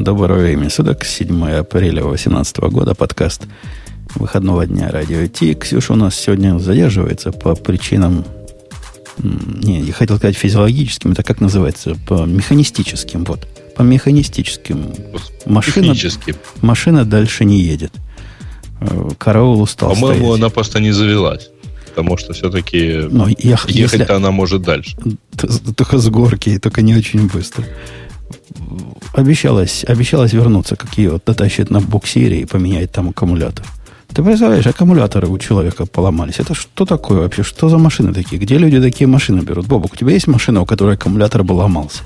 Доброго времени суток, 7 апреля 2018 года, подкаст выходного дня радио Ти. Ксюша у нас сегодня задерживается по причинам, не, я хотел сказать физиологическим, это как называется, по механистическим, вот, по механистическим. Машина, машина дальше не едет. Э, караул устал По-моему, стоять. она просто не завелась. Потому что все-таки ехать-то она может дальше. Только с горки, только не очень быстро обещалась, обещалась вернуться, как ее дотащит на буксире и поменять там аккумулятор. Ты представляешь, аккумуляторы у человека поломались. Это что такое вообще? Что за машины такие? Где люди такие машины берут? Бобок, у тебя есть машина, у которой аккумулятор бы ломался?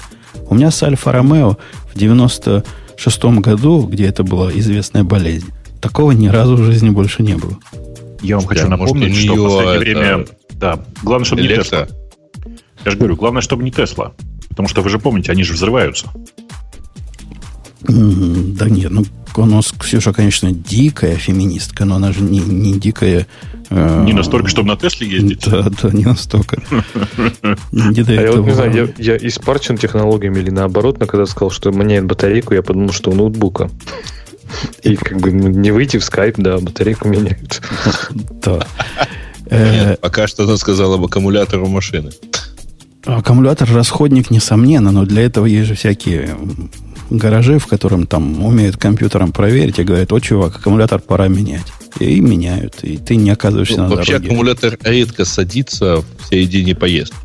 У меня с Альфа Ромео в 96 году, где это была известная болезнь, такого ни разу в жизни больше не было. Я вам хочу напомнить, что в последнее время... Да, главное, чтобы не Тесла. Я же говорю, главное, чтобы не Тесла. Потому что вы же помните, они же взрываются. Да нет, ну у нас Ксюша, конечно, дикая феминистка, но она же не, не дикая... Э, не настолько, чтобы на Тесле ездить. Да, да, не настолько. Не а я вот не знаю, я, я испорчен технологиями или наоборот, но когда сказал, что меняет батарейку, я подумал, что у ноутбука. И как бы не выйти в скайп, да, батарейку меняют. Да. Нет, пока что она сказала об аккумуляторе машины. Аккумулятор расходник, несомненно, но для этого есть же всякие гаражи, в котором там умеют компьютером проверить и говорят, о, чувак, аккумулятор пора менять. И меняют, и ты не оказываешься ну, на вообще дороге. аккумулятор редко садится в середине поездки.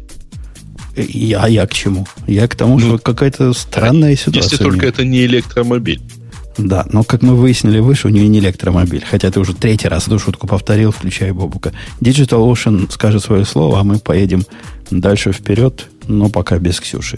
Я, я к чему? Я к тому, ну, что какая-то странная ситуация. Если только это не электромобиль. Да, но как мы выяснили выше, у нее не электромобиль. Хотя ты уже третий раз эту шутку повторил, включая Бобука. Digital Ocean скажет свое слово, а мы поедем дальше вперед, но пока без Ксюши.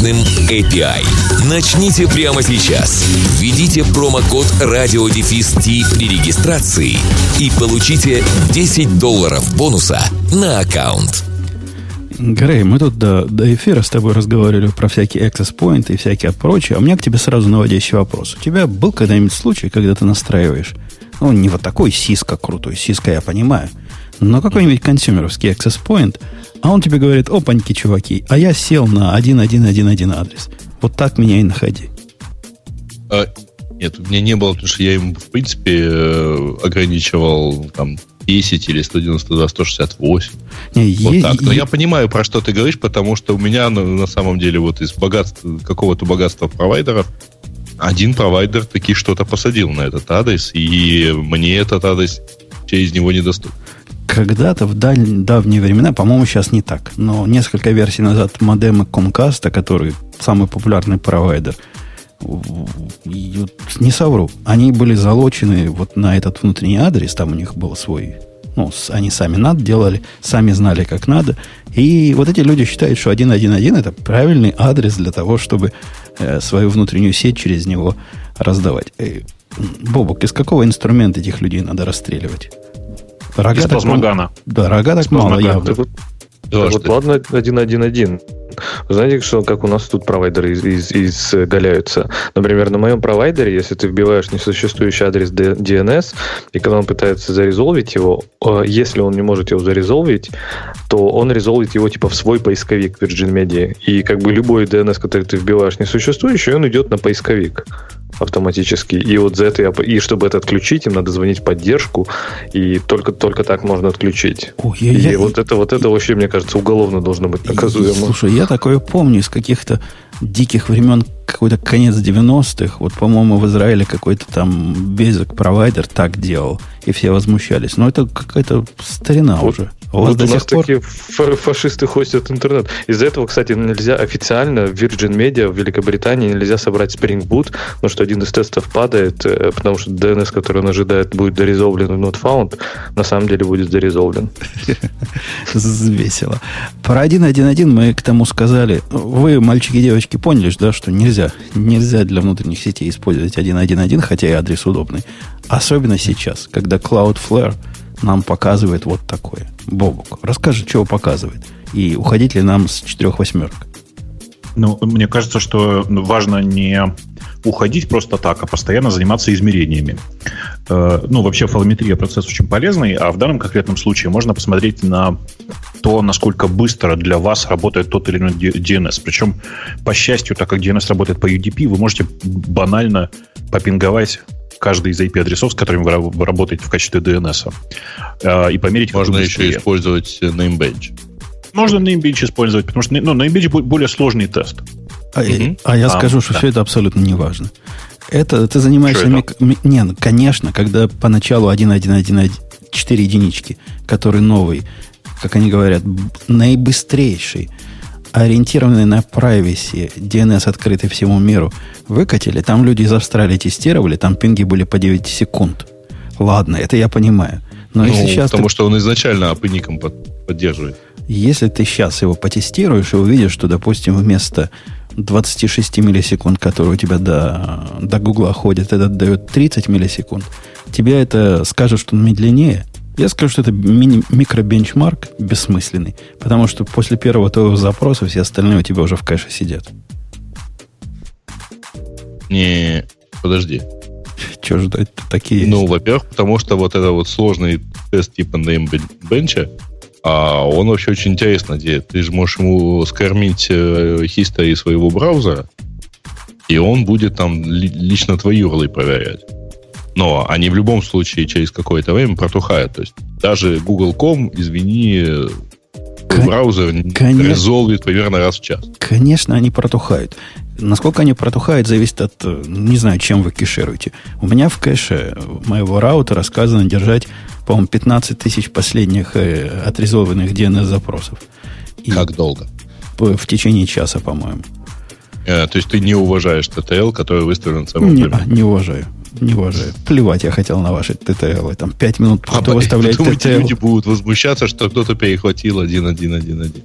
мощным API. Начните прямо сейчас. Введите промокод радиодефис при регистрации и получите 10 долларов бонуса на аккаунт. Грей, мы тут до, до эфира с тобой разговаривали про всякие access point и всякие прочее. А у меня к тебе сразу наводящий вопрос. У тебя был когда-нибудь случай, когда ты настраиваешь, ну, не вот такой сиска крутой, сиска я понимаю, но какой-нибудь консюмеровский access point – а он тебе говорит, опаньки, чуваки, а я сел на 1111 адрес. Вот так меня и находи. А, нет, у меня не было, потому что я ему, в принципе, э, ограничивал там 10 или 192, 168. Не, вот е- так. Но е- я понимаю, про что ты говоришь, потому что у меня на, на самом деле вот из богатства, какого-то богатства провайдеров один провайдер таки что-то посадил на этот адрес, и мне этот адрес через него недоступен. Когда-то в даль... давние времена, по-моему, сейчас не так, но несколько версий назад модемы Comcast, который самый популярный провайдер, не совру, они были залочены вот на этот внутренний адрес, там у них был свой, ну, они сами над делали, сами знали, как надо, и вот эти люди считают, что 1.1.1 это правильный адрес для того, чтобы э, свою внутреннюю сеть через него раздавать. Э, Бобок, из какого инструмента этих людей надо расстреливать? Рога Из плазмогана. Да, рога так мало явно. Да, вот ладно, 1.1.1. Знаете, что, как у нас тут провайдеры из, из, изгаляются? Например, на моем провайдере, если ты вбиваешь несуществующий адрес DNS, и когда он пытается зарезолвить его, э, если он не может его зарезолвить, то он резолвит его типа в свой поисковик Virgin Media. И как бы любой DNS, который ты вбиваешь несуществующий, он идет на поисковик автоматически. И вот за это я, и чтобы это отключить, им надо звонить в поддержку, и только, только так можно отключить. Ой, я, и я, вот это вот это вообще, мне кажется, уголовно должно быть наказуемо. Слушай, я такое помню из каких-то диких времен, какой-то конец 90-х. Вот, по-моему, в Израиле какой-то там basic провайдер так делал, и все возмущались. Но это какая-то старина вот, уже. У вас вот до у нас пор... такие фашисты хостят интернет. Из-за этого, кстати, нельзя официально в Virgin Media в Великобритании нельзя собрать Spring Boot, потому что один из тестов падает, э, потому что DNS, который он ожидает, будет дорезолвлен в not found, на самом деле будет дорезолвлен. Весело. Про 1.1.1 мы к тому сказали. Вы, мальчики и девочки, поняли, да, что нельзя нельзя. Нельзя для внутренних сетей использовать 1.1.1, хотя и адрес удобный. Особенно сейчас, когда Cloudflare нам показывает вот такое. Бобук, расскажи, чего показывает. И уходить ли нам с четырех восьмерок? Ну, мне кажется, что важно не уходить просто так, а постоянно заниматься измерениями. Э, ну, вообще фалометрия процесс очень полезный, а в данном конкретном случае можно посмотреть на то, насколько быстро для вас работает тот или иной DNS. Причем, по счастью, так как DNS работает по UDP, вы можете банально попинговать каждый из IP-адресов, с которыми вы работаете в качестве DNS. Э, и померить... Можно еще использовать namebench. Можно namebench использовать, потому что ну, namebench более сложный тест. А, угу. а я а, скажу, что да. все это абсолютно не важно. Это ты занимаешься... Мик... Не, ну, конечно, когда поначалу 1.1.1.4 единички, который новый, как они говорят, наибыстрейший, ориентированный на privacy, DNS открытый всему миру, выкатили, там люди из Австралии тестировали, там пинги были по 9 секунд. Ладно, это я понимаю. Но ну, если сейчас потому ты... что он изначально апником поддерживает. Если ты сейчас его потестируешь и увидишь, что, допустим, вместо 26 миллисекунд, которые у тебя до, до Гугла ходят, это дает 30 миллисекунд, тебе это скажет, что он медленнее. Я скажу, что это мини микробенчмарк бессмысленный, потому что после первого твоего запроса все остальные у тебя уже в кэше сидят. Не, подожди. Что ждать такие? Ну, во-первых, потому что вот это вот сложный тест типа неймбенча, а он вообще очень интересно делает. Ты же можешь ему скормить history э, своего браузера, и он будет там лично твои URL проверять. Но они в любом случае через какое-то время протухают. То есть даже Google.com, извини, Кон- браузер конечно, резолвит примерно раз в час. Конечно, они протухают. Насколько они протухают, зависит от, э, не знаю, чем вы кешируете. У меня в кэше моего раутера сказано держать по-моему, 15 тысяч последних э, отрезованных DNS-запросов. как долго? В течение часа, по-моему. Э, то есть ты не уважаешь TTL, который выставлен в самом Не, не уважаю. Не уважаю. Плевать я хотел на ваши TTL. Там 5 минут а кто выставляет TTL. люди будут возмущаться, что кто-то перехватил 1.1.1.1.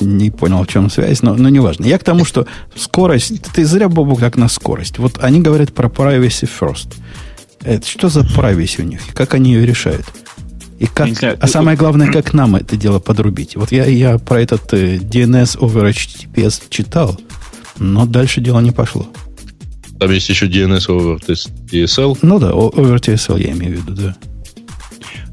Не понял, в чем связь, но, но неважно. Я к тому, что скорость... Ты зря, Бобу, как на скорость. Вот они говорят про privacy first. Это что за privacy у них? Как они ее решают? И как, знаю, а самое главное, как нам это дело подрубить? Вот я, я про этот э, DNS over HTTPS читал, но дальше дело не пошло. Там есть еще DNS over TSL? Ну да, over TSL я имею в виду, да.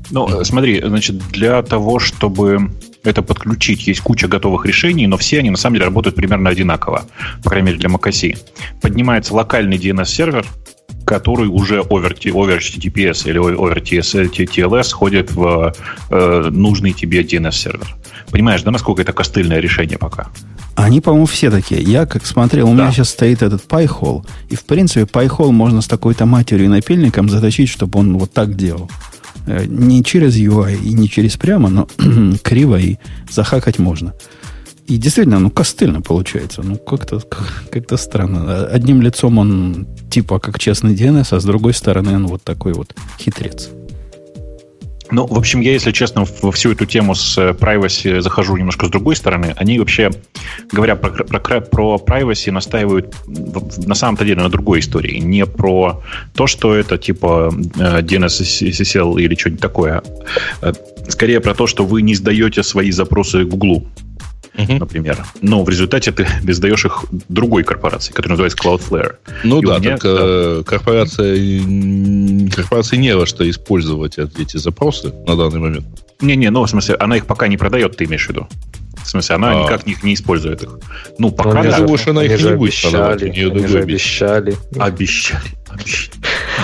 Ну, смотри, значит, для того, чтобы это подключить, есть куча готовых решений, но все они на самом деле работают примерно одинаково, по крайней мере для macOS. Поднимается локальный DNS-сервер, который уже over, over HTTPS или over TLS ходит в э, нужный тебе DNS-сервер. Понимаешь, да, насколько это костыльное решение пока? Они, по-моему, все такие. Я как смотрел, у да. меня сейчас стоит этот Pi-hole, и, в принципе, Pi-hole можно с такой-то матерью и напильником заточить, чтобы он вот так делал. Э, не через UI и не через прямо, но криво и захакать можно. И действительно, ну, костыльно получается. Ну, как-то как странно. Одним лицом он типа как честный DNS, а с другой стороны он вот такой вот хитрец. Ну, в общем, я, если честно, во всю эту тему с э, privacy захожу немножко с другой стороны. Они вообще, говоря про, про, про privacy, настаивают на самом-то деле на другой истории. Не про то, что это типа э, DNS SSL или что-нибудь такое. А, скорее про то, что вы не сдаете свои запросы Гуглу uh-huh. например. Но в результате ты сдаешь их другой корпорации, которая называется Cloudflare. Ну И да, меня, только да. корпорация, корпорации не во что использовать эти запросы на данный момент. Не-не, ну, в смысле, она их пока не продает, ты имеешь в виду? В смысле, она а. никак не, не использует их. Ну, пока... Да, думаю, она их не будет обещали, они же обещали. Обещали.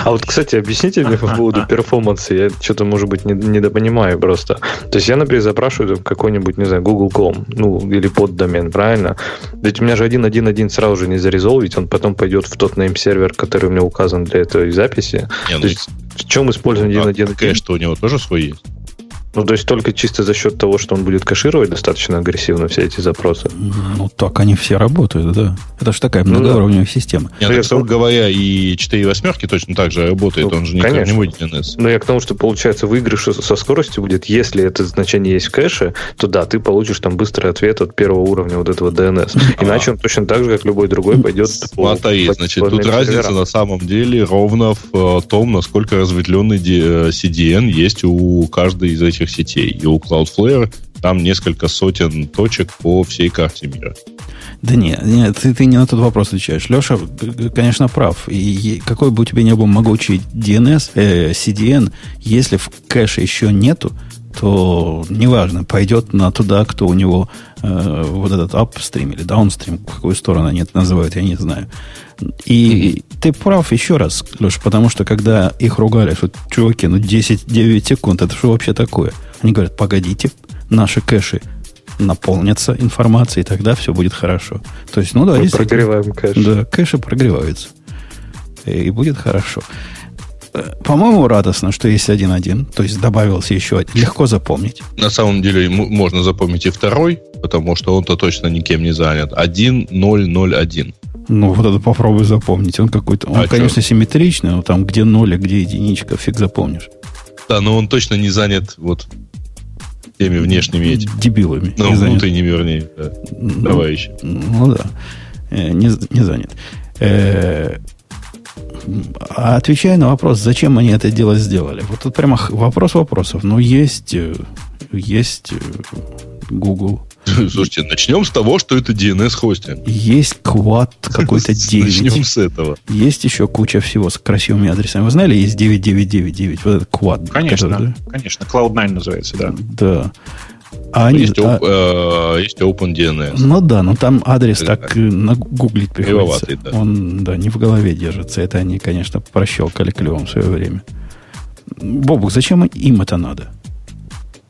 А вот, кстати, объясните мне по поводу перформанса. Я что-то, может быть, не, недопонимаю просто. То есть я, например, запрашиваю какой-нибудь, не знаю, Google.com, ну, или под домен, правильно? Ведь у меня же 1.1.1 сразу же не зарезолвить, он потом пойдет в тот name-сервер, который у меня указан для этой записи. Не, То ну, есть в чем используем 1.1.1? А, что у него тоже свой есть? Ну, то есть только чисто за счет того, что он будет кэшировать достаточно агрессивно все эти запросы. Ну, так они все работают, да. Это же такая многоуровневая ну, да. система. Нет, ну, так, говоря, и 4 восьмерки точно так же работает, ну, он же никак не будет DNS. Но я к тому, что получается выигрыш со скоростью будет, если это значение есть в кэше, то да, ты получишь там быстрый ответ от первого уровня вот этого DNS. Иначе он точно так же, как любой другой, пойдет Смотри, по, значит, тут разница на самом деле ровно в э, том, насколько разветвленный CDN э, есть у каждой из этих сетей. И у Cloudflare там несколько сотен точек по всей карте мира. Да нет, нет, ты, ты не на тот вопрос отвечаешь. Леша, конечно, прав. И какой бы у тебя ни был могучий DNS, э, CDN, если в кэше еще нету, то неважно, пойдет на туда, кто у него э, вот этот upstream или downstream, в какую сторону они это называют, я не знаю. И mm-hmm. ты прав еще раз, Леш, потому что когда их ругали, что чуваки, ну 10-9 секунд, это что вообще такое? Они говорят, погодите, наши кэши наполнятся информацией, и тогда все будет хорошо. То есть, ну да, Мы прогреваем кэш. Да, кэши прогреваются. И будет хорошо. Э, по-моему, радостно, что есть один-один. То есть добавился еще один. Легко запомнить. На самом деле можно запомнить и второй, потому что он-то точно никем не занят. 1-0-0-1. Ну, вот это попробуй запомнить. Он какой-то. Он, а конечно, что? симметричный, но там где ноль, а где единичка, фиг запомнишь. Да, но он точно не занят вот теми внешними этими. Дебилами. Ну, внутренними, вернее, да. Ну, товарищи. Ну да. Э, не, не занят. Э, а отвечая на вопрос, зачем они это дело сделали. Вот тут прямо вопрос вопросов. Ну, есть, э, есть Google, Слушайте, начнем с того, что это DNS-хостинг. Есть квад какой-то 9. Начнем с этого. Есть еще куча всего с красивыми адресами. Вы знали, есть 9999, вот этот квад. Конечно, который, конечно. Cloud9 называется, да. Да. А они, есть, а, э, есть OpenDNS. Ну да, но там адрес это так, так нагуглить приходится. Да. Он да, не в голове держится. Это они, конечно, прощелкали клевом в свое время. Бобук, зачем им это надо?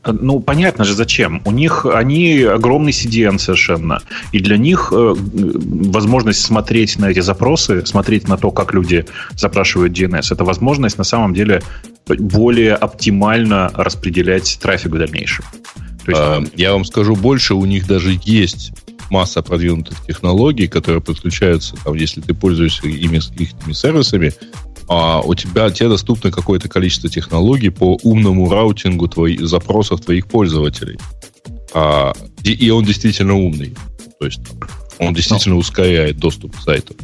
Ну, понятно же, зачем. У них они огромный CDN совершенно. И для них э, возможность смотреть на эти запросы, смотреть на то, как люди запрашивают DNS, это возможность на самом деле более оптимально распределять трафик в дальнейшем. есть, а, я вам скажу больше, у них даже есть масса продвинутых технологий, которые подключаются, там, если ты пользуешься ими, их сервисами, а у тебя тебе доступно какое-то количество технологий по умному раутингу твоих запросов твоих пользователей. А, и, и он действительно умный. То есть он действительно ускоряет доступ к сайту.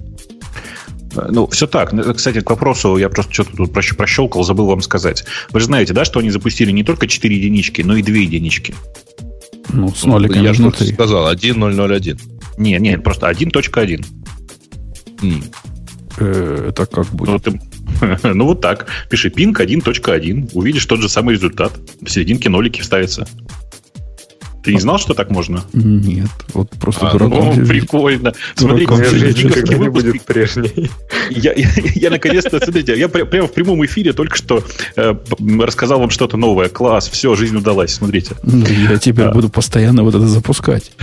Ну, все так. Ну, кстати, к вопросу, я просто что-то тут прощелкал, забыл вам сказать. Вы же знаете, да, что они запустили не только 4 единички, но и 2 единички. Ну, с ноликом Я же сказал, 1.001. Не, не, просто 1.1. Mm. Э, это как будет? Ну, ты, ну, вот так. Пиши ping 1.1, увидишь тот же самый результат. В серединке нолики вставятся. Ты не знал, что так можно? Нет, вот просто а, дураком. Ну, прикольно. Смотрите, никогда не будет прежней. Я, я, я наконец-то, смотрите, я прямо в прямом эфире только что э, рассказал вам что-то новое. Класс, все, жизнь удалась, смотрите. Ну, я теперь а. буду постоянно вот это запускать.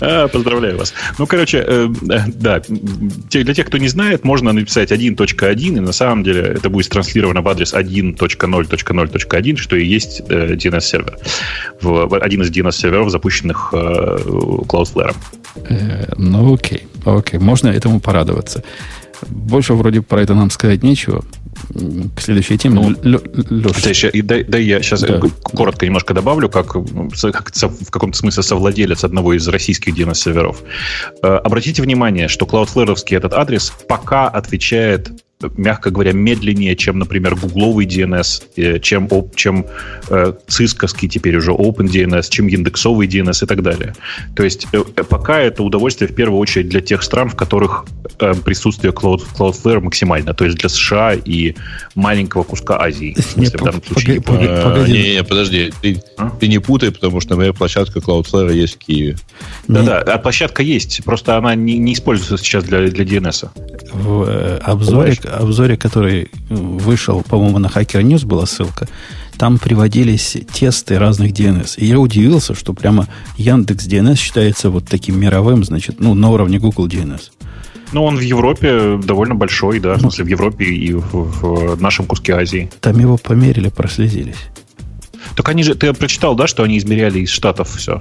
А, поздравляю вас. Ну, короче, э, э, да, для тех, кто не знает, можно написать 1.1, и на самом деле это будет транслировано в адрес 1.0.0.0.1, что и есть DNS-сервер. Один из DNS-серверов, запущенных Cloudflare. Ну, окей, окей можно этому порадоваться. Больше вроде про это нам сказать нечего. К следующей теме. Ну, Леша. Еще, и, да, да, я сейчас да. коротко немножко добавлю, как, как в каком-то смысле совладелец одного из российских DNS-серверов. Э, обратите внимание, что Cloudflare этот адрес пока отвечает мягко говоря, медленнее, чем, например, гугловый DNS, э, чем, чем э, цисковский теперь уже OpenDNS, чем индексовый DNS и так далее. То есть э, пока это удовольствие в первую очередь для тех стран, в которых э, присутствие Cloud, Cloudflare максимально, то есть для США и маленького куска Азии. В данном случае. Не, не, подожди, ты, а? ты не путай, потому что, например, площадка Cloudflare есть в Киеве. Да-да, а площадка есть, просто она не, не используется сейчас для, для DNS. В э, обзоре, обзоре, который вышел, по-моему, на Hacker News была ссылка, там приводились тесты разных DNS. И я удивился, что прямо Яндекс DNS считается вот таким мировым, значит, ну, на уровне Google DNS. Ну, он в Европе довольно большой, да, в смысле, в Европе и в, в нашем куске Азии. Там его померили, прослезились. Так они же, ты прочитал, да, что они измеряли из штатов все?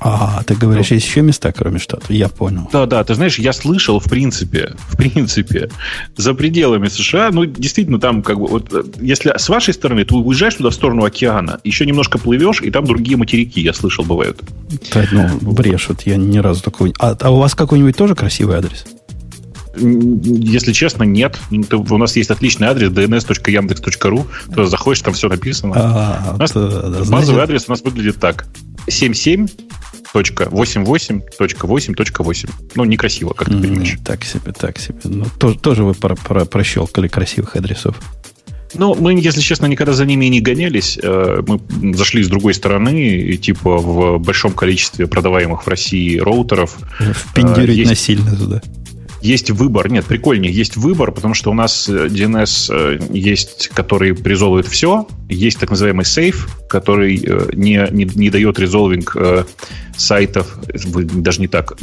А, ты говоришь, ну, есть еще места, кроме штатов? Я понял. Да, да, ты знаешь, я слышал, в принципе, в принципе, за пределами США, ну, действительно, там, как бы, вот, если с вашей стороны, ты уезжаешь туда в сторону океана, еще немножко плывешь, и там другие материки, я слышал, бывают. Да, ну, брешут, я ни разу такого... А, а у вас какой-нибудь тоже красивый адрес? Если честно, нет. У нас есть отличный адрес dns.yandex.ru. Туда заходишь, там все написано. А, у нас да, базовый знаете... адрес у нас выглядит так. 77.88.8.8. Ну, некрасиво, как ты понимаешь. Так себе, так себе. Ну, тоже, тоже вы про, про, прощелкали красивых адресов. Ну, мы, если честно, никогда за ними не гонялись. Э, мы зашли с другой стороны, и, типа в большом количестве продаваемых в России роутеров. Впендюрить есть... насильно туда есть выбор. Нет, прикольнее, есть выбор, потому что у нас DNS э, э, есть, который резолвит все. Есть так называемый сейф, который э, не, не, не дает резолвинг сайтов, даже не так,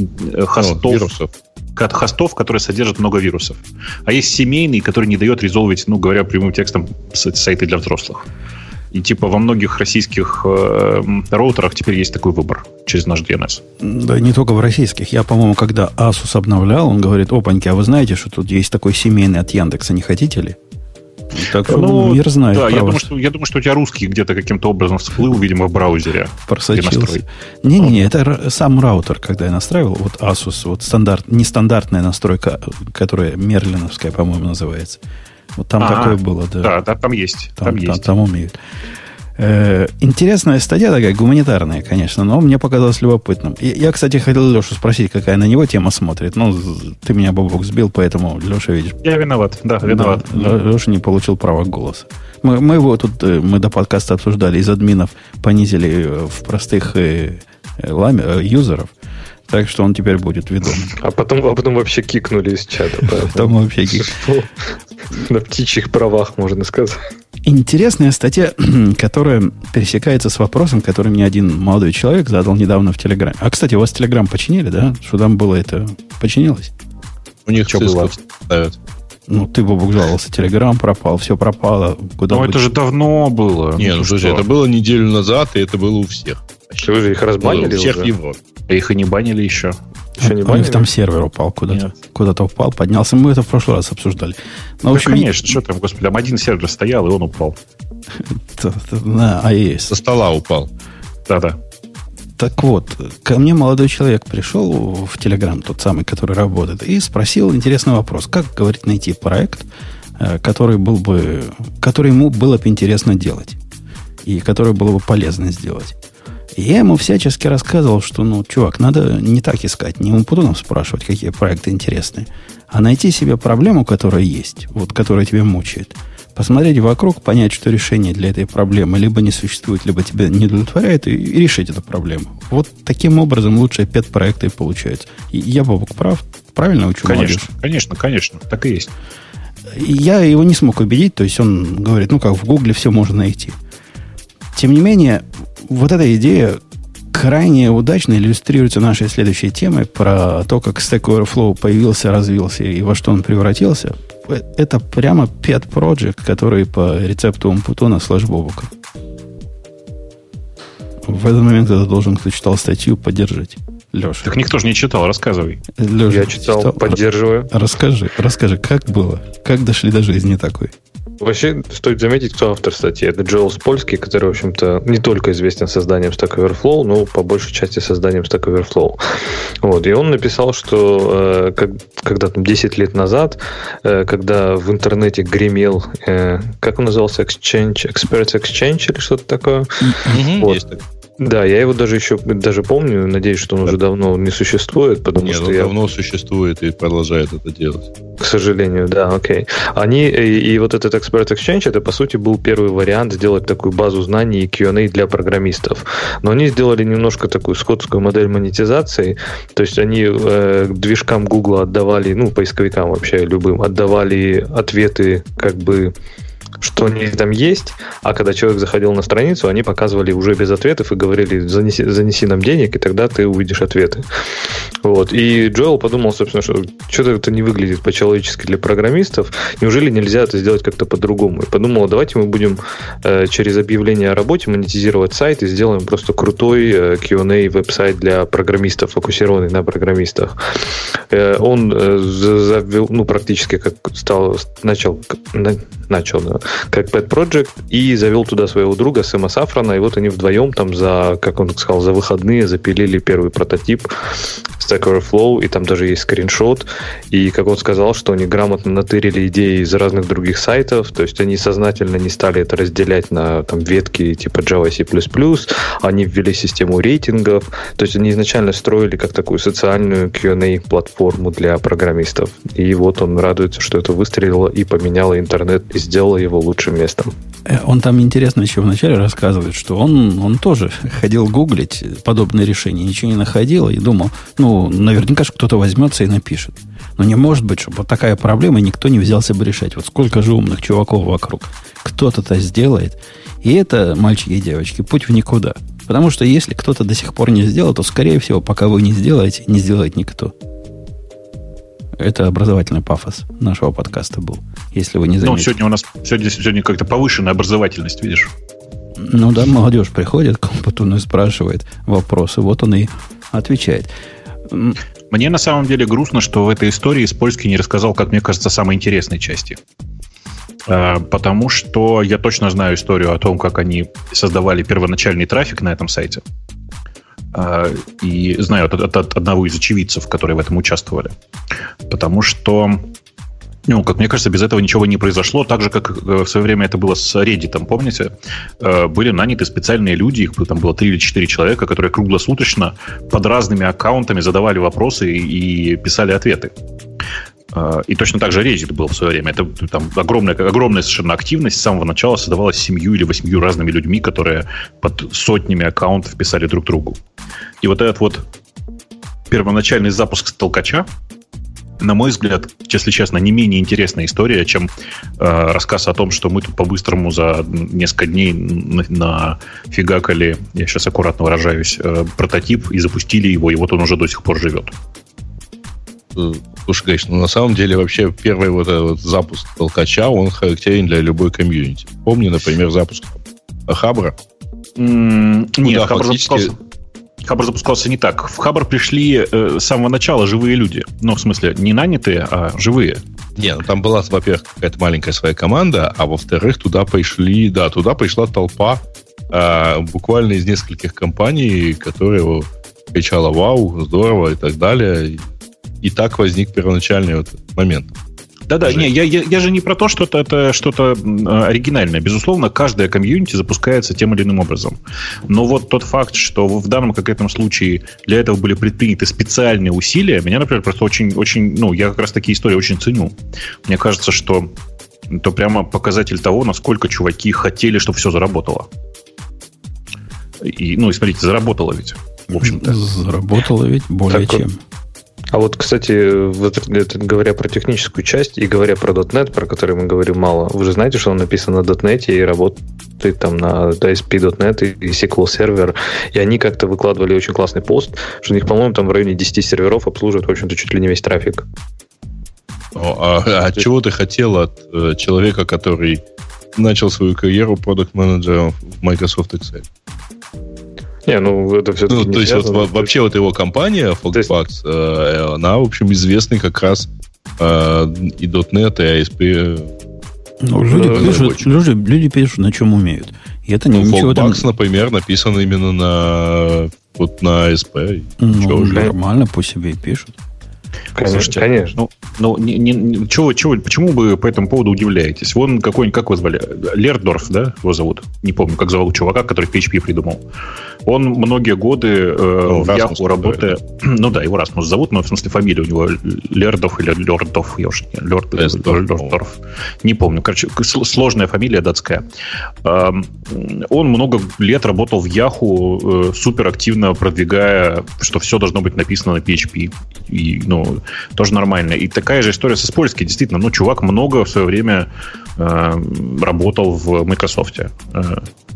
хостов. О, вирусов хостов, которые содержат много вирусов. А есть семейный, который не дает резолвить, ну, говоря прямым текстом, сайты для взрослых. И типа во многих российских э, роутерах теперь есть такой выбор через наш DNS. Да не только в российских. Я, по-моему, когда Asus обновлял, он говорит, опаньки, а вы знаете, что тут есть такой семейный от Яндекса, не хотите ли? Так что ну, мир знает. Да, я думаю, что, я думаю, что у тебя русский где-то каким-то образом всплыл, видимо, в браузере. Просочился. Не-не-не, это сам раутер, когда я настраивал, вот Asus, вот стандарт, нестандартная настройка, которая мерлиновская, по-моему, называется. Вот там а, такое было, да. Да, да, там есть. Там, там, есть. там, там умеют. Э, интересная статья такая, гуманитарная, конечно, но мне показалось любопытным. И, я, кстати, хотел Лешу спросить, какая на него тема смотрит. Ну, ты меня, Бобок, сбил, поэтому, Леша, видишь... Я виноват, да, виноват. Да, Леша не получил права голоса. Мы, мы его тут, э, мы до подкаста обсуждали, из админов понизили э, в простых э, ламе, э, юзеров. Так что он теперь будет ведомым. А потом, а потом вообще кикнули из чата. Потом вообще кикнули. На птичьих правах, можно сказать. Интересная статья, которая пересекается с вопросом, который мне один молодой человек задал недавно в Телеграме. А, кстати, у вас Телеграм починили, да? Что там было это? Починилось? У них что было? ставят. Ну, ты, Бобук, жаловался, Телеграм пропал, все пропало. Куда Но это же давно было. Не, ну, слушай, это было неделю назад, и это было у всех. Вы же их разбанили У всех уже? его. А их и не банили еще. Еще не банили? У них там сервер упал куда-то. Куда-то упал, поднялся. Мы это в прошлый раз обсуждали. Ну, в общем, конечно, что там, господи, там один сервер стоял, и он упал. На AES. Со стола упал. Да-да. Так вот, ко мне молодой человек пришел в Телеграм, тот самый, который работает, и спросил интересный вопрос. Как, говорит, найти проект, э, который был бы, который ему было бы интересно делать, и который было бы полезно сделать. И я ему всячески рассказывал, что, ну, чувак, надо не так искать, не у Путунов спрашивать, какие проекты интересные, а найти себе проблему, которая есть, вот, которая тебя мучает. Посмотреть вокруг, понять, что решение для этой проблемы либо не существует, либо тебя не удовлетворяет, и, и решить эту проблему. Вот таким образом лучшие пет-проекты получаются. И я, Бобок, прав? Правильно учу Конечно, молодежь? конечно, конечно, так и есть. Я его не смог убедить, то есть он говорит, ну как, в Гугле все можно найти. Тем не менее, вот эта идея крайне удачно иллюстрируется нашей следующей темой про то, как Stack Overflow появился, развился и во что он превратился. Это прямо pet project, который по рецепту Умпутона слэш Бобука. В этот момент кто-то должен, кто читал статью, поддержать. Леша. Так никто же не читал, рассказывай. Леша, Я читал, читал, поддерживаю. Расскажи, расскажи, как было? Как дошли до жизни такой? Вообще, стоит заметить, кто автор статьи. Это Джоэл Спольский, который, в общем-то, не только известен созданием Stack Overflow, но по большей части созданием Stack Overflow. Вот. И он написал, что э, как, когда там 10 лет назад, э, когда в интернете гремел, э, как он назывался, Exchange, Experts Exchange или что-то такое. Mm-hmm, вот. Есть да, я его даже еще даже помню, надеюсь, что он уже давно не существует, потому Нет, что он я... давно существует и продолжает это делать. К сожалению, да, окей. Они и, и вот этот Expert Exchange, это по сути был первый вариант сделать такую базу знаний и Q&A для программистов. Но они сделали немножко такую скотскую модель монетизации, то есть они э, движкам Google отдавали, ну поисковикам вообще любым отдавали ответы как бы что у них там есть, а когда человек заходил на страницу, они показывали уже без ответов и говорили, занеси, занеси нам денег, и тогда ты увидишь ответы. Вот. И Джоэл подумал, собственно, что что-то это не выглядит по-человечески для программистов. Неужели нельзя это сделать как-то по-другому? И подумал, давайте мы будем э, через объявление о работе монетизировать сайт и сделаем просто крутой э, Q&A веб-сайт для программистов, фокусированный на программистах. Э, он э, завел, ну, практически как стал, начал, на, начал, да, как pet project и завел туда своего друга Сэма Сафрана, и вот они вдвоем там за, как он сказал, за выходные запилили первый прототип Stack Overflow, и там даже есть скриншот. И, как он сказал, что они грамотно натырили идеи из разных других сайтов, то есть они сознательно не стали это разделять на там, ветки типа Java, C++, они ввели систему рейтингов, то есть они изначально строили как такую социальную Q&A-платформу для программистов. И вот он радуется, что это выстрелило и поменяло интернет, и сделало его лучшим местом. Э, он там интересно еще вначале рассказывает, что он, он тоже ходил гуглить подобные решения, ничего не находил и думал, ну, наверняка же кто-то возьмется и напишет. Но не может быть, чтобы вот такая проблема никто не взялся бы решать. Вот сколько же умных чуваков вокруг. Кто-то-то сделает. И это, мальчики и девочки, путь в никуда. Потому что если кто-то до сих пор не сделал, то, скорее всего, пока вы не сделаете, не сделает никто. Это образовательный пафос нашего подкаста был, если вы не заметили. Ну, сегодня у нас сегодня, сегодня как-то повышенная образовательность, видишь? Ну да, молодежь приходит к Путуну и спрашивает вопросы. Вот он и отвечает. Мне на самом деле грустно, что в этой истории Спольский не рассказал, как мне кажется, самой интересной части. А, потому что я точно знаю историю о том, как они создавали первоначальный трафик на этом сайте. А, и знаю от, от, от одного из очевидцев, которые в этом участвовали. Потому что ну, как мне кажется, без этого ничего не произошло. Так же, как э, в свое время это было с Reddit, помните? Э, были наняты специальные люди, их там было три или четыре человека, которые круглосуточно под разными аккаунтами задавали вопросы и писали ответы. Э, и точно так же Reddit был в свое время. Это там огромная, огромная совершенно активность с самого начала создавалась семью или восьмью разными людьми, которые под сотнями аккаунтов писали друг другу. И вот этот вот первоначальный запуск толкача, на мой взгляд, если честно, не менее интересная история, чем э, рассказ о том, что мы тут по-быстрому за несколько дней нафигакали, я сейчас аккуратно выражаюсь, э, прототип и запустили его, и вот он уже до сих пор живет. Э, слушай, конечно, ну, на самом деле вообще первый вот этот вот запуск толкача, он характерен для любой комьюнити. Помни, например, запуск Хабра. Mm, нет, Хабр фактически... запускался Хабр запускался не так. В Хабр пришли э, с самого начала живые люди. Ну, в смысле, не нанятые, а живые. Не, ну там была, во-первых, какая-то маленькая своя команда, а во-вторых, туда пришли, да, туда пришла толпа э, буквально из нескольких компаний, которые кричала «Вау, здорово» и так далее. И так возник первоначальный вот момент. Да-да, не, я, я, я же не про то, что это, это что-то оригинальное. Безусловно, каждая комьюнити запускается тем или иным образом. Но вот тот факт, что в данном конкретном случае для этого были предприняты специальные усилия, меня, например, просто очень, очень, ну, я как раз такие истории очень ценю. Мне кажется, что это прямо показатель того, насколько чуваки хотели, чтобы все заработало. И, ну, и смотрите, заработало ведь, в общем-то. Заработало ведь более так, чем. А вот, кстати, говоря про техническую часть и говоря про .NET, про который мы говорим мало, вы же знаете, что он написан на .NET и работает там на ASP.NET и SQL сервер, и они как-то выкладывали очень классный пост, что у них, по-моему, там в районе 10 серверов обслуживают, в общем-то, чуть ли не весь трафик. А, а, а чего ты хотел от э, человека, который начал свою карьеру продукт менеджером в Microsoft Excel? Не, ну это все Ну, то есть вот, вообще вот его компания Fogbox, есть... э, она, в общем, известна как раз э, и .NET, и ASP. Ну, люди, э, пишут, люди, люди пишут, на чем умеют. И это ну, ничего там... например, написан именно на вот на ASP. Ну, нормально, пусть себе и пишут. Конечно, конечно. Ну, ну не, не, чего, чего, почему вы по этому поводу удивляетесь? Вон какой-нибудь, как его звали? Лердорф, да, его зовут? Не помню, как зовут чувака, который PHP придумал. Он многие годы э, ну, в Яху работая... Ну да, его Расмус зовут, но в смысле фамилия у него Лердов или Лердов, я уж не... Лерд, Лердорф. Не помню. Короче, сложная фамилия датская. Э, он много лет работал в Яху, э, супер активно продвигая, что все должно быть написано на PHP. И, ну, тоже нормально. И такая же история со Спольски. Действительно, ну, чувак много в свое время э, работал в Microsoft. Э,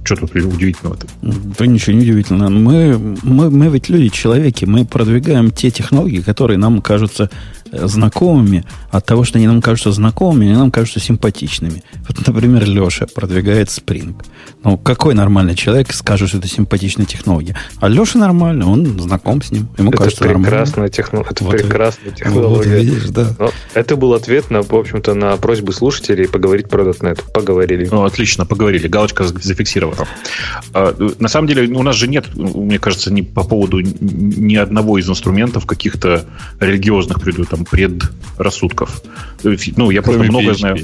Что тут удивительного-то? Да ничего не удивительного. Мы, мы, мы ведь люди-человеки, мы продвигаем те технологии, которые нам кажутся знакомыми, от того, что они нам кажутся знакомыми, они нам кажутся симпатичными. Вот, например, Леша продвигает Spring. Ну, какой нормальный человек скажет, что это симпатичная технология? А Леша нормальный, он знаком с ним. Ему это кажется прекрасная техно... Это вот прекрасная технология. Вот, видишь, да. Но это был ответ, на, в общем-то, на просьбу слушателей поговорить про .NET. Поговорили. Ну, отлично, поговорили. Галочка зафиксирована. А, на самом деле, у нас же нет, мне кажется, ни по поводу ни одного из инструментов каких-то религиозных, там, там предрассудков. Ну, я просто много PHP. знаю.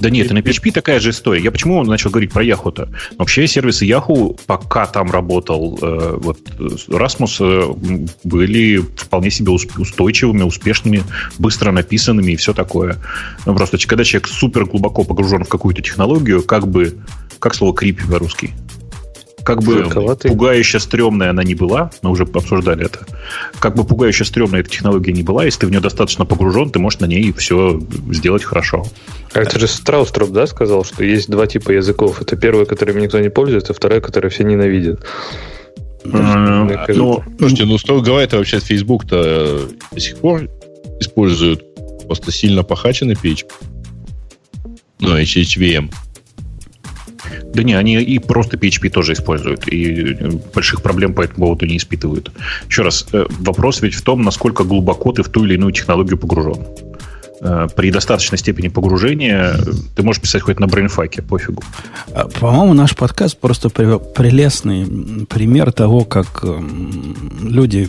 Да нет, и на PHP такая же история. Я почему начал говорить про Yahoo-то? Вообще сервисы Yahoo, пока там работал э, вот Rasmus, э, были вполне себе устойчивыми, успешными, быстро написанными и все такое. Ну, просто когда человек супер глубоко погружен в какую-то технологию, как бы, как слово крип по-русски? Как бы пугающе стрёмная она не была, мы уже обсуждали это, как бы пугающе стрёмная эта технология не была, если ты в нее достаточно погружен, ты можешь на ней все сделать хорошо. А это же Страустроп, да, сказал, что есть два типа языков. Это первый, которым никто не пользуется, а второй, который все ненавидят. Ну, слушайте, ну, строго говоря, это вообще Facebook-то э, до сих пор используют просто сильно похаченный PHP. Ну, HHVM. Да не, они и просто PHP тоже используют, и больших проблем по этому поводу не испытывают. Еще раз, э, вопрос ведь в том, насколько глубоко ты в ту или иную технологию погружен. Э, при достаточной степени погружения ты можешь писать хоть на брейнфаке, пофигу. А, по-моему, наш подкаст просто прелестный пример того, как люди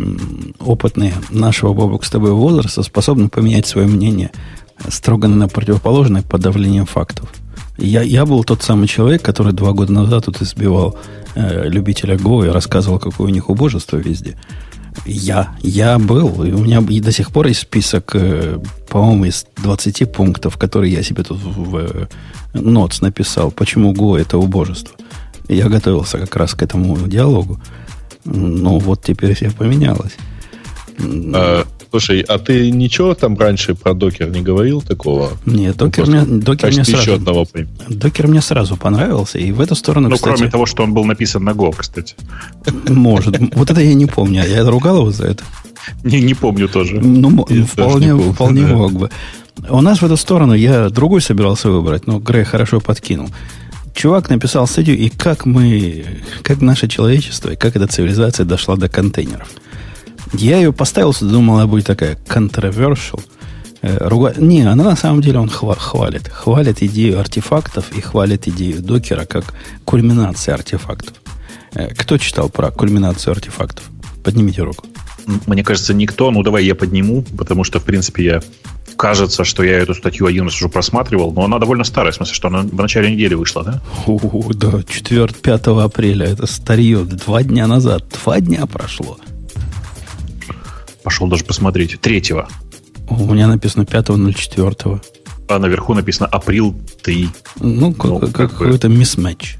опытные нашего, Бобок, с тобой возраста способны поменять свое мнение строго на противоположное под давлением фактов. Я, я был тот самый человек, который два года назад тут избивал э, любителя Go и рассказывал, какое у них убожество везде. Я, я был, и у меня и до сих пор есть список, э, по-моему, из 20 пунктов, которые я себе тут в, э, Notes написал, почему Go это убожество. Я готовился как раз к этому диалогу. Ну, вот теперь все поменялось. А, Слушай, а ты ничего там раньше про докер не говорил такого? Нет, докер, мне, докер, мне сразу, одного. докер мне сразу понравился, и в эту сторону, Ну, кстати, кроме того, что он был написан на Go, кстати. Может. Вот это я не помню. Я ругал его за это. Не, не помню тоже. Ну, вполне, вполне мог бы. У нас в эту сторону я другой собирался выбрать, но Грей хорошо подкинул. Чувак написал статью, и как мы, как наше человечество, и как эта цивилизация дошла до контейнеров – я ее поставил, думал, она будет такая controversial. Э, руга... Не, она на самом деле он хва- хвалит. Хвалит идею артефактов и хвалит идею докера как кульминации артефактов. Э, кто читал про кульминацию артефактов? Поднимите руку. Мне кажется, никто. Ну, давай я подниму, потому что, в принципе, я кажется, что я эту статью один раз уже просматривал, но она довольно старая, в смысле, что она в начале недели вышла, да? О, да, 4 5 апреля, это старье, два дня назад, два дня прошло. Пошел даже посмотреть. Третьего. У меня написано 5.04. А наверху написано април 3. Ну, ну какой-то мисс-матч.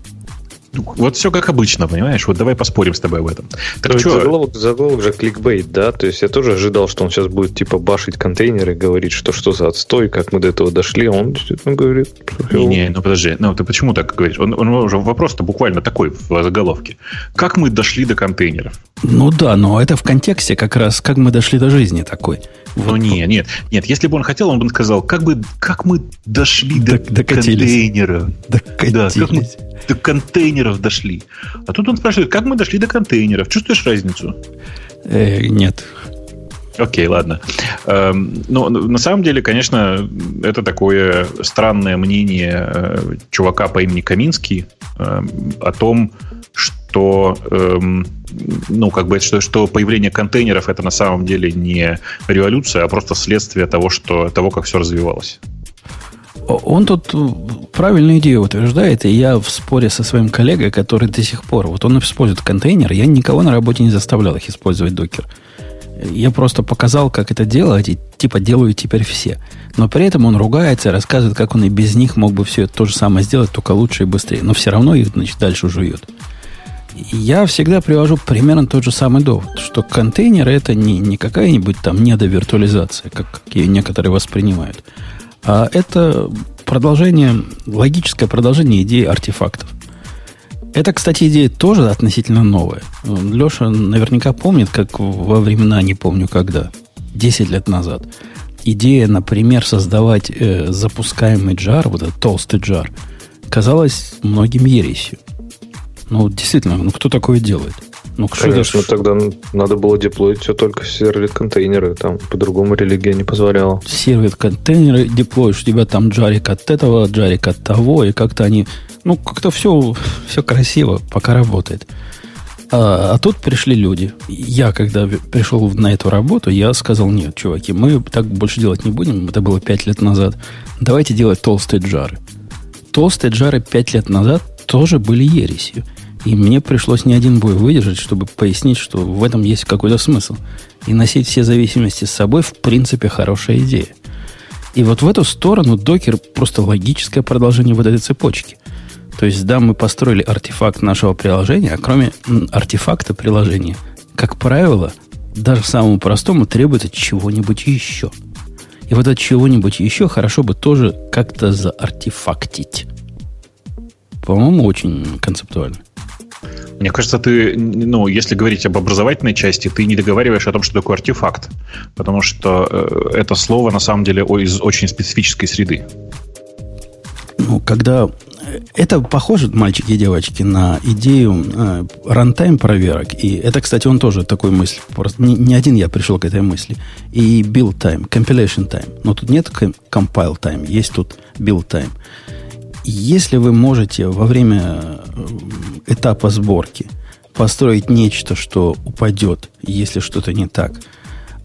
Вот все как обычно, понимаешь? Вот давай поспорим с тобой об этом. Так ну, что? Заголовок, заголовок же кликбейт, да? То есть я тоже ожидал, что он сейчас будет типа башить контейнеры, говорить, что что за отстой, как мы до этого дошли. А он действительно говорит... Не, не, ну подожди. Ну ты почему так говоришь? Он, он уже вопрос-то буквально такой в заголовке. Как мы дошли до контейнеров? Ну да, но это в контексте как раз, как мы дошли до жизни такой. Вот. Ну нет, нет, нет. Если бы он хотел, он бы сказал, как бы, как мы дошли до, до контейнера. Докатились. Да, как мы до контейнеров дошли. А тут он спрашивает, как мы дошли до контейнеров? Чувствуешь разницу? Э, нет. Окей, ладно. Эм, но на самом деле, конечно, это такое странное мнение э, чувака по имени Каминский э, о том, что эм, ну, как бы, что, что появление контейнеров это на самом деле не революция, а просто следствие того, что, того как все развивалось. Он тут правильную идею утверждает, и я в споре со своим коллегой, который до сих пор, вот он использует контейнер, я никого на работе не заставлял их использовать докер. Я просто показал, как это делать, и типа делают теперь все. Но при этом он ругается рассказывает, как он и без них мог бы все то же самое сделать, только лучше и быстрее. Но все равно их, значит, дальше жуют. Я всегда привожу примерно тот же самый довод, что контейнер это не, не какая-нибудь там недовиртуализация, как ее некоторые воспринимают, а это продолжение, логическое продолжение идеи артефактов. Это, кстати, идея тоже относительно новая. Леша наверняка помнит, как во времена, не помню когда, 10 лет назад, идея, например, создавать э, запускаемый джар, вот этот толстый джар, казалась многим ересью. Ну, действительно, ну кто такое делает? Ну, Конечно, это... тогда надо было деплоить все только сервер-контейнеры. Там по-другому религия не позволяла. Сервер-контейнеры деплоишь, у тебя там джарик от этого, джарик от того, и как-то они... Ну, как-то все, все красиво, пока работает. А, а тут пришли люди. Я, когда пришел на эту работу, я сказал, нет, чуваки, мы так больше делать не будем. Это было 5 лет назад. Давайте делать толстые джары. Толстые джары 5 лет назад тоже были ересью. И мне пришлось не один бой выдержать, чтобы пояснить, что в этом есть какой-то смысл. И носить все зависимости с собой, в принципе, хорошая идея. И вот в эту сторону докер просто логическое продолжение вот этой цепочки. То есть, да, мы построили артефакт нашего приложения, а кроме артефакта приложения, как правило, даже самому простому требуется чего-нибудь еще. И вот от чего-нибудь еще хорошо бы тоже как-то заартефактить. По-моему, очень концептуально. Мне кажется, ты, ну, если говорить об образовательной части, ты не договариваешь о том, что такое артефакт. Потому что э, это слово на самом деле из очень специфической среды. Ну, когда э, это похоже, мальчики и девочки, на идею э, рантайм проверок. И это, кстати, он тоже такой мысль. Просто не, не один я пришел к этой мысли. И build time, compilation time. Но тут нет compile time, есть тут build time. Если вы можете во время э, этапа сборки построить нечто, что упадет, если что-то не так,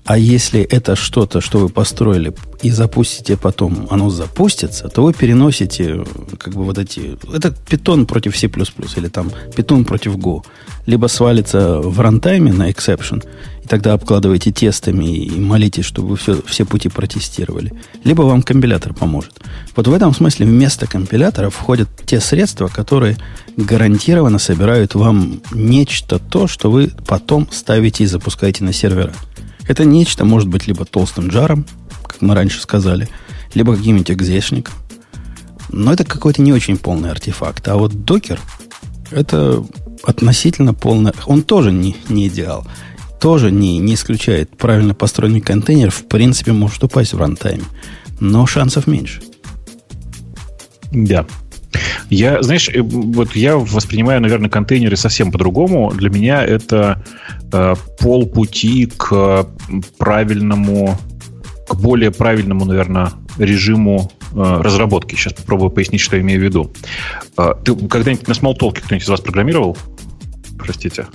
а если это что-то, что вы построили, и запустите потом, оно запустится, то вы переносите как бы вот эти... Это питон против C++ или там питон против Go. Либо свалится в рантайме на exception, тогда обкладываете тестами и молитесь, чтобы все, все пути протестировали. Либо вам компилятор поможет. Вот в этом смысле вместо компилятора входят те средства, которые гарантированно собирают вам нечто то, что вы потом ставите и запускаете на сервера. Это нечто может быть либо толстым джаром, как мы раньше сказали, либо каким-нибудь экзешником. Но это какой-то не очень полный артефакт. А вот докер это относительно полный. Он тоже не, не идеал тоже не, не исключает правильно построенный контейнер, в принципе, может упасть в рантайме. Но шансов меньше. Да. Я, знаешь, э, вот я воспринимаю, наверное, контейнеры совсем по-другому. Для меня это э, полпути к правильному, к более правильному, наверное, режиму разработки. Сейчас попробую пояснить, что я имею в виду. Э, ты когда-нибудь на Smalltalk кто-нибудь из вас программировал? Простите.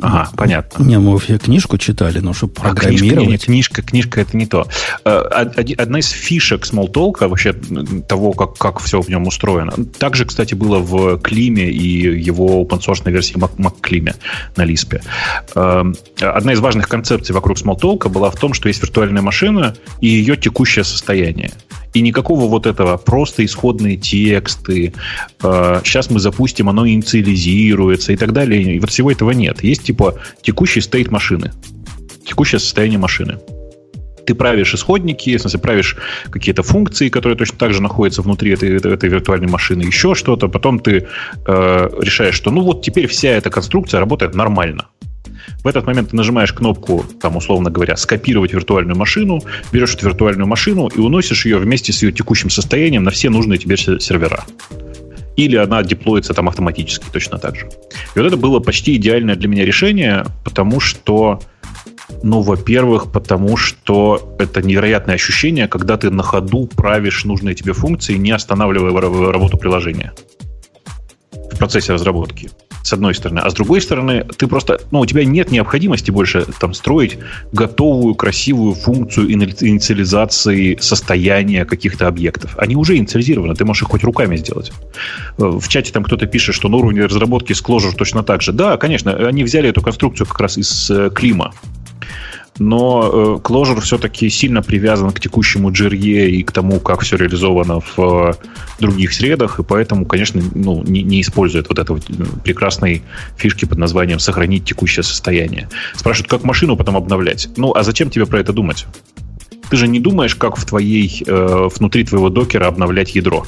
Ага, понятно. Не, мы все книжку читали, но чтобы программировать... А, книжка, не, книжка, книжка это не то. Э, одна из фишек Smalltalk, вообще того, как, как все в нем устроено. Также, кстати, было в Климе и его open source версии MacClime на Лиспе. Эм, одна из важных концепций вокруг Smalltalk была в том, что есть виртуальная машина и ее текущее состояние. И никакого вот этого просто исходные тексты, э, сейчас мы запустим, оно инициализируется и так далее. И вот всего этого нет. Есть типа текущий стейт машины, текущее состояние машины ты правишь исходники, в смысле, правишь какие-то функции, которые точно так же находятся внутри этой, этой, этой виртуальной машины, еще что-то, потом ты э, решаешь, что ну вот теперь вся эта конструкция работает нормально. В этот момент ты нажимаешь кнопку, там, условно говоря, скопировать виртуальную машину, берешь эту виртуальную машину и уносишь ее вместе с ее текущим состоянием на все нужные тебе сервера. Или она деплоится там автоматически точно так же. И вот это было почти идеальное для меня решение, потому что ну, во-первых, потому что это невероятное ощущение, когда ты на ходу правишь нужные тебе функции, не останавливая работу приложения в процессе разработки с одной стороны. А с другой стороны, ты просто, ну, у тебя нет необходимости больше там строить готовую, красивую функцию инициализации состояния каких-то объектов. Они уже инициализированы, ты можешь их хоть руками сделать. Э, в чате там кто-то пишет, что на уровне разработки с Clojure точно так же. Да, конечно, они взяли эту конструкцию как раз из э, Клима но э, Clojure все-таки сильно привязан к текущему JRE и к тому, как все реализовано в э, других средах, и поэтому, конечно, ну, не, не использует вот этой э, прекрасной фишки под названием «сохранить текущее состояние». Спрашивают, как машину потом обновлять? Ну, а зачем тебе про это думать? Ты же не думаешь, как в твоей, э, внутри твоего докера обновлять ядро.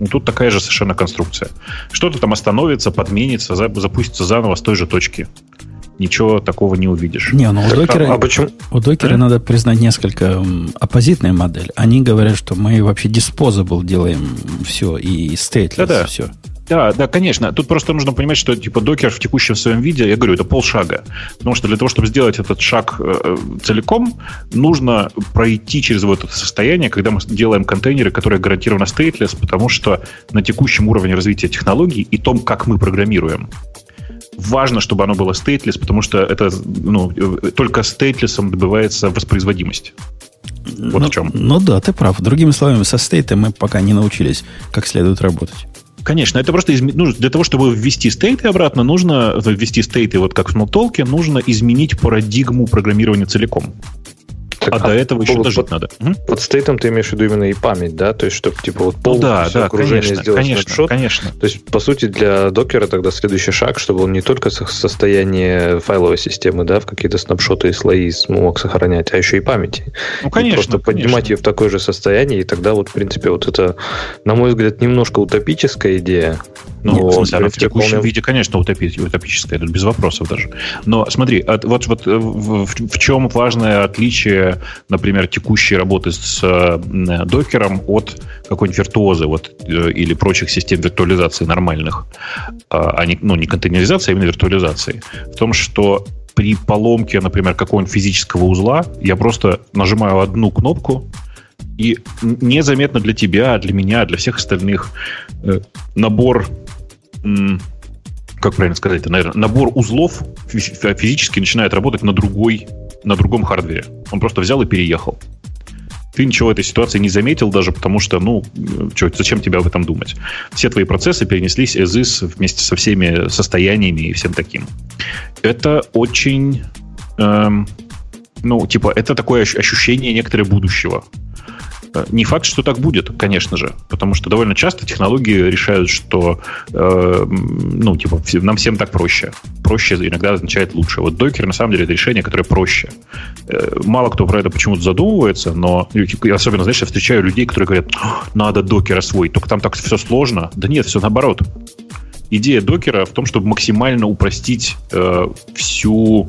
Ну, тут такая же совершенно конструкция. Что-то там остановится, подменится, запустится заново с той же точки. Ничего такого не увидишь. Не, ну у докера, а, а почему? у докера а? надо признать несколько оппозитная модель. Они говорят, что мы вообще disposable делаем все и stateless Да-да. все. Да, да, конечно. Тут просто нужно понимать, что типа докер в текущем своем виде, я говорю, это полшага. Потому что для того, чтобы сделать этот шаг э, целиком, нужно пройти через вот это состояние, когда мы делаем контейнеры, которые гарантированно stateless, потому что на текущем уровне развития технологий и том, как мы программируем, важно, чтобы оно было stateless, потому что это ну, только stateless добывается воспроизводимость. Вот ну, в чем. Ну да, ты прав. Другими словами, со стейтом мы пока не научились как следует работать. Конечно, это просто изме... ну, для того, чтобы ввести стейты обратно, нужно ввести стейты, вот как в Smalltalk, нужно изменить парадигму программирования целиком. Так, а, а до этого еще дожить под, надо. Под стейтом ты имеешь в виду именно и память, да? То есть, чтобы типа вот полностью ну, да, да, окружение конечно, сделать конечно, снапшот. Конечно. То есть, по сути, для докера тогда следующий шаг, чтобы он не только состояние файловой системы, да, в какие-то снапшоты и слои мог сохранять, а еще и памяти. Ну, конечно. И просто конечно. поднимать ее в такое же состояние, и тогда вот, в принципе, вот это, на мой взгляд, немножко утопическая идея, ну, Нет, в смысле, она в текущем вполне... виде, конечно, утопи, утопическая, это без вопросов даже. Но смотри, от, вот, вот э, в, в, в чем важное отличие, например, текущей работы с э, докером от какой-нибудь виртуозы вот, э, или прочих систем виртуализации нормальных, а не, ну, не контейнеризации, а именно виртуализации, в том, что при поломке, например, какого-нибудь физического узла я просто нажимаю одну кнопку, и незаметно для тебя, для меня, для всех остальных набор как правильно сказать, наверное, набор узлов физически начинает работать на другой, на другом хардвере. Он просто взял и переехал. Ты ничего в этой ситуации не заметил даже, потому что, ну, что, зачем тебе об этом думать? Все твои процессы перенеслись as is вместе со всеми состояниями и всем таким. Это очень, эм, ну, типа, это такое ощущение некоторое будущего. Э, не факт, что так будет, конечно же, потому что довольно часто технологии решают, что э, ну, типа, нам всем так проще. Проще иногда означает лучше. Вот докер, на самом деле, это решение, которое проще. Э, мало кто про это почему-то задумывается, но я особенно, знаешь, я встречаю людей, которые говорят, надо докер освоить, только там так все сложно. Да нет, все наоборот. Идея докера в том, чтобы максимально упростить э, всю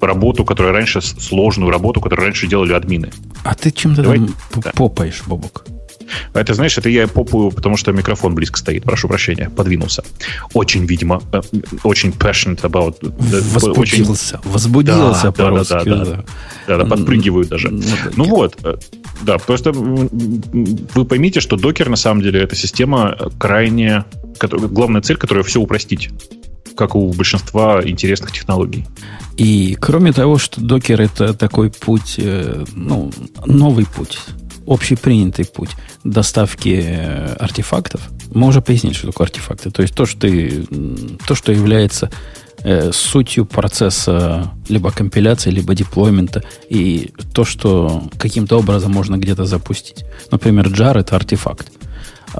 работу, которую раньше, сложную работу, которую раньше делали админы. А ты чем-то Давай... там да. попаешь, Бобок? А это, знаешь, это я попаю, потому что микрофон близко стоит. Прошу прощения, подвинулся. Очень, видимо, э, очень passionate about... Возбудился. Очень... Возбудился да, по-русски. Да, да, да, да. да, подпрыгивают даже. Ну, ну вот, э, да, просто вы поймите, что докер, на самом деле, это система крайне... Главная цель, которая все упростить как у большинства интересных технологий. И кроме того, что докер это такой путь, э, ну, новый путь, общепринятый путь доставки э, артефактов, мы уже пояснили, что такое артефакты. То есть то, что, ты, то, что является э, сутью процесса либо компиляции, либо деплоймента, и то, что каким-то образом можно где-то запустить. Например, jar это артефакт.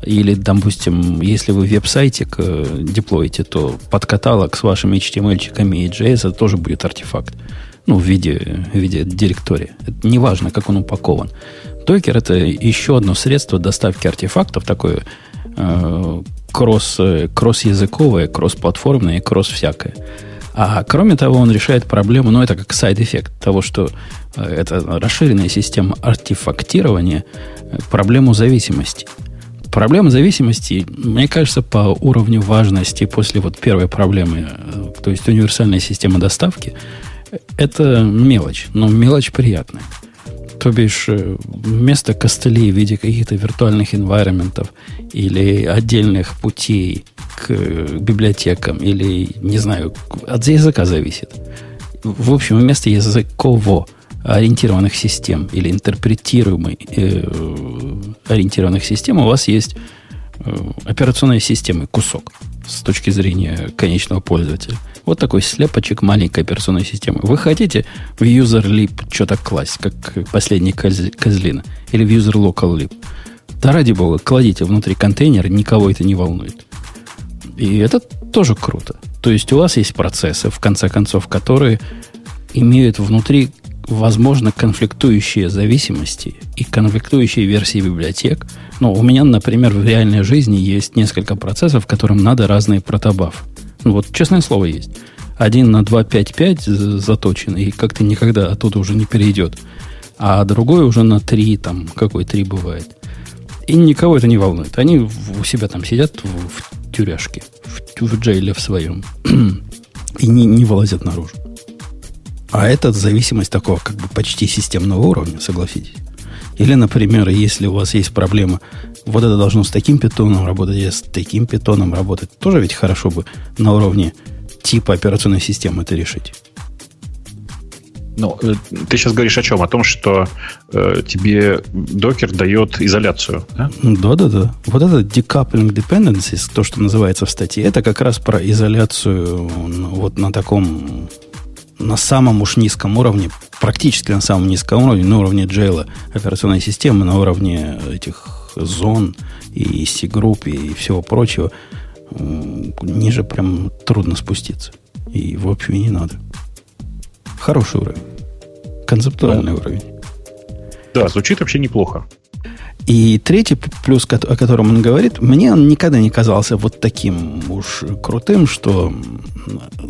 Или, допустим, если вы веб-сайтик э, деплоите, то под каталог с вашими HTML-чиками и JS это тоже будет артефакт. Ну, в виде, в виде директории. Это неважно, как он упакован. Docker это еще одно средство доставки артефактов, такое э, кросс, кросс-языковое, кросс-платформное и кросс-всякое. А кроме того, он решает проблему, ну, это как side-эффект того, что э, это расширенная система артефактирования, э, проблему зависимости. Проблема зависимости, мне кажется, по уровню важности после вот первой проблемы, э, то есть универсальная система доставки, это мелочь, но мелочь приятная. То бишь, э, вместо костылей в виде каких-то виртуальных environment или отдельных путей к библиотекам, или, не знаю, от языка зависит. В общем, вместо языкового ориентированных систем или интерпретируемой э, ориентированных систем у вас есть э, операционной системы кусок с точки зрения конечного пользователя. Вот такой слепочек маленькой операционной системы. Вы хотите в user lib что-то класть, как последний коз, козлина, или в user local lib. Да ради бога, кладите внутри контейнера, никого это не волнует. И это тоже круто. То есть у вас есть процессы, в конце концов, которые имеют внутри возможно, конфликтующие зависимости и конфликтующие версии библиотек. Ну, у меня, например, в реальной жизни есть несколько процессов, которым надо разные протобаф. Ну, вот, честное слово, есть. Один на 2.5.5 заточен, и как-то никогда оттуда уже не перейдет. А другой уже на 3, там, какой 3 бывает. И никого это не волнует. Они у себя там сидят в, в тюряшке, в, в джейле в своем, и не, не вылазят наружу. А это зависимость такого как бы почти системного уровня, согласитесь. Или, например, если у вас есть проблема, вот это должно с таким питоном работать, и с таким питоном работать, тоже ведь хорошо бы на уровне типа операционной системы это решить. Ну, э, ты сейчас говоришь о чем? О том, что э, тебе докер дает изоляцию, да? Да, да, да. Вот это decoupling dependencies, то, что называется в статье, это как раз про изоляцию вот на таком на самом уж низком уровне, практически на самом низком уровне, на уровне джейла операционной системы, на уровне этих зон и C-групп и всего прочего, ниже прям трудно спуститься. И, в общем, и не надо. Хороший уровень. Концептуальный ну, уровень. Да, звучит вообще неплохо. И третий плюс, о котором он говорит, мне он никогда не казался вот таким уж крутым, что,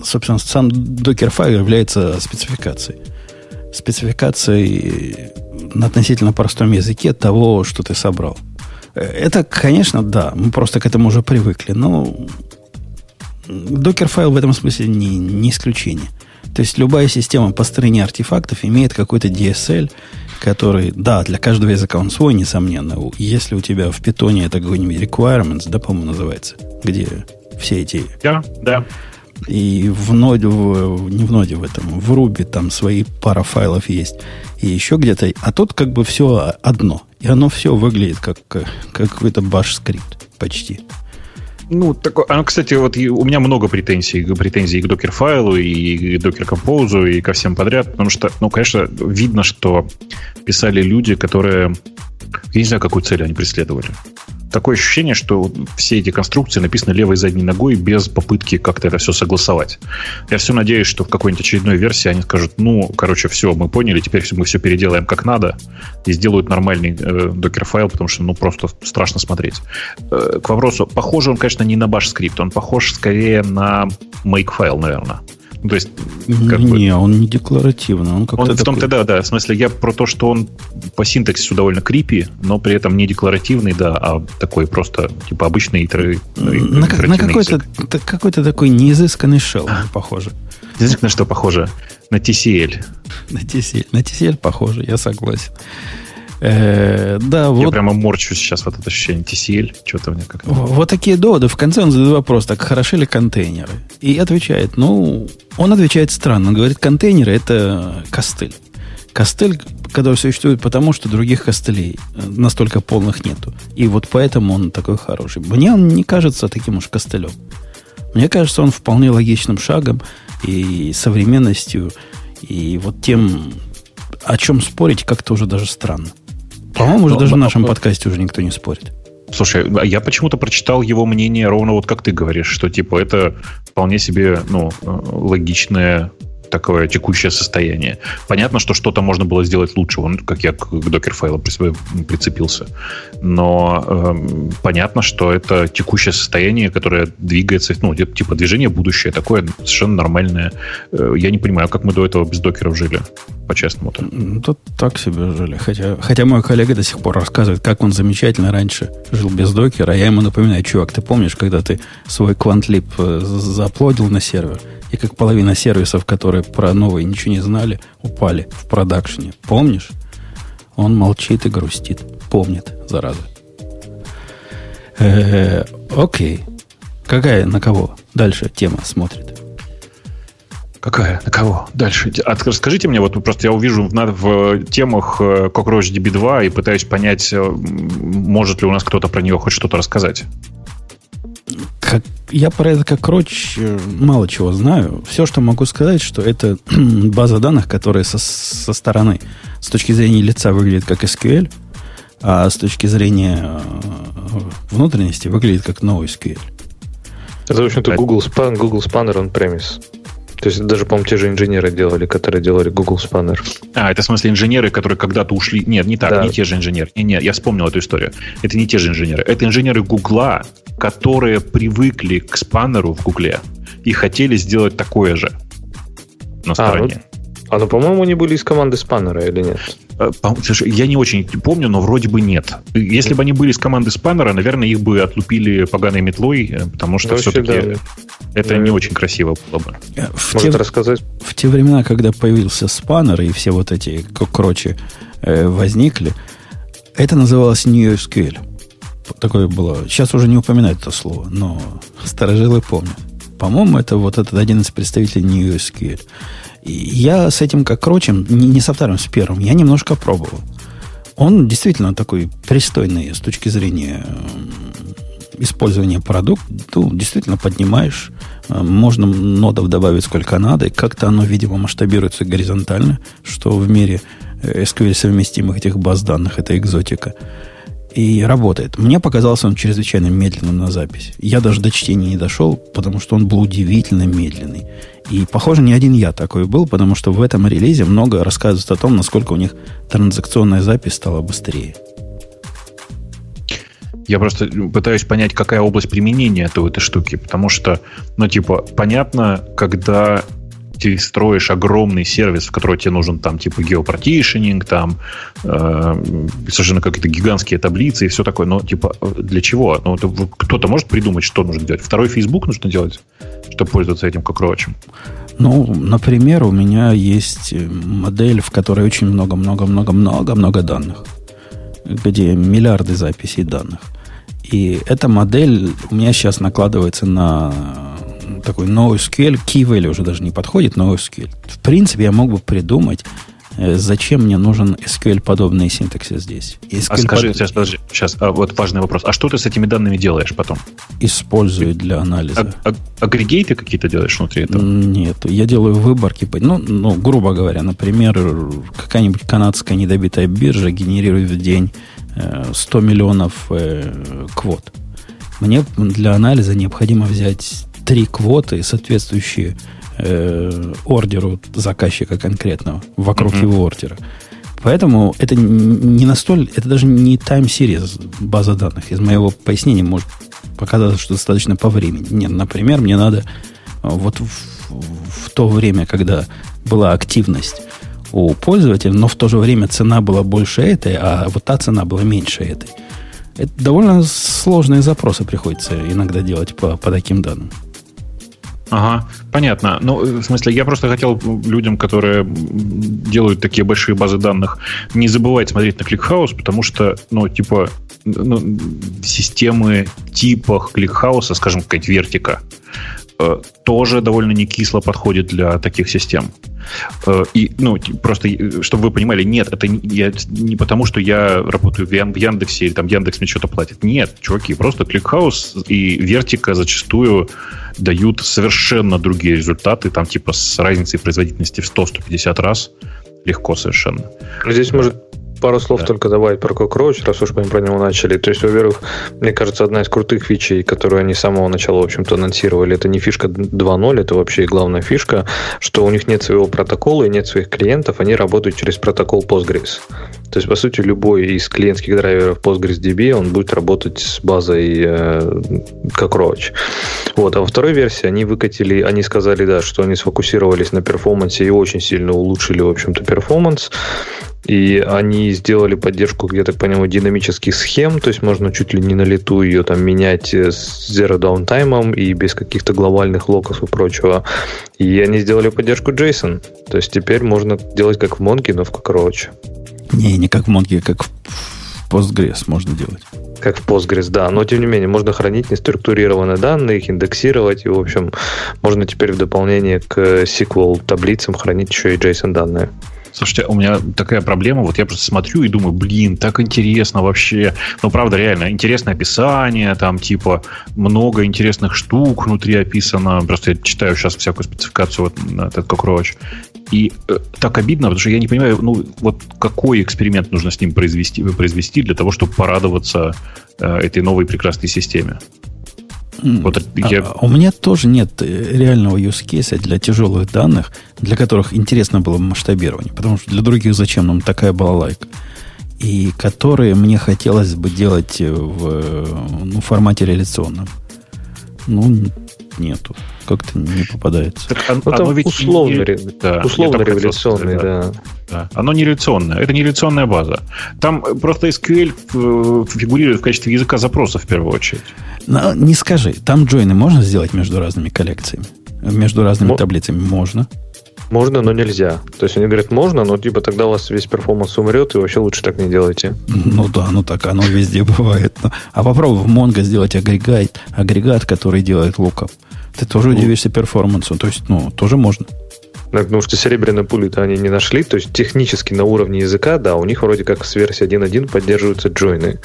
собственно, сам докер-файл является спецификацией. Спецификацией на относительно простом языке того, что ты собрал. Это, конечно, да, мы просто к этому уже привыкли, но докер-файл в этом смысле не, не исключение. То есть любая система построения артефактов имеет какой-то DSL, который, да, для каждого языка он свой, несомненно. Если у тебя в питоне это какой-нибудь requirements, да, по-моему, называется, где все эти... Да, да. И в ноде, в, не в ноде в этом, в Ruby там свои пара файлов есть. И еще где-то. А тут как бы все одно. И оно все выглядит как, как какой-то баш-скрипт почти. Ну, такое, оно, кстати, вот у меня много претензий, претензий к докер-файлу, и к докер-композу, и ко всем подряд, потому что, ну, конечно, видно, что писали люди, которые... Я не знаю, какую цель они преследовали такое ощущение, что все эти конструкции написаны левой задней ногой без попытки как-то это все согласовать. Я все надеюсь, что в какой-нибудь очередной версии они скажут, ну, короче, все, мы поняли, теперь мы все переделаем как надо и сделают нормальный э, докер-файл, потому что, ну, просто страшно смотреть. Э, к вопросу, похоже он, конечно, не на баш скрипт, он похож скорее на make-файл, наверное. Ну, то есть, как не, бы... он не декларативный. Он, он в том-то, да, да. В смысле, я про то, что он по синтаксису довольно крипи, но при этом не декларативный, да, а такой просто, типа, обычный итеры, на, на какой-то, какой-то такой неизысканный шел, а. похоже. На что похоже? На TCL. На TCL, на TCL похоже, я согласен. Э, да, вот. Я прямо морчу сейчас вот это ощущение TCL. Что-то у меня как-то... Вот такие доводы. В конце он задает вопрос, так хороши ли контейнеры? И отвечает, ну, он отвечает странно. Он говорит, контейнеры это костыль. Костыль, который существует потому, что других костылей настолько полных нету. И вот поэтому он такой хороший. Мне он не кажется таким уж костылем. Мне кажется, он вполне логичным шагом и современностью, и вот тем, о чем спорить, как-то уже даже странно. По-моему, уже даже в нашем подкасте уже никто не спорит. Слушай, а я почему-то прочитал его мнение ровно вот как ты говоришь, что типа это вполне себе ну, э, логичное такое текущее состояние. Понятно, что что-то можно было сделать лучше, он, как я к докер-файлу прицепился. Но э, понятно, что это текущее состояние, которое двигается, ну, типа движение будущее, такое совершенно нормальное. Э, я не понимаю, как мы до этого без докеров жили, по-честному-то. Тут так себе жили. Хотя, хотя мой коллега до сих пор рассказывает, как он замечательно раньше жил без докера. Я ему напоминаю, чувак, ты помнишь, когда ты свой квантлип э, заплодил на сервер? И как половина сервисов, которые про новые ничего не знали, упали в продакшене. Помнишь? Он молчит и грустит. Помнит, зараза. Э-э, окей. Какая на кого дальше тема смотрит? Какая? На кого? Дальше. А расскажите мне, вот просто я увижу в, в темах э, Cockroach DB2 и пытаюсь понять, э, может ли у нас кто-то про нее хоть что-то рассказать. Как, я про это как роч мало чего знаю. Все, что могу сказать, что это база данных, которая со, со стороны, с точки зрения лица выглядит как SQL, а с точки зрения э, внутренности выглядит как новый SQL. Это, в общем-то, Google, Span, Google Spanner on premise. То есть даже, по-моему, те же инженеры делали, которые делали Google Spanner. А, это в смысле инженеры, которые когда-то ушли... Нет, не так, да. не те же инженеры. Не, нет, я вспомнил эту историю. Это не те же инженеры. Это инженеры Гугла, которые привыкли к спаннеру в Гугле и хотели сделать такое же на стороне. А, ну, а, ну, по-моему, они были из команды спаннера или нет? Э, слушай, я не очень помню, но вроде бы нет. Если бы они были из команды спаннера, наверное, их бы отлупили поганой метлой, э, потому что ну, все-таки да. это да. не очень красиво было бы. Э, в Может те, рассказать? В те времена, когда появился спаннер и все вот эти крочи э, возникли, это называлось NewSQL. Такое было. Сейчас уже не упоминают это слово, но старожилы помнят. По-моему, это вот этот один из представителей NewSQL. Я с этим как крочем, не, не со вторым, с первым, я немножко пробовал. Он действительно такой пристойный с точки зрения использования продукта. Действительно поднимаешь. Э, можно нодов добавить сколько надо. И как-то оно, видимо, масштабируется горизонтально, что в мире SQL э, совместимых этих баз данных это экзотика и работает. Мне показался он чрезвычайно медленным на запись. Я даже до чтения не дошел, потому что он был удивительно медленный. И, похоже, не один я такой был, потому что в этом релизе много рассказывают о том, насколько у них транзакционная запись стала быстрее. Я просто пытаюсь понять, какая область применения этой, этой штуки, потому что, ну, типа, понятно, когда ты строишь огромный сервис, в который тебе нужен там типа геопротишенинг, там э, совершенно какие-то гигантские таблицы и все такое. Но типа для чего? Ну, кто-то может придумать, что нужно делать. Второй Facebook нужно делать, чтобы пользоваться этим как рочем. Ну, например, у меня есть модель, в которой очень много-много-много-много-много данных, где миллиарды записей данных. И эта модель у меня сейчас накладывается на такой NoSQL, key value уже даже не подходит, NoSQL. В принципе, я мог бы придумать, э, зачем мне нужен SQL-подобный синтаксис здесь. SQL а скажи, под... сейчас, подожди, сейчас, а вот важный вопрос. А что ты с этими данными делаешь потом? Использую для анализа. А, а, агрегейты какие-то делаешь внутри этого? Нет, я делаю выборки. Ну, ну, грубо говоря, например, какая-нибудь канадская недобитая биржа генерирует в день 100 э, миллионов э, квот. Мне для анализа необходимо взять три квоты, соответствующие э, ордеру заказчика конкретного, вокруг mm-hmm. его ордера. Поэтому это не настолько, это даже не time series база данных. Из моего пояснения может показаться, что достаточно по времени. Нет, например, мне надо вот в, в то время, когда была активность у пользователя, но в то же время цена была больше этой, а вот та цена была меньше этой. Это довольно сложные запросы приходится иногда делать по, по таким данным. Ага, понятно. Ну, в смысле, я просто хотел людям, которые делают такие большие базы данных, не забывать смотреть на ClickHouse, потому что, ну, типа, ну, системы типах ClickHouse, скажем, какая-нибудь вертика, э, тоже довольно не кисло подходит для таких систем. Э, и, ну, просто, чтобы вы понимали, нет, это не, я, не потому, что я работаю в Яндексе или там Яндекс мне что-то платит. Нет, чуваки, просто ClickHouse и Вертика зачастую дают совершенно другие результаты, там типа с разницей производительности в 100-150 раз. Легко совершенно. Здесь может пару слов да. только добавить про Cockroach, раз уж мы про него начали. То есть, во-первых, мне кажется, одна из крутых фичей, которую они с самого начала, в общем-то, анонсировали, это не фишка 2.0, это вообще главная фишка, что у них нет своего протокола и нет своих клиентов, они работают через протокол Postgres. То есть, по сути, любой из клиентских драйверов PostgreSDB, он будет работать с базой э, Cockroach. Вот. А во второй версии они выкатили, они сказали, да, что они сфокусировались на перформансе и очень сильно улучшили, в общем-то, перформанс. И они сделали поддержку, я так понимаю, динамических схем, то есть можно чуть ли не на лету ее там менять с zero downtime и без каких-то глобальных локов и прочего. И они сделали поддержку JSON. То есть теперь можно делать как в Mongo, но в Cockroach. Не, не как в Mongo, как в Postgres можно делать. Как в Postgres, да. Но, тем не менее, можно хранить неструктурированные данные, их индексировать. И, в общем, можно теперь в дополнение к SQL таблицам хранить еще и JSON данные. Слушайте, у меня такая проблема, вот я просто смотрю и думаю, блин, так интересно вообще. Ну, правда, реально, интересное описание, там, типа, много интересных штук внутри описано. Просто я читаю сейчас всякую спецификацию вот на этот Cockroach. И э, так обидно, потому что я не понимаю, ну, вот какой эксперимент нужно с ним произвести, произвести для того, чтобы порадоваться э, этой новой прекрасной системе. Вот я... а, у меня тоже нет реального use case для тяжелых данных, для которых интересно было масштабирование. Потому что для других зачем нам такая балалайка? И которые мне хотелось бы делать в ну, формате реляционном. Ну, нету. Как-то не попадается. Так, ну, оно ведь условно, не, да, условно революционный, да. да. Оно не революционное. Это не революционная база. Там просто SQL э, фигурирует в качестве языка запроса в первую очередь. Но не скажи, там джойны можно сделать между разными коллекциями? Между разными Мо- таблицами можно. Можно, но нельзя. То есть они говорят, можно, но типа тогда у вас весь перформанс умрет, и вообще лучше так не делайте. Ну да, ну так оно везде бывает. А попробуй в Mongo сделать агрегат, агрегат, который делает lookup. Ты тоже ну, удивишься перформансу. То есть, ну, тоже можно. Потому что серебряные пули-то они не нашли. То есть технически на уровне языка, да, у них вроде как с версии 1.1 поддерживаются join'ы.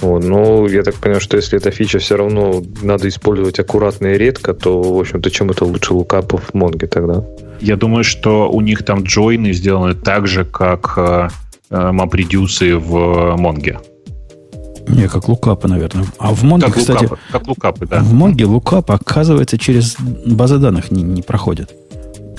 Вот, но я так понимаю, что если эта фича все равно надо использовать аккуратно и редко, то, в общем-то, чем это лучше lookup'ов в Mongo тогда? Я думаю, что у них там джойны сделаны так же, как э, MapReduce э, в Монге. Не, как лукапы, наверное. А в Монге, как кстати... Лукапы, как лукапы, да. В Монге лукап, оказывается, через базы данных не, не проходит.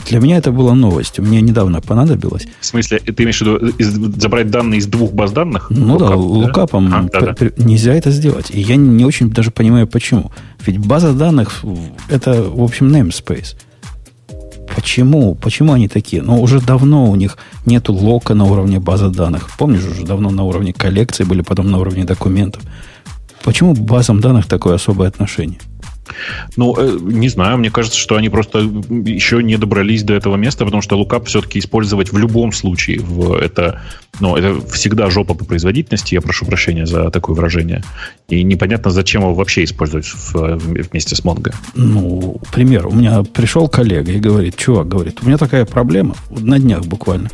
Для меня это была новость. Мне недавно понадобилось. В смысле, ты имеешь в виду из, забрать данные из двух баз данных? Ну лукап, да, лукапом да? А, да, да. нельзя это сделать. И я не очень даже понимаю, почему. Ведь база данных это, в общем, namespace. Почему? Почему они такие? Ну, уже давно у них нет лока на уровне базы данных. Помнишь, уже давно на уровне коллекции были, потом на уровне документов. Почему к базам данных такое особое отношение? Ну, э, не знаю, мне кажется, что они просто еще не добрались до этого места, потому что лукап все-таки использовать в любом случае. В это, ну, это всегда жопа по производительности, я прошу прощения за такое выражение. И непонятно, зачем его вообще использовать в, вместе с Mongo. Ну, пример. У меня пришел коллега и говорит, чувак, говорит, у меня такая проблема, на днях буквально.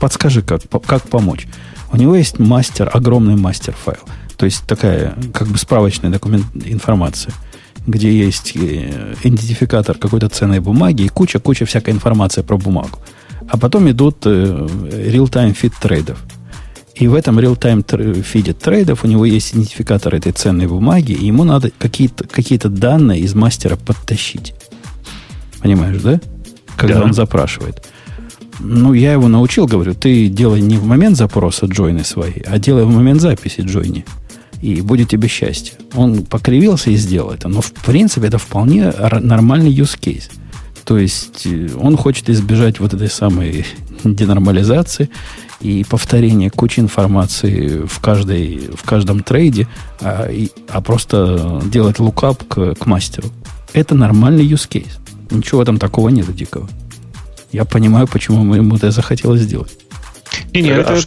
Подскажи, как, как помочь. У него есть мастер, огромный мастер файл. То есть такая, как бы справочная документ, информация где есть э, идентификатор какой-то ценной бумаги и куча-куча всякой информации про бумагу. А потом идут э, real-time фид трейдов. И в этом real-time фиде трейдов у него есть идентификатор этой ценной бумаги, и ему надо какие-то какие данные из мастера подтащить. Понимаешь, да? Когда да. он запрашивает. Ну, я его научил, говорю, ты делай не в момент запроса джойны свои, а делай в момент записи джойни и будет тебе счастье. Он покривился и сделал это. Но, в принципе, это вполне нормальный use case. То есть э, он хочет избежать вот этой самой денормализации и повторения кучи информации в, каждой, в каждом трейде, а, и, а просто делать лукап к, к мастеру. Это нормальный use case. Ничего там такого нет дикого. Я понимаю, почему ему это захотелось сделать. Не, не, это,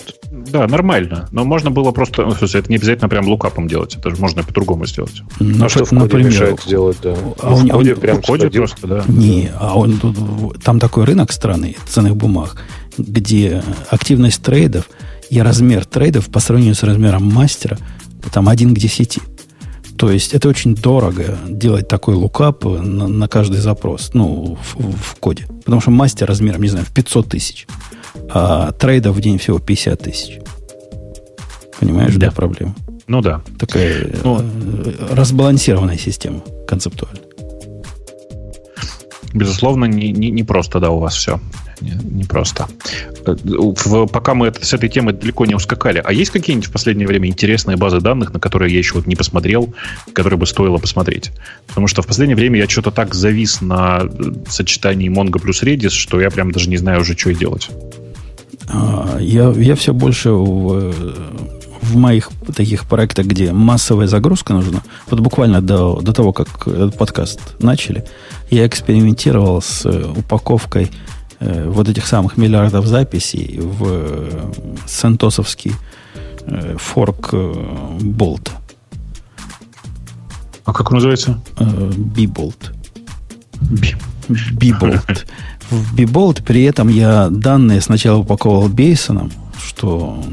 да, нормально. Но можно было просто, ну, смысле, это не обязательно прям лукапом делать, это же можно по-другому сделать. Ну, а что в коде например, мешает сделать, да? А ну, в коде он, прям в коде просто, да. Не, а он тут, там такой рынок страны ценных бумаг, где активность трейдов и размер трейдов по сравнению с размером мастера там один к десяти. То есть это очень дорого делать такой лукап на, на каждый запрос, ну, в, в коде. Потому что мастер размером, не знаю, в 500 тысяч а трейдов в день всего 50 тысяч. Понимаешь, да, проблема? Ну да. Такая ну, э, разбалансированная система концептуально. Безусловно, не, не, не просто, да, у вас все. Не, не просто. В, пока мы это, с этой темы далеко не ускакали, а есть какие-нибудь в последнее время интересные базы данных, на которые я еще вот не посмотрел, которые бы стоило посмотреть? Потому что в последнее время я что-то так завис на сочетании Mongo плюс Redis, что я прям даже не знаю уже, что и делать. А, я, я все больше в, в моих таких проектах, где массовая загрузка нужна, вот буквально до, до того, как этот подкаст начали, я экспериментировал с упаковкой э, вот этих самых миллиардов записей в э, сентосовский э, форк э, болта. А как он называется? Биболт. Биболт. В Биболт. При этом я данные сначала упаковывал Бейсоном, что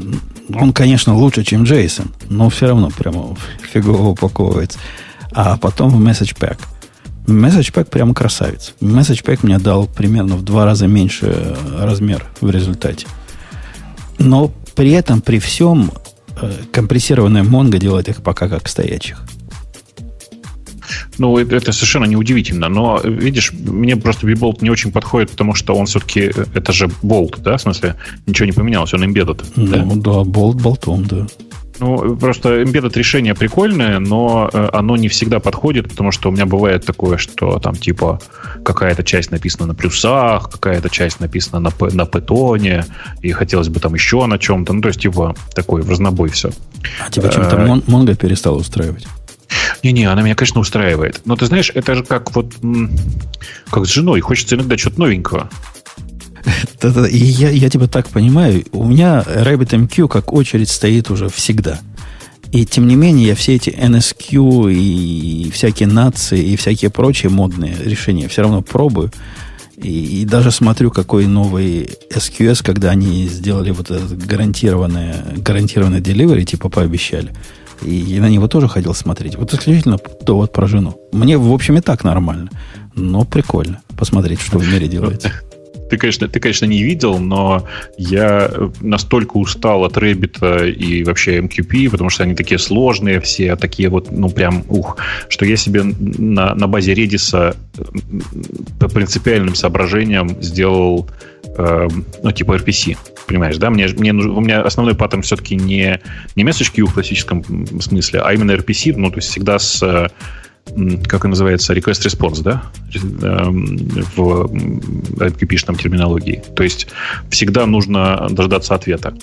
он, конечно, лучше, чем Джейсон, но все равно прямо фигово упаковывается. А потом в Message Pack. Прямо красавец. Message мне дал примерно в два раза меньше размер в результате. Но при этом, при всем, э, компрессированная Mongo делает их пока как стоячих. Ну, это, совершенно неудивительно. Но, видишь, мне просто Bbolt не очень подходит, потому что он все-таки, это же болт, да, в смысле, ничего не поменялось, он embedded. Ну, да, да болт болтом, да. Ну, просто embedded решение прикольное, но э, оно не всегда подходит, потому что у меня бывает такое, что там типа какая-то часть написана на плюсах, какая-то часть написана на, на питоне, и хотелось бы там еще на чем-то. Ну, то есть, типа, такой в разнобой все. А тебя чем-то э, Монго перестал устраивать? Не-не, она меня, конечно, устраивает. Но ты знаешь, это же как вот как с женой. Хочется иногда что-то новенького. И я, я тебя так понимаю. У меня RabbitMQ как очередь стоит уже всегда. И тем не менее, я все эти NSQ и всякие нации и всякие прочие модные решения все равно пробую. И, и даже смотрю, какой новый SQS, когда они сделали вот этот гарантированное, гарантированное delivery, типа пообещали. И, и на него тоже ходил смотреть. Вот исключительно то вот про жену. Мне, в общем, и так нормально. Но прикольно посмотреть, что в мире делается. Ты, конечно, ты, конечно, не видел, но я настолько устал от Рэббита и вообще MQP, потому что они такие сложные все, такие вот, ну, прям, ух, что я себе на, на базе Redis по принципиальным соображениям сделал, э, ну, типа RPC. Понимаешь, да? Мне, мне, у меня основной паттерн все-таки не, не MessageQ в классическом смысле, а именно RPC, ну, то есть всегда с как это называется, request response, да, эм, в MQP-шном терминологии. То есть всегда нужно дождаться ответа.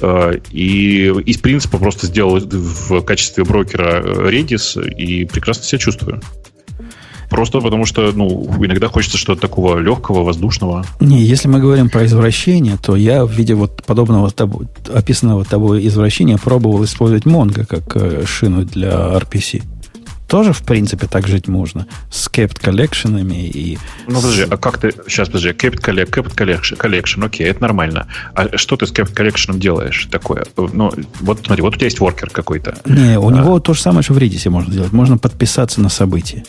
Э, и из принципа просто сделал в качестве брокера Redis и прекрасно себя чувствую. Просто потому что, ну, иногда хочется что-то такого легкого, воздушного. Не, если мы говорим про извращение, то я в виде вот подобного тобой, описанного тобой извращения пробовал использовать Mongo как э, шину для RPC тоже, в принципе, так жить можно. С kept коллекшенами и... Ну, подожди, а как ты... Сейчас, подожди. Kept, collect, kept collection, collection, окей, это нормально. А что ты с kept collection делаешь такое? Ну, вот смотри, вот у тебя есть воркер какой-то. Не, у а... него то же самое, что в Redis можно делать. Можно подписаться на события.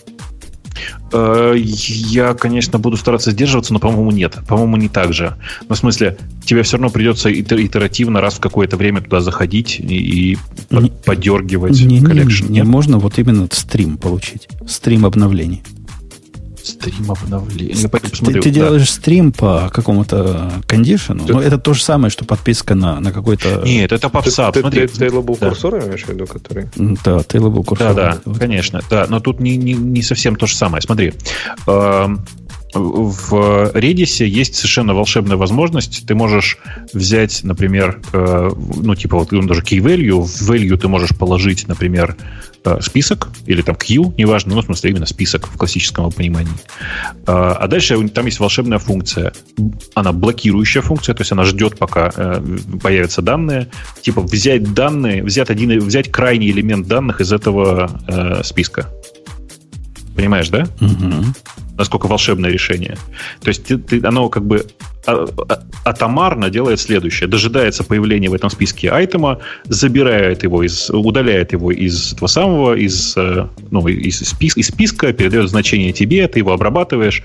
Э, я, конечно, буду стараться сдерживаться, но, по-моему, нет. По-моему, не так же. Ну, в смысле, тебе все равно придется итеративно раз в какое-то время туда заходить и, и не, подергивать не, collection. Не, не, не, можно вот именно стрим получить. Стрим обновлений. Стрим обновления. Я посмотрю. Ты, ты да. делаешь стрим по какому-то condition'у, но это то же самое, что подписка на, на какой-то... Нет, это PubSub. Ты, Смотри. Ты, Tailable да. курсор имеешь в виду, который... Да, Tailable курсор. Да, да, конечно. Да, но тут не, не, не совсем то же самое. Смотри. В Redis есть совершенно волшебная возможность. Ты можешь взять, например, э, ну, типа, вот он даже key value. В value ты можешь положить, например, э, список или там queue, неважно, ну, в смысле, именно список в классическом понимании. Э, а дальше там есть волшебная функция. Она блокирующая функция, то есть она ждет, пока появятся данные. Типа взять данные, взять, один, взять крайний элемент данных из этого списка. Понимаешь, да? Угу насколько волшебное решение. То есть ты, ты, оно как бы а, а, атомарно делает следующее. Дожидается появления в этом списке айтема, забирает его из, удаляет его из этого самого, из, э, ну, из, спис, из списка, передает значение тебе, ты его обрабатываешь.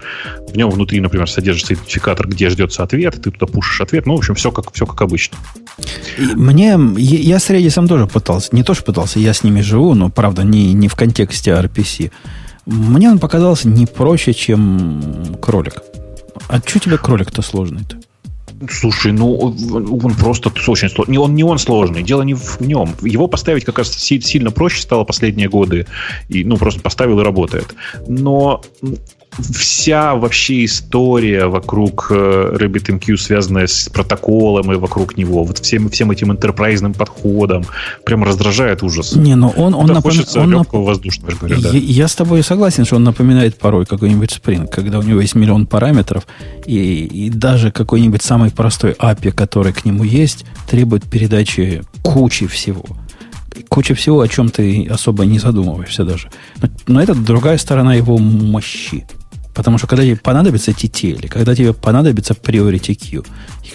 В нем внутри, например, содержится идентификатор, где ждется ответ, ты туда пушишь ответ. Ну, в общем, все как, все как обычно. Мне, я с Redis тоже пытался, не то, что пытался, я с ними живу, но, правда, не, не в контексте RPC. Мне он показался не проще, чем кролик. А что тебе кролик-то сложный-то? Слушай, ну он просто очень сложный. Он не он сложный, дело не в нем. Его поставить как раз сильно проще стало последние годы. И, ну, просто поставил и работает. Но вся вообще история вокруг э, RabbitMQ, связанная с протоколом и вокруг него, вот всем, всем этим интерпрайзным подходом, прям раздражает ужас. Не, но он, он, напом... он легкого, воздушного, говоря, я, да. я с тобой согласен, что он напоминает порой какой-нибудь Spring, когда у него есть миллион параметров, и, и даже какой-нибудь самый простой API, который к нему есть, требует передачи кучи всего куча всего, о чем ты особо не задумываешься даже. Но, но это другая сторона его мощи. Потому что когда тебе понадобится TTL, когда тебе понадобится Priority Queue,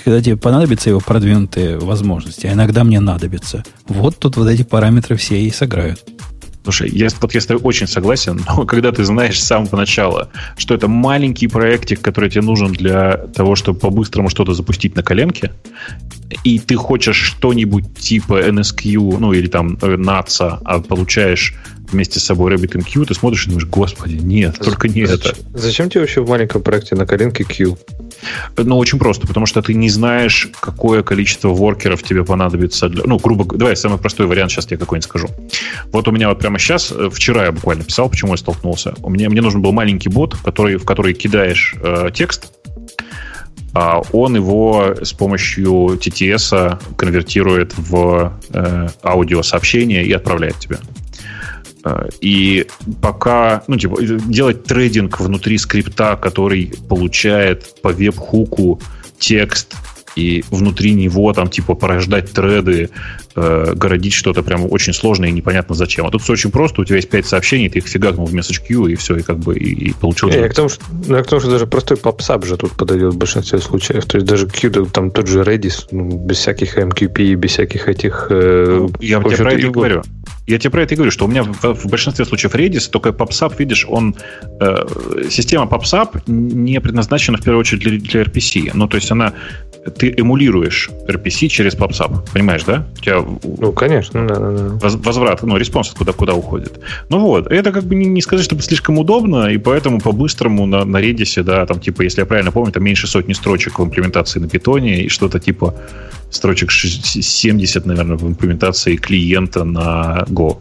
когда тебе понадобятся его продвинутые возможности, а иногда мне надобится, вот тут вот эти параметры все и сыграют. Слушай, я, с тобой очень согласен, но когда ты знаешь с самого начала, что это маленький проектик, который тебе нужен для того, чтобы по-быстрому что-то запустить на коленке, и ты хочешь что-нибудь типа NSQ, ну или там NATSA, э, а получаешь вместе с собой RabbitMQ, ты смотришь и думаешь, господи, нет, только не зачем, это. Зачем тебе вообще в маленьком проекте на коленке Q? Ну, очень просто, потому что ты не знаешь, какое количество воркеров тебе понадобится. Для... Ну, грубо говоря, давай самый простой вариант сейчас тебе какой-нибудь скажу. Вот у меня вот прямо сейчас, э, вчера я буквально писал, почему я столкнулся. У меня, мне нужен был маленький бот, который, в который кидаешь э, текст, а он его с помощью TTS конвертирует в э, аудиосообщение и отправляет тебе. Э, и пока, ну, типа, делать трейдинг внутри скрипта, который получает по веб-хуку текст и внутри него там типа порождать треды, э, городить что-то прямо очень сложное и непонятно зачем. А тут все очень просто, у тебя есть 5 сообщений, ты их фигакнул в message queue, и все, и как бы и, и получил. Я, к тому, что, я к тому, что даже простой попсап же тут подойдет в большинстве случаев. То есть даже Q, там тот же Redis, ну, без всяких MQP, без всяких этих... Э, ну, я тебе про это и говорю. Я тебе про это и говорю, что у меня в, в большинстве случаев Redis только PubSub, видишь, он э, система PubSub не предназначена в первую очередь для, для RPC. Ну, то есть она ты эмулируешь RPC через PubSub, понимаешь, да? У тебя ну, конечно, да, да, да. возврат, ну, response куда, куда уходит. Ну вот, это как бы не, не сказать, чтобы слишком удобно, и поэтому по-быстрому на, на Redis, да, там типа, если я правильно помню, там меньше сотни строчек в имплементации на питоне и что-то типа строчек 70, наверное, в имплементации клиента на Go